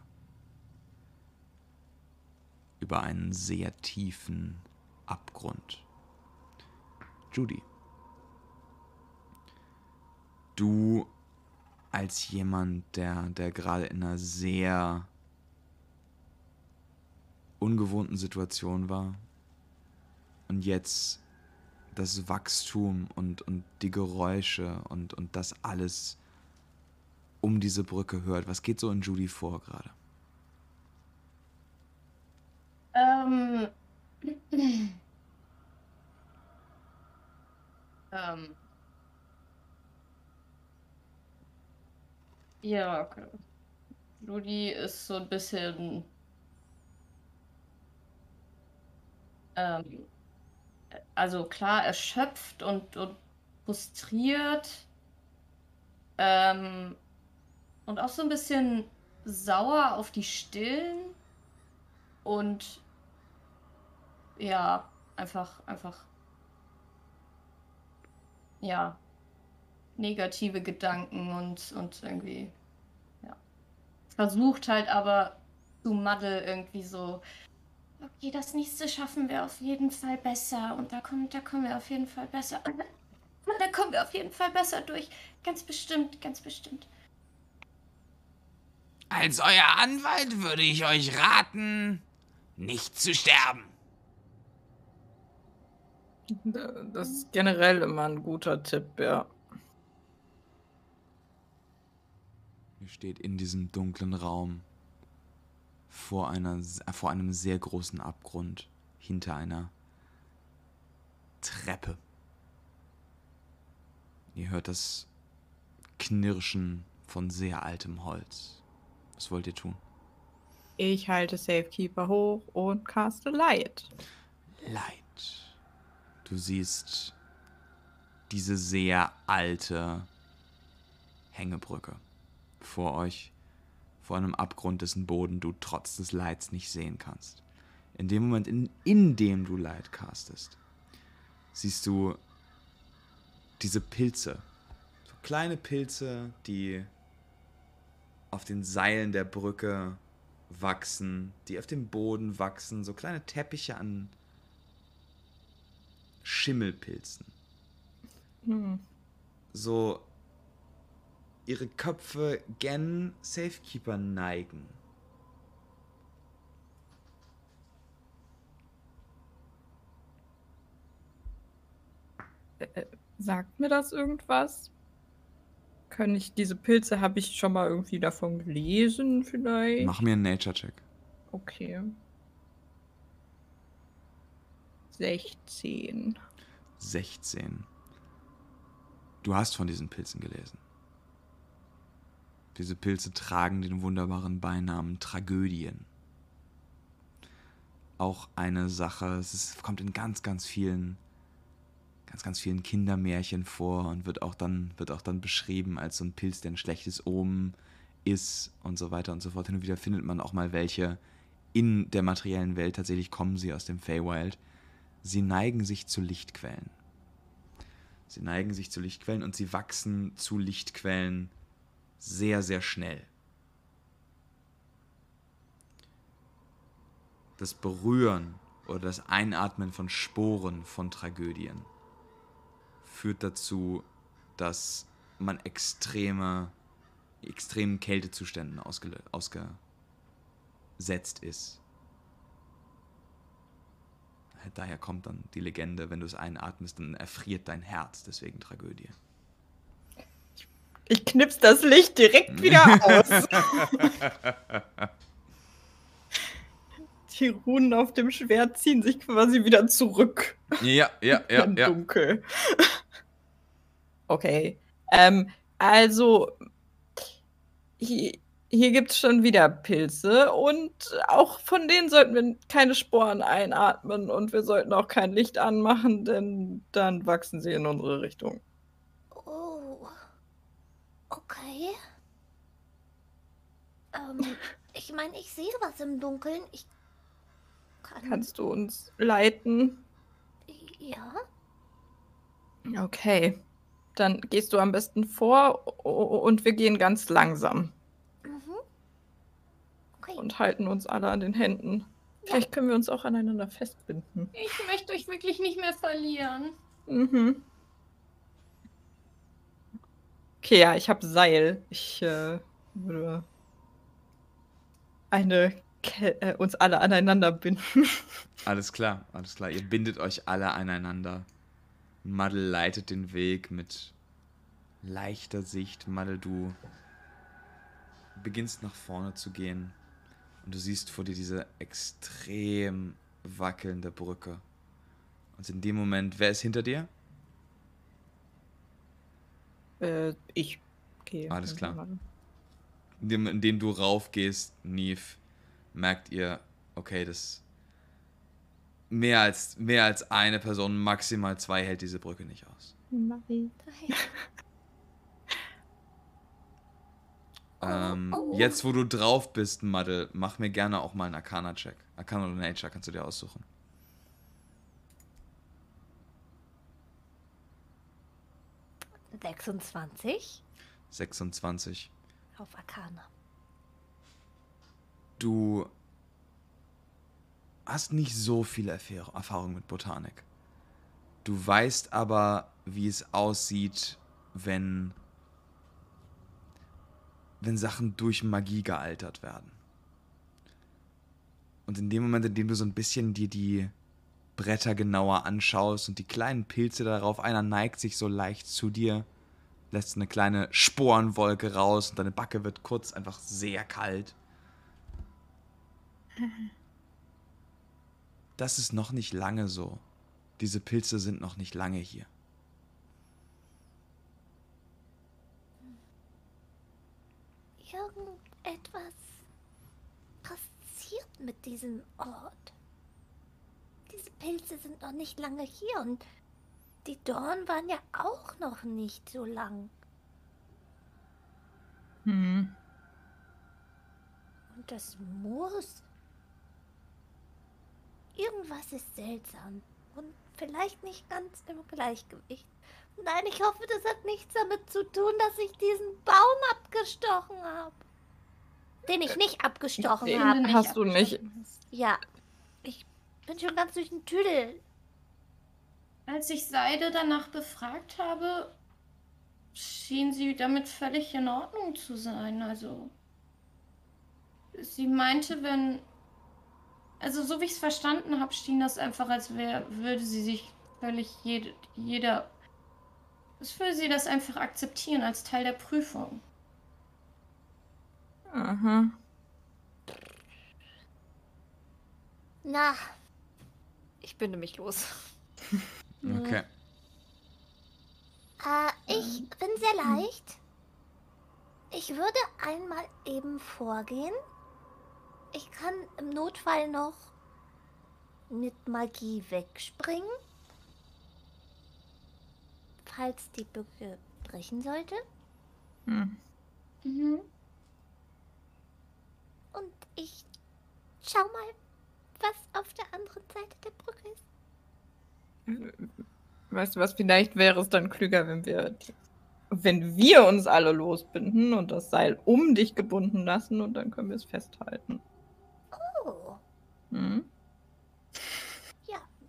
Über einen sehr tiefen Abgrund. Judy. Du als jemand, der, der gerade in einer sehr ungewohnten Situation war, und jetzt das Wachstum und, und die Geräusche und, und das alles um diese Brücke hört. Was geht so in Judy vor gerade? Ähm. ähm. Ja, okay. Judy ist so ein bisschen. Ähm, also klar erschöpft und, und frustriert. Ähm, und auch so ein bisschen sauer auf die Stillen. Und ja, einfach, einfach, ja, negative Gedanken und, und irgendwie, ja. Versucht halt aber zu Madde irgendwie so, okay, das nächste schaffen wir auf jeden Fall besser und da kommen, da kommen wir auf jeden Fall besser. Da kommen wir auf jeden Fall besser durch. Ganz bestimmt, ganz bestimmt. Als euer Anwalt würde ich euch raten, nicht zu sterben. Das ist generell immer ein guter Tipp, ja. Ihr steht in diesem dunklen Raum vor, einer, vor einem sehr großen Abgrund hinter einer Treppe. Ihr hört das Knirschen von sehr altem Holz. Was wollt ihr tun? Ich halte Safekeeper hoch und caste Light. Light. Du siehst diese sehr alte Hängebrücke vor euch, vor einem Abgrund, dessen Boden du trotz des Lights nicht sehen kannst. In dem Moment, in, in dem du Light castest, siehst du diese Pilze. So kleine Pilze, die auf den Seilen der Brücke wachsen, die auf dem Boden wachsen, so kleine Teppiche an Schimmelpilzen. Hm. So ihre Köpfe gen Safekeeper neigen. Äh, sagt mir das irgendwas? Kann ich diese Pilze, habe ich schon mal irgendwie davon gelesen, vielleicht? Mach mir einen Nature-Check. Okay. 16. 16. Du hast von diesen Pilzen gelesen. Diese Pilze tragen den wunderbaren Beinamen Tragödien. Auch eine Sache, es ist, kommt in ganz, ganz vielen, ganz, ganz vielen Kindermärchen vor und wird auch dann, wird auch dann beschrieben als so ein Pilz, der ein schlechtes Omen ist und so weiter und so fort. Hin und wieder findet man auch mal welche in der materiellen Welt. Tatsächlich kommen sie aus dem Feywild. Sie neigen sich zu Lichtquellen. Sie neigen sich zu Lichtquellen und sie wachsen zu Lichtquellen sehr, sehr schnell. Das Berühren oder das Einatmen von Sporen von Tragödien führt dazu, dass man extreme, extremen Kältezuständen ausge, ausgesetzt ist. Daher kommt dann die Legende, wenn du es einatmest, dann erfriert dein Herz, deswegen Tragödie. Ich knips das Licht direkt wieder aus. Die Runen auf dem Schwert ziehen sich quasi wieder zurück. Ja, ja, ja, Im ja. Dunkel. Okay. Ähm, also, hier, hier gibt es schon wieder Pilze und auch von denen sollten wir keine Sporen einatmen und wir sollten auch kein Licht anmachen, denn dann wachsen sie in unsere Richtung. Oh. Okay. Ähm, ich meine, ich sehe was im Dunkeln. Ich kann. Kannst du uns leiten? Ja. Okay. Dann gehst du am besten vor und wir gehen ganz langsam. Und halten uns alle an den Händen. Vielleicht können wir uns auch aneinander festbinden. Ich möchte euch wirklich nicht mehr verlieren. Mhm. Okay, ja, ich habe Seil. Ich äh, würde eine Ke äh, uns alle aneinander binden. Alles klar, alles klar. Ihr bindet euch alle aneinander. Maddel leitet den Weg mit leichter Sicht. Maddel, du beginnst nach vorne zu gehen und du siehst vor dir diese extrem wackelnde Brücke. Und in dem Moment, wer ist hinter dir? äh, ich gehe. Alles klar. In dem, in dem du raufgehst, Neve, merkt ihr, okay, das mehr als, mehr als eine Person, maximal zwei hält diese Brücke nicht aus. Nein. Ähm, oh. Jetzt, wo du drauf bist, Madde, mach mir gerne auch mal einen Arcana-Check. Arcana oder Nature kannst du dir aussuchen. Sechsundzwanzig. 26. Auf Arcana. Du hast nicht so viel Erfahrung mit Botanik. Du weißt aber, wie es aussieht, wenn wenn Sachen durch Magie gealtert werden. Und in dem Moment, in dem du so ein bisschen dir die Bretter genauer anschaust und die kleinen Pilze darauf, einer neigt sich so leicht zu dir, lässt eine kleine Sporenwolke raus und deine Backe wird kurz einfach sehr kalt. Das ist noch nicht lange so. Diese Pilze sind noch nicht lange hier. Irgendetwas passiert mit diesem Ort. Diese Pilze sind noch nicht lange hier und die Dorn waren ja auch noch nicht so lang. Hm. Und das Moos. Irgendwas ist seltsam und vielleicht nicht ganz im Gleichgewicht. Nein, ich hoffe, das hat nichts damit zu tun, dass ich diesen Baum abgestochen habe. Den ich nicht abgestochen Den habe. Finde hast du nicht. Ja, ich bin schon ganz durch den Tüdel. Als ich Seide danach befragt habe, schien sie damit völlig in Ordnung zu sein. Also, sie meinte, wenn. Also, so wie ich es verstanden habe, schien das einfach, als wär, würde sie sich völlig jede, jeder. Es würde sie das einfach akzeptieren als Teil der Prüfung. Aha. Na, Ich binde mich los. Okay. äh, ich bin sehr leicht. Ich würde einmal eben vorgehen. Ich kann im Notfall noch mit Magie wegspringen. Falls die Bücke brechen sollte. Hm. Mhm. Ich schau mal, was auf der anderen Seite der Brücke ist. Weißt du was, vielleicht wäre es dann klüger, wenn wir, wenn wir uns alle losbinden und das Seil um dich gebunden lassen und dann können wir es festhalten. Oh, Hm?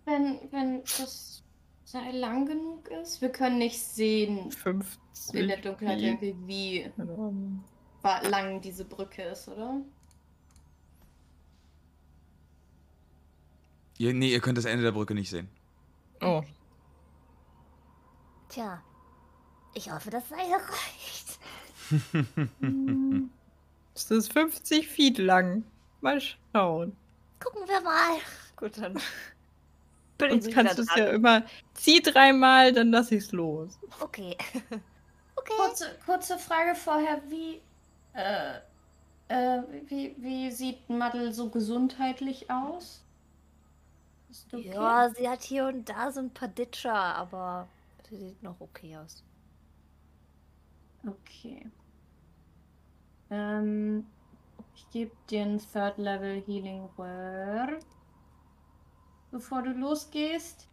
Wenn, wenn das Seil lang genug ist, wir können nicht sehen 50. in der Dunkelheit wie Ähm, wa- lang diese Brücke ist, oder? Ihr, nee, ihr könnt das Ende der Brücke nicht sehen. Oh, tja. Ich hoffe, das Seil reicht. es ist 50 Feet lang. Mal schauen. Gucken wir mal. Gut, dann bin Sonst kannst du es ja immer. Zieh dreimal, dann lass ich's los. Okay. Okay. Kurze, kurze Frage vorher, wie, äh, äh, wie, wie sieht Madel so gesundheitlich aus? Ist okay? Ja, sie hat hier und da so ein paar Ditcher, aber sie sieht noch okay aus. Okay. Ähm, ich gebe dir ein Third Level Healing Word. Bevor du losgehst.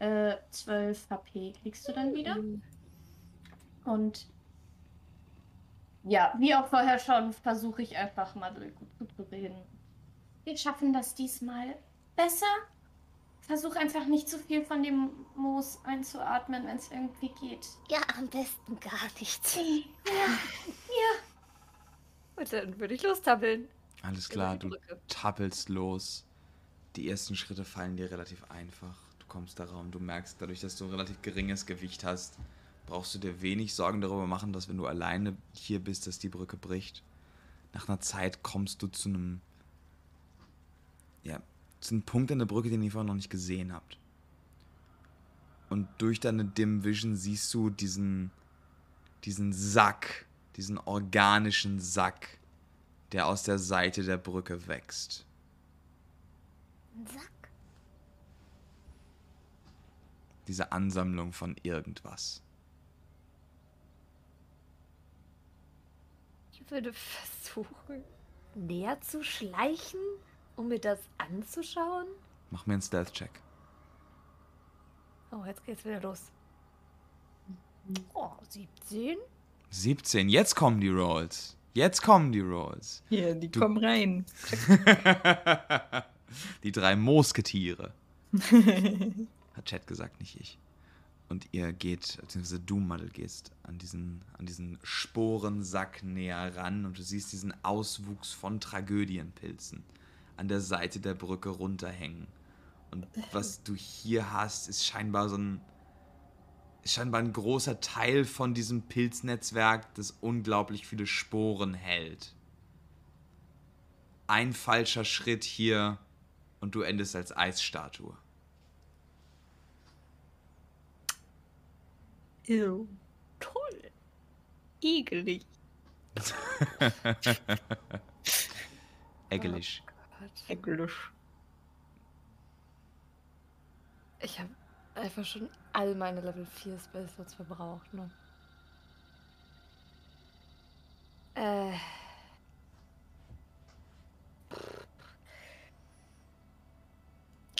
Äh, 12 HP kriegst du dann wieder. Und ja, wie auch vorher schon, versuche ich einfach mal gut zu reden. Wir schaffen das diesmal besser. Versuch einfach nicht zu viel von dem Moos einzuatmen, wenn es irgendwie geht. Ja, am besten gar nichts. Gut, dann würde ich lostabbeln. Alles klar, du tappelst los. Die ersten Schritte fallen dir relativ einfach. Du kommst da raum, du merkst, dadurch, dass du ein relativ geringes Gewicht hast, brauchst du dir wenig Sorgen darüber machen, dass wenn du alleine hier bist, dass die Brücke bricht. Nach einer Zeit kommst du zu einem, ja, zu einem Punkt an der Brücke, den ihr vorher noch nicht gesehen habt. Und durch deine Dim Vision siehst du diesen, diesen Sack, diesen organischen Sack, der aus der Seite der Brücke wächst. Ein Sack. Diese Ansammlung von irgendwas. Ich würde versuchen, näher zu schleichen, um mir das anzuschauen. Mach mir einen Stealth-Check. Oh, jetzt geht's wieder los. Oh, 17? 17. Jetzt kommen die Rolls. Jetzt kommen die Rolls. Hier, die Du- kommen rein. die drei Mosketiere. Hat Chat gesagt, nicht ich. Und ihr geht, beziehungsweise du, Madel, gehst an diesen, an diesen Sporensack näher ran und du siehst diesen Auswuchs von Tragödienpilzen an der Seite der Brücke runterhängen. Und was du hier hast, ist scheinbar so ein, scheinbar ein großer Teil von diesem Pilznetzwerk, das unglaublich viele Sporen hält. Ein falscher Schritt hier und du endest als Eisstatue. Ew. Toll. Ekelig. Eggelisch. Ekelig. Ich habe einfach schon all meine Level 4 Spellslots verbraucht, ne? Äh.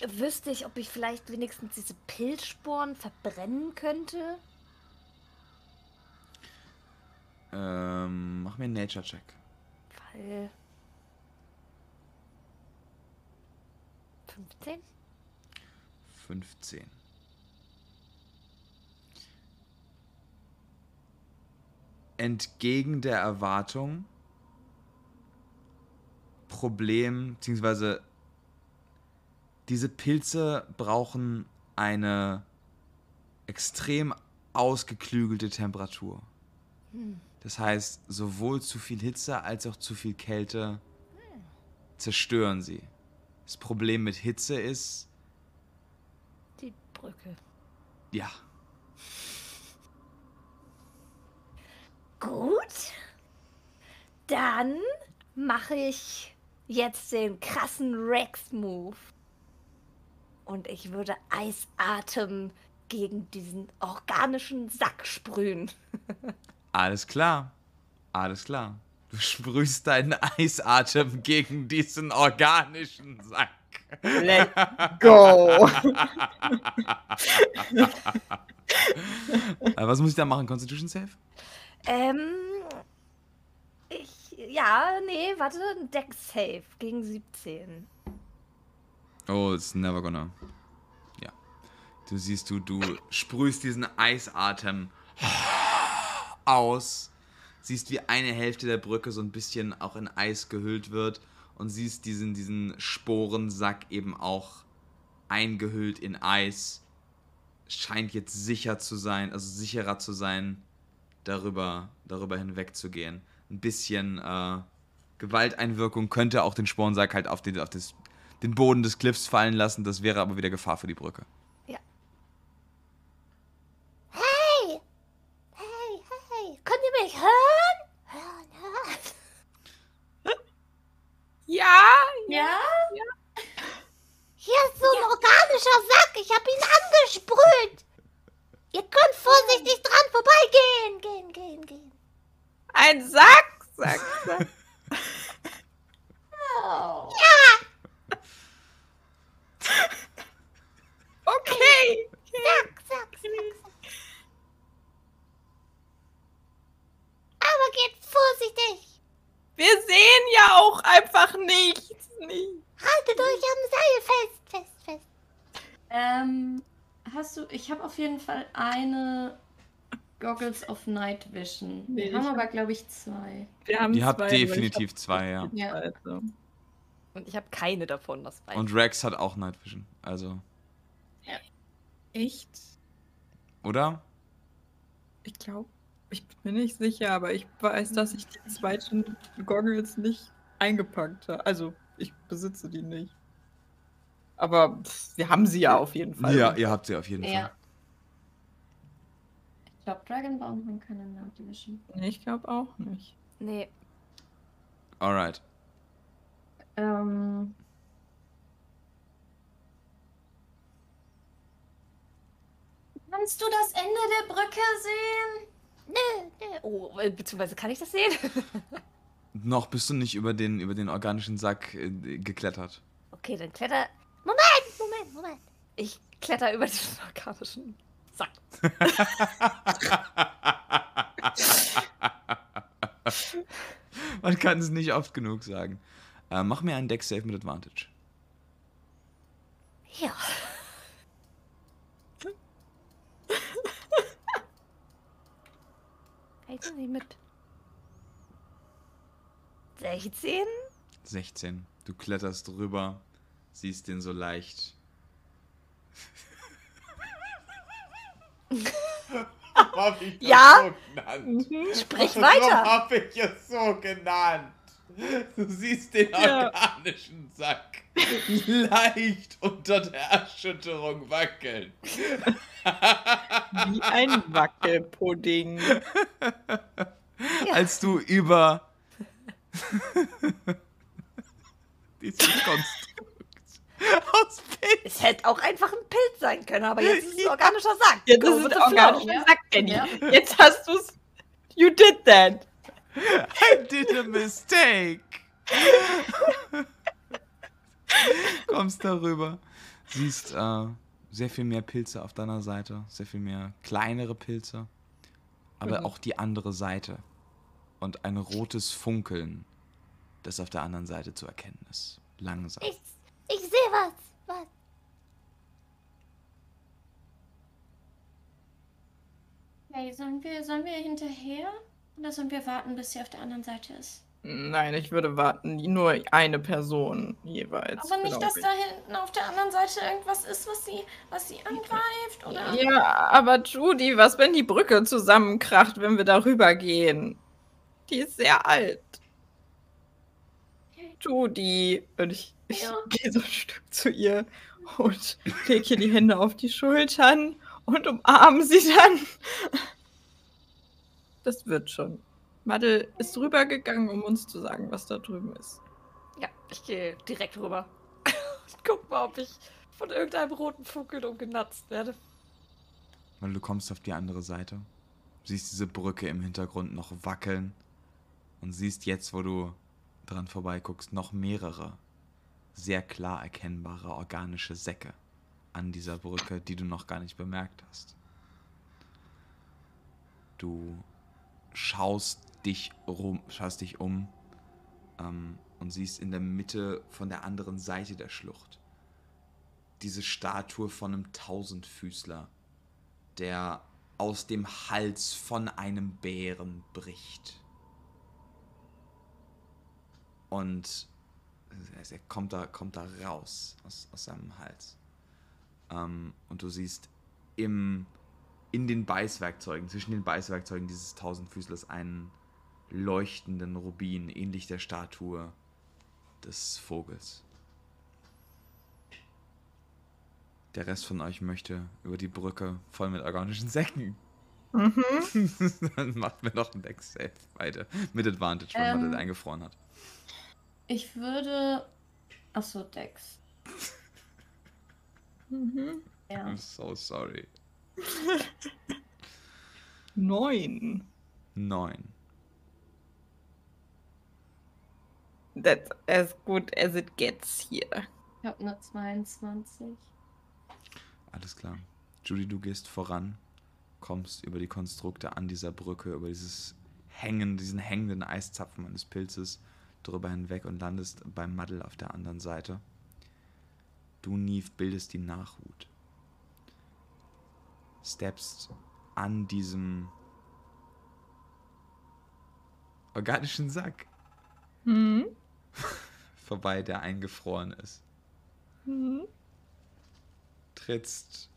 Wüsste ich, ob ich vielleicht wenigstens diese Pilzsporen verbrennen könnte? Ähm, mach mir einen Nature-Check. Weil. 15? 15. Entgegen der Erwartung, Problem, beziehungsweise diese Pilze brauchen eine extrem ausgeklügelte Temperatur. Das heißt, sowohl zu viel Hitze als auch zu viel Kälte zerstören sie. Das Problem mit Hitze ist, Die Brücke. ja, Gut. Dann mache ich jetzt den krassen Rex-Move. Und ich würde Eisatem gegen diesen organischen Sack sprühen. Alles klar. Alles klar. Du sprühst deinen Eisatem gegen diesen organischen Sack. Let's go. Äh, Was muss ich da machen? Constitution Save? Ähm. Ich. Ja, nee, warte. Deck Save gegen 17. Oh, it's never gonna. Ja. Du siehst, du, du sprühst diesen Eisatem aus. Siehst, wie eine Hälfte der Brücke so ein bisschen auch in Eis gehüllt wird. Und siehst diesen, diesen Sporensack eben auch eingehüllt in Eis. Scheint jetzt sicher zu sein, also sicherer zu sein, darüber, darüber hinwegzugehen. Ein bisschen äh, Gewalteinwirkung könnte auch den Sporensack halt auf den, auf das, den Boden des Cliffs fallen lassen. Das wäre aber wieder Gefahr für die Brücke. Hey! Hey, hey! Könnt ihr mich hören? Hören, hören. ja, Ja? Hier ist so ein organischer Sack. Ich habe ihn angesprüht. Ihr könnt vorsichtig dran vorbeigehen. Gehen, gehen, gehen. ein Sack, Sack, Sack. Oh. Okay. Sack, Sack, Sack, Sack. Aber geht vorsichtig. Wir sehen ja auch einfach nichts. Nie. Haltet euch am Seil fest, fest, fest. Ähm, hast du. Ich habe auf jeden Fall eine Goggles of Night Vision. Wir Nee, haben ich aber, glaube ich, zwei. Wir haben Ihr habt definitiv zwei, ja. hab Ja. Also. Und ich habe keine davon, das weiß Und Rex hat auch Night Vision. Also, Echt? oder? Ich glaube, ich bin mir nicht sicher, aber ich weiß, dass ich die zweiten Goggles nicht eingepackt habe. Also, ich besitze die nicht. Aber pff, wir haben sie ja auf jeden Fall. Ja, ihr habt sie auf jeden Ja. Fall. Ich glaube, Dragonbound haben keine Night. Nee, ich glaube auch nicht. Nee. Alright. Ähm. Kannst du das Ende der Brücke sehen? Nö, nö. Oh, äh, beziehungsweise kann ich das sehen? Noch bist du nicht über den, über den organischen Sack äh, geklettert. okay, dann kletter. Moment, Moment, Moment. Ich kletter über diesen organischen Sack. Man kann es nicht oft genug sagen. Äh, mach mir einen Deck Save mit Advantage. Ja. Hält sie mit. 16? 16. Du kletterst drüber, siehst den so leicht. Hab ich das Ja? so genannt? Sprich Warum weiter. hab ich es so genannt? Du siehst den Ja. organischen Sack leicht unter der Erschütterung wackeln. Wie ein Wackelpudding. Als du über dieses Konstrukt aus Pilz Es hätte auch einfach ein Pilz sein können, aber jetzt ist es ein organischer Sack. Jetzt Go ist es flow. organischer Ja. Sack, Kenny. Ja. Jetzt hast du's. You did that. I did a mistake. Kommst darüber, siehst äh, sehr viel mehr Pilze auf deiner Seite, sehr viel mehr kleinere Pilze, aber Mhm. auch die andere Seite und ein rotes Funkeln, das auf der anderen Seite zu erkennen ist. Langsam. Ich, ich sehe was. Was? Hey, sollen wir, sollen wir hinterher? Oder sollen wir warten, bis sie auf der anderen Seite ist? Nein, ich würde warten. Nur eine Person jeweils. Aber nicht, dass ich. da hinten auf der anderen Seite irgendwas ist, was sie, was sie angreift, oder? Ja, aber Judy, was, wenn die Brücke zusammenkracht, wenn wir darüber gehen? Die ist sehr alt. Judy. Und ich, ich Ja. gehe so ein Stück zu ihr und lege ihr die Hände auf die Schultern und umarme sie dann. Das wird schon. Madel ist rübergegangen, um uns zu sagen, was da drüben ist. Ja, ich gehe direkt rüber. Und guck mal, ob ich von irgendeinem roten Funkeln umgenatzt werde. Weil du kommst auf die andere Seite, siehst diese Brücke im Hintergrund noch wackeln und siehst jetzt, wo du dran vorbeiguckst, noch mehrere sehr klar erkennbare organische Säcke an dieser Brücke, die du noch gar nicht bemerkt hast. Du schaust dich rum, schaust dich um ähm, und siehst in der Mitte von der anderen Seite der Schlucht diese Statue von einem Tausendfüßler, der aus dem Hals von einem Bären bricht. Und er kommt da, kommt da raus aus, aus seinem Hals. Ähm, und du siehst im, in den Beißwerkzeugen, zwischen den Beißwerkzeugen dieses Tausendfüßlers einen leuchtenden Rubin, ähnlich der Statue des Vogels. Der Rest von euch möchte über die Brücke voll mit organischen Säcken. Mhm. Dann macht mir noch ein Deck Save beide. Mit Advantage, man Ähm. das eingefroren hat. Ich würde. Achso, Dex. Mhm. Ja. I'm so sorry. Neun. Neun. That's as good as it gets here. Ich habe eine 22. Alles klar. Judy, du gehst voran, kommst über die Konstrukte an dieser Brücke, über dieses Hängen, diesen hängenden Eiszapfen eines Pilzes drüber hinweg und landest beim Maddel auf der anderen Seite. Du, Neve, bildest die Nachhut. Steppst an diesem organischen Sack Mhm. vorbei, der eingefroren ist. Mhm. Trittst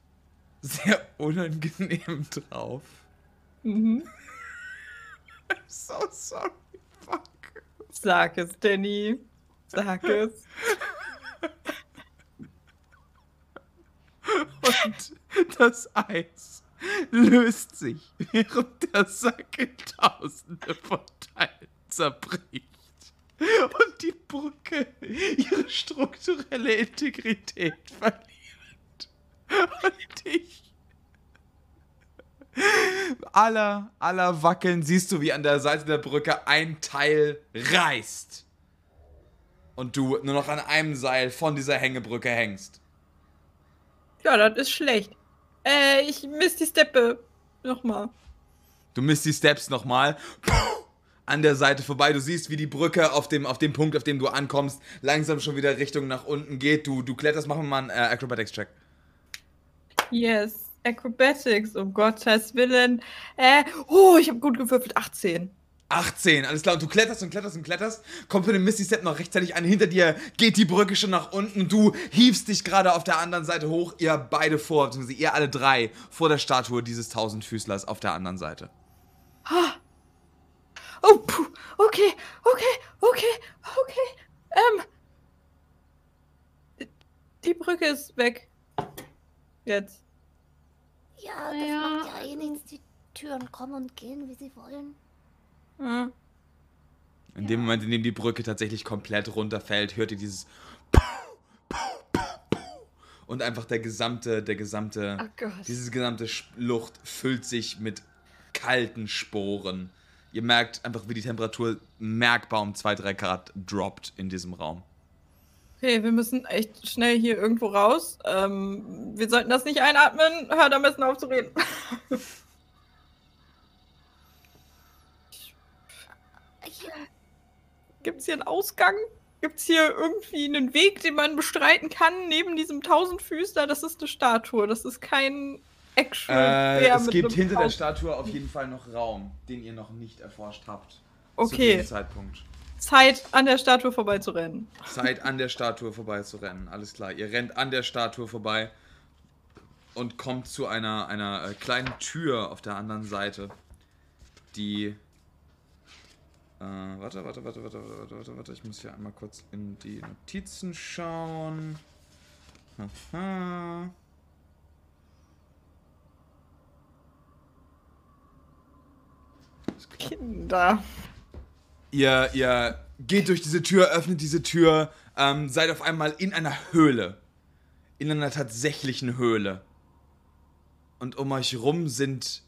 sehr unangenehm drauf. Mhm. I'm so sorry. Fuck. Sag es, Danny. Sag es. Und das Eis löst sich, während der Sack in tausende von Teilen zerbricht. Und die Brücke ihre strukturelle Integrität verliert. Und dich. Aller, aller Wackeln siehst du, wie an der Seite der Brücke ein Teil reißt. Und du nur noch an einem Seil von dieser Hängebrücke hängst. Ja, das ist schlecht. Äh, ich miss die Steppe. Nochmal. Du misst die Steps nochmal an der Seite vorbei. Du siehst, wie die Brücke auf dem, auf dem Punkt, auf dem du ankommst, langsam schon wieder Richtung nach unten geht. Du, du kletterst, machen wir mal einen äh, Acrobatics-Check. Yes. Acrobatics, um Gottes Willen. Äh, oh, ich habe gut gewürfelt. 18. 18, alles klar. Und du kletterst und kletterst und kletterst. Kommt für den Misty Step noch rechtzeitig an. Hinter dir geht die Brücke schon nach unten. Du hiefst dich gerade auf der anderen Seite hoch. Ihr beide vor, beziehungsweise ihr alle drei vor der Statue dieses Tausendfüßlers auf der anderen Seite. Oh, puh. Okay, okay, okay, okay. Ähm. Die Brücke ist weg. Jetzt. Ja, das Ja. macht ja eh nichts. Die Türen kommen und gehen, wie sie wollen. In dem Moment, in dem die Brücke tatsächlich komplett runterfällt, hört ihr dieses und einfach der gesamte, der gesamte, Oh Gott. diese gesamte Luft füllt sich mit kalten Sporen. Ihr merkt einfach, wie die Temperatur merkbar um 2-3 Grad droppt in diesem Raum. Okay, wir müssen echt schnell hier irgendwo raus. Ähm, wir sollten das nicht einatmen. Hört am besten auf zu reden. Hier, Gibt es hier einen Ausgang? Gibt es hier irgendwie einen Weg, den man bestreiten kann neben diesem Tausendfüßler? Das ist eine Statue. Das ist kein Action. Äh, es gibt hinter der Statue auf jeden Fall noch Raum, den ihr noch nicht erforscht habt. Zu Okay, diesem Zeitpunkt. Zeit an der Statue vorbeizurennen. Zeit an der Statue vorbei zu rennen. Alles klar. Ihr rennt an der Statue vorbei und kommt zu einer, einer äh, kleinen Tür auf der anderen Seite, die. Äh, warte, warte, warte, warte, warte, warte, warte. Ich muss hier einmal kurz in die Notizen schauen. Aha. Kinder. Ihr, ihr geht durch diese Tür, öffnet diese Tür, ähm, seid auf einmal in einer Höhle. In einer tatsächlichen Höhle. Und um euch rum sind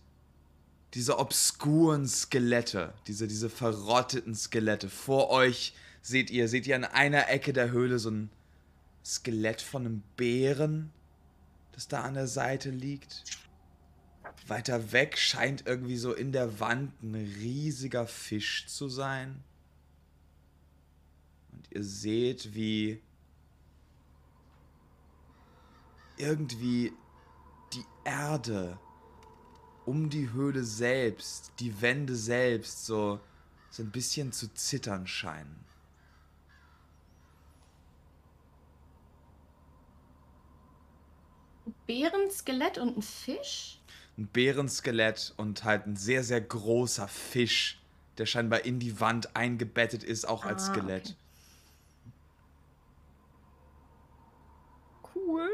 diese obskuren Skelette, diese, diese verrotteten Skelette. Vor euch seht ihr, seht ihr an einer Ecke der Höhle so ein Skelett von einem Bären, das da an der Seite liegt. Weiter weg scheint irgendwie so in der Wand ein riesiger Fisch zu sein. Und ihr seht, wie irgendwie die Erde um die Höhle selbst, die Wände selbst so, so ein bisschen zu zittern scheinen. Bären, Skelett und ein Fisch? ein Bärenskelett und halt ein sehr, sehr großer Fisch, der scheinbar in die Wand eingebettet ist, auch als Ah, Skelett. okay. Cool.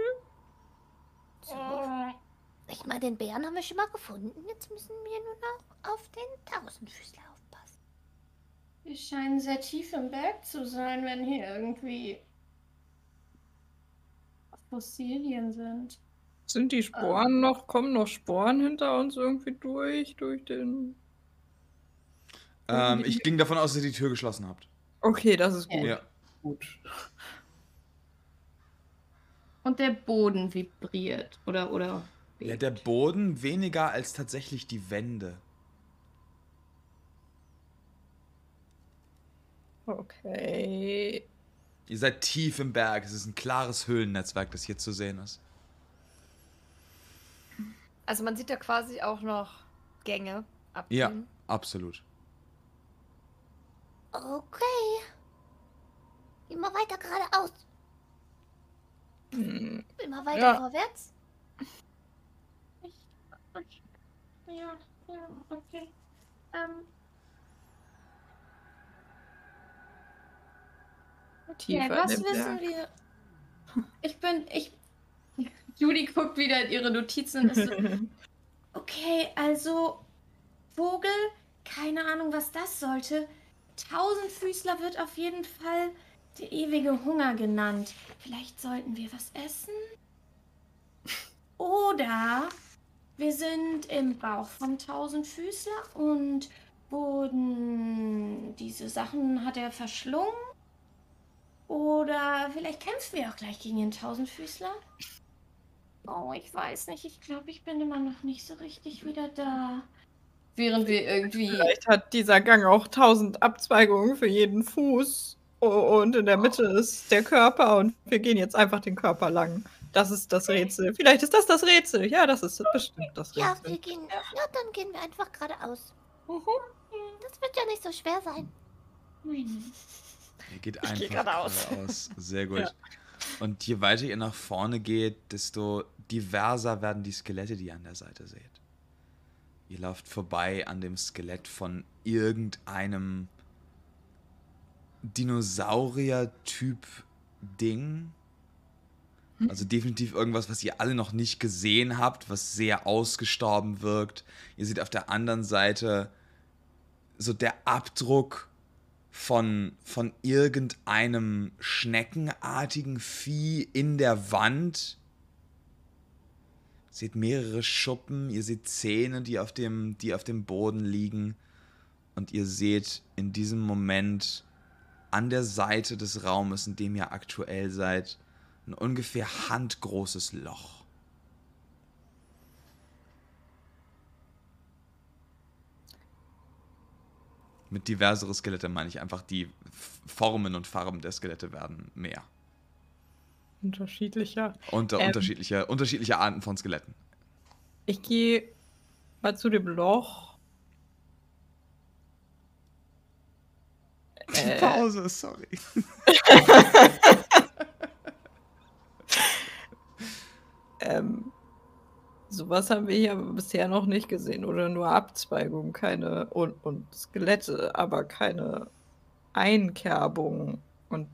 Ich meine, den Bären haben wir schon mal gefunden. Jetzt müssen wir nur noch auf den Tausendfüßler aufpassen. Wir scheinen sehr tief im Berg zu sein, wenn hier irgendwie Fossilien sind. Sind die Sporen noch, kommen noch Sporen hinter uns irgendwie durch, durch den... Ähm, ich ging davon aus, dass ihr die Tür geschlossen habt. Okay, das ist gut. Ja. gut. Und der Boden vibriert. Oder, oder. Ja, der Boden weniger als tatsächlich die Wände. Okay. Ihr seid tief im Berg. Es ist ein klares Höhlennetzwerk, das hier zu sehen ist. Also man sieht da quasi auch noch Gänge Ja, abgehen. absolut. Okay. Immer weiter geradeaus. Hm. Immer weiter Ja. vorwärts. Ja, ja, okay. Ähm. Tiefer Okay, was in den wissen Berg. wir? Ich bin, ich. Judy guckt wieder in ihre Notizen und ist so, okay, also Vogel, keine Ahnung, was das sollte. Tausendfüßler wird auf jeden Fall der ewige Hunger genannt. Vielleicht sollten wir was essen? Oder wir sind im Bauch vom Tausendfüßler und wurden diese Sachen hat er verschlungen? Oder vielleicht kämpfen wir auch gleich gegen den Tausendfüßler? Oh, ich weiß nicht. Ich glaube, ich bin immer noch nicht so richtig wieder da. Während wir irgendwie. Vielleicht hat dieser Gang auch tausend Abzweigungen für jeden Fuß. O- Und in der Mitte ist der Körper und wir gehen jetzt einfach den Körper lang. Das ist das Rätsel. Vielleicht ist das das Rätsel. Ja, das ist bestimmt das Ja, Rätsel. wir gehen. Ja, dann gehen wir einfach geradeaus. Mhm. Das wird ja nicht so schwer sein. Ihr geht Ich einfach geh geradeaus. geradeaus. Sehr gut. Ja. Und je weiter ihr nach vorne geht, desto diverser werden die Skelette, die ihr an der Seite seht. Ihr lauft vorbei an dem Skelett von irgendeinem Dinosaurier-Typ Ding. Also definitiv irgendwas, was ihr alle noch nicht gesehen habt, was sehr ausgestorben wirkt. Ihr seht auf der anderen Seite so der Abdruck von, von irgendeinem schneckenartigen Vieh in der Wand. Ihr seht mehrere Schuppen, ihr seht Zähne, die auf dem, die auf dem Boden liegen. Und ihr seht in diesem Moment an der Seite des Raumes, in dem ihr aktuell seid, ein ungefähr handgroßes Loch. Mit diversere Skelette meine ich einfach, die Formen und Farben der Skelette werden mehr. Unterschiedlicher. Unter Ähm. unterschiedliche, unterschiedliche Arten von Skeletten. Ich gehe mal zu dem Loch. Äh, Pause, sorry. ähm, sowas haben wir hier bisher noch nicht gesehen. Oder nur Abzweigungen, keine und, und Skelette, aber keine Einkerbungen. Und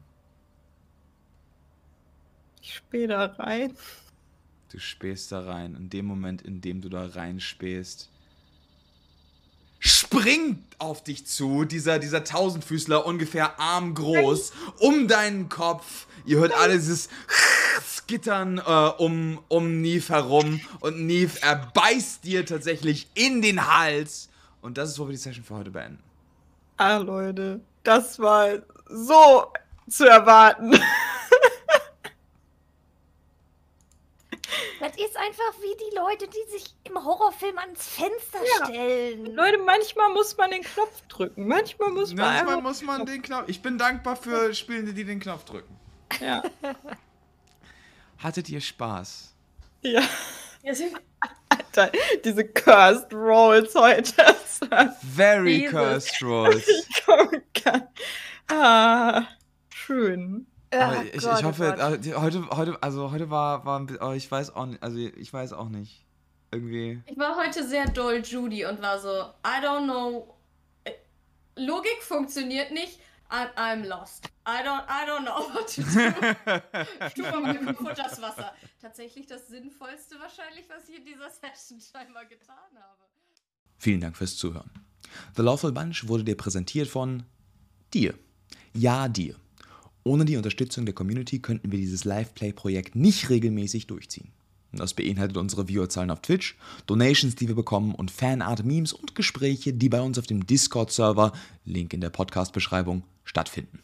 ich spähe da rein. Du spähst da rein. In dem Moment, in dem du da reinspähst, springt auf dich zu dieser, dieser Tausendfüßler, ungefähr armgroß, um deinen Kopf. Ihr hört alle dieses Skittern äh, um, um Neve herum. Und Neve, er beißt dir tatsächlich in den Hals. Und das ist, wo wir die Session für heute beenden. Ah, Leute, das war so zu erwarten. Das ist einfach wie die Leute, die sich im Horrorfilm ans Fenster Ja. stellen. Leute, manchmal muss man den Knopf drücken. Manchmal muss man Manchmal einfach... muss man den Knopf. Ich bin dankbar für Spielende, die den Knopf drücken. Ja. Hattet ihr Spaß? ja. Ja, sie- Alter, diese Cursed Rolls heute. Very Jesus. cursed rolls. ich komme gar- Ah, schön. Aber Ah, ich, Gott, ich oh hoffe, Gott. äh, die- heute, heute, also heute war, war oh, ich weiß auch nicht, also ich weiß auch nicht. Irgendwie. Ich war heute sehr doll Judy und war so, I don't know. Äh, Logik funktioniert nicht. I'm, I'm lost. I don't, I don't know what to do. Tu mal mit dem das Wasser. Tatsächlich das Sinnvollste wahrscheinlich, was ich in dieser Session scheinbar getan habe. Vielen Dank fürs Zuhören. The Lawful Bunch wurde dir präsentiert von dir. Ja, dir. Ohne die Unterstützung der Community könnten wir dieses Live-Play-Projekt nicht regelmäßig durchziehen. Das beinhaltet unsere Viewerzahlen auf Twitch, Donations, die wir bekommen und Fanart-Memes und Gespräche, die bei uns auf dem Discord-Server, Link in der Podcast-Beschreibung, stattfinden.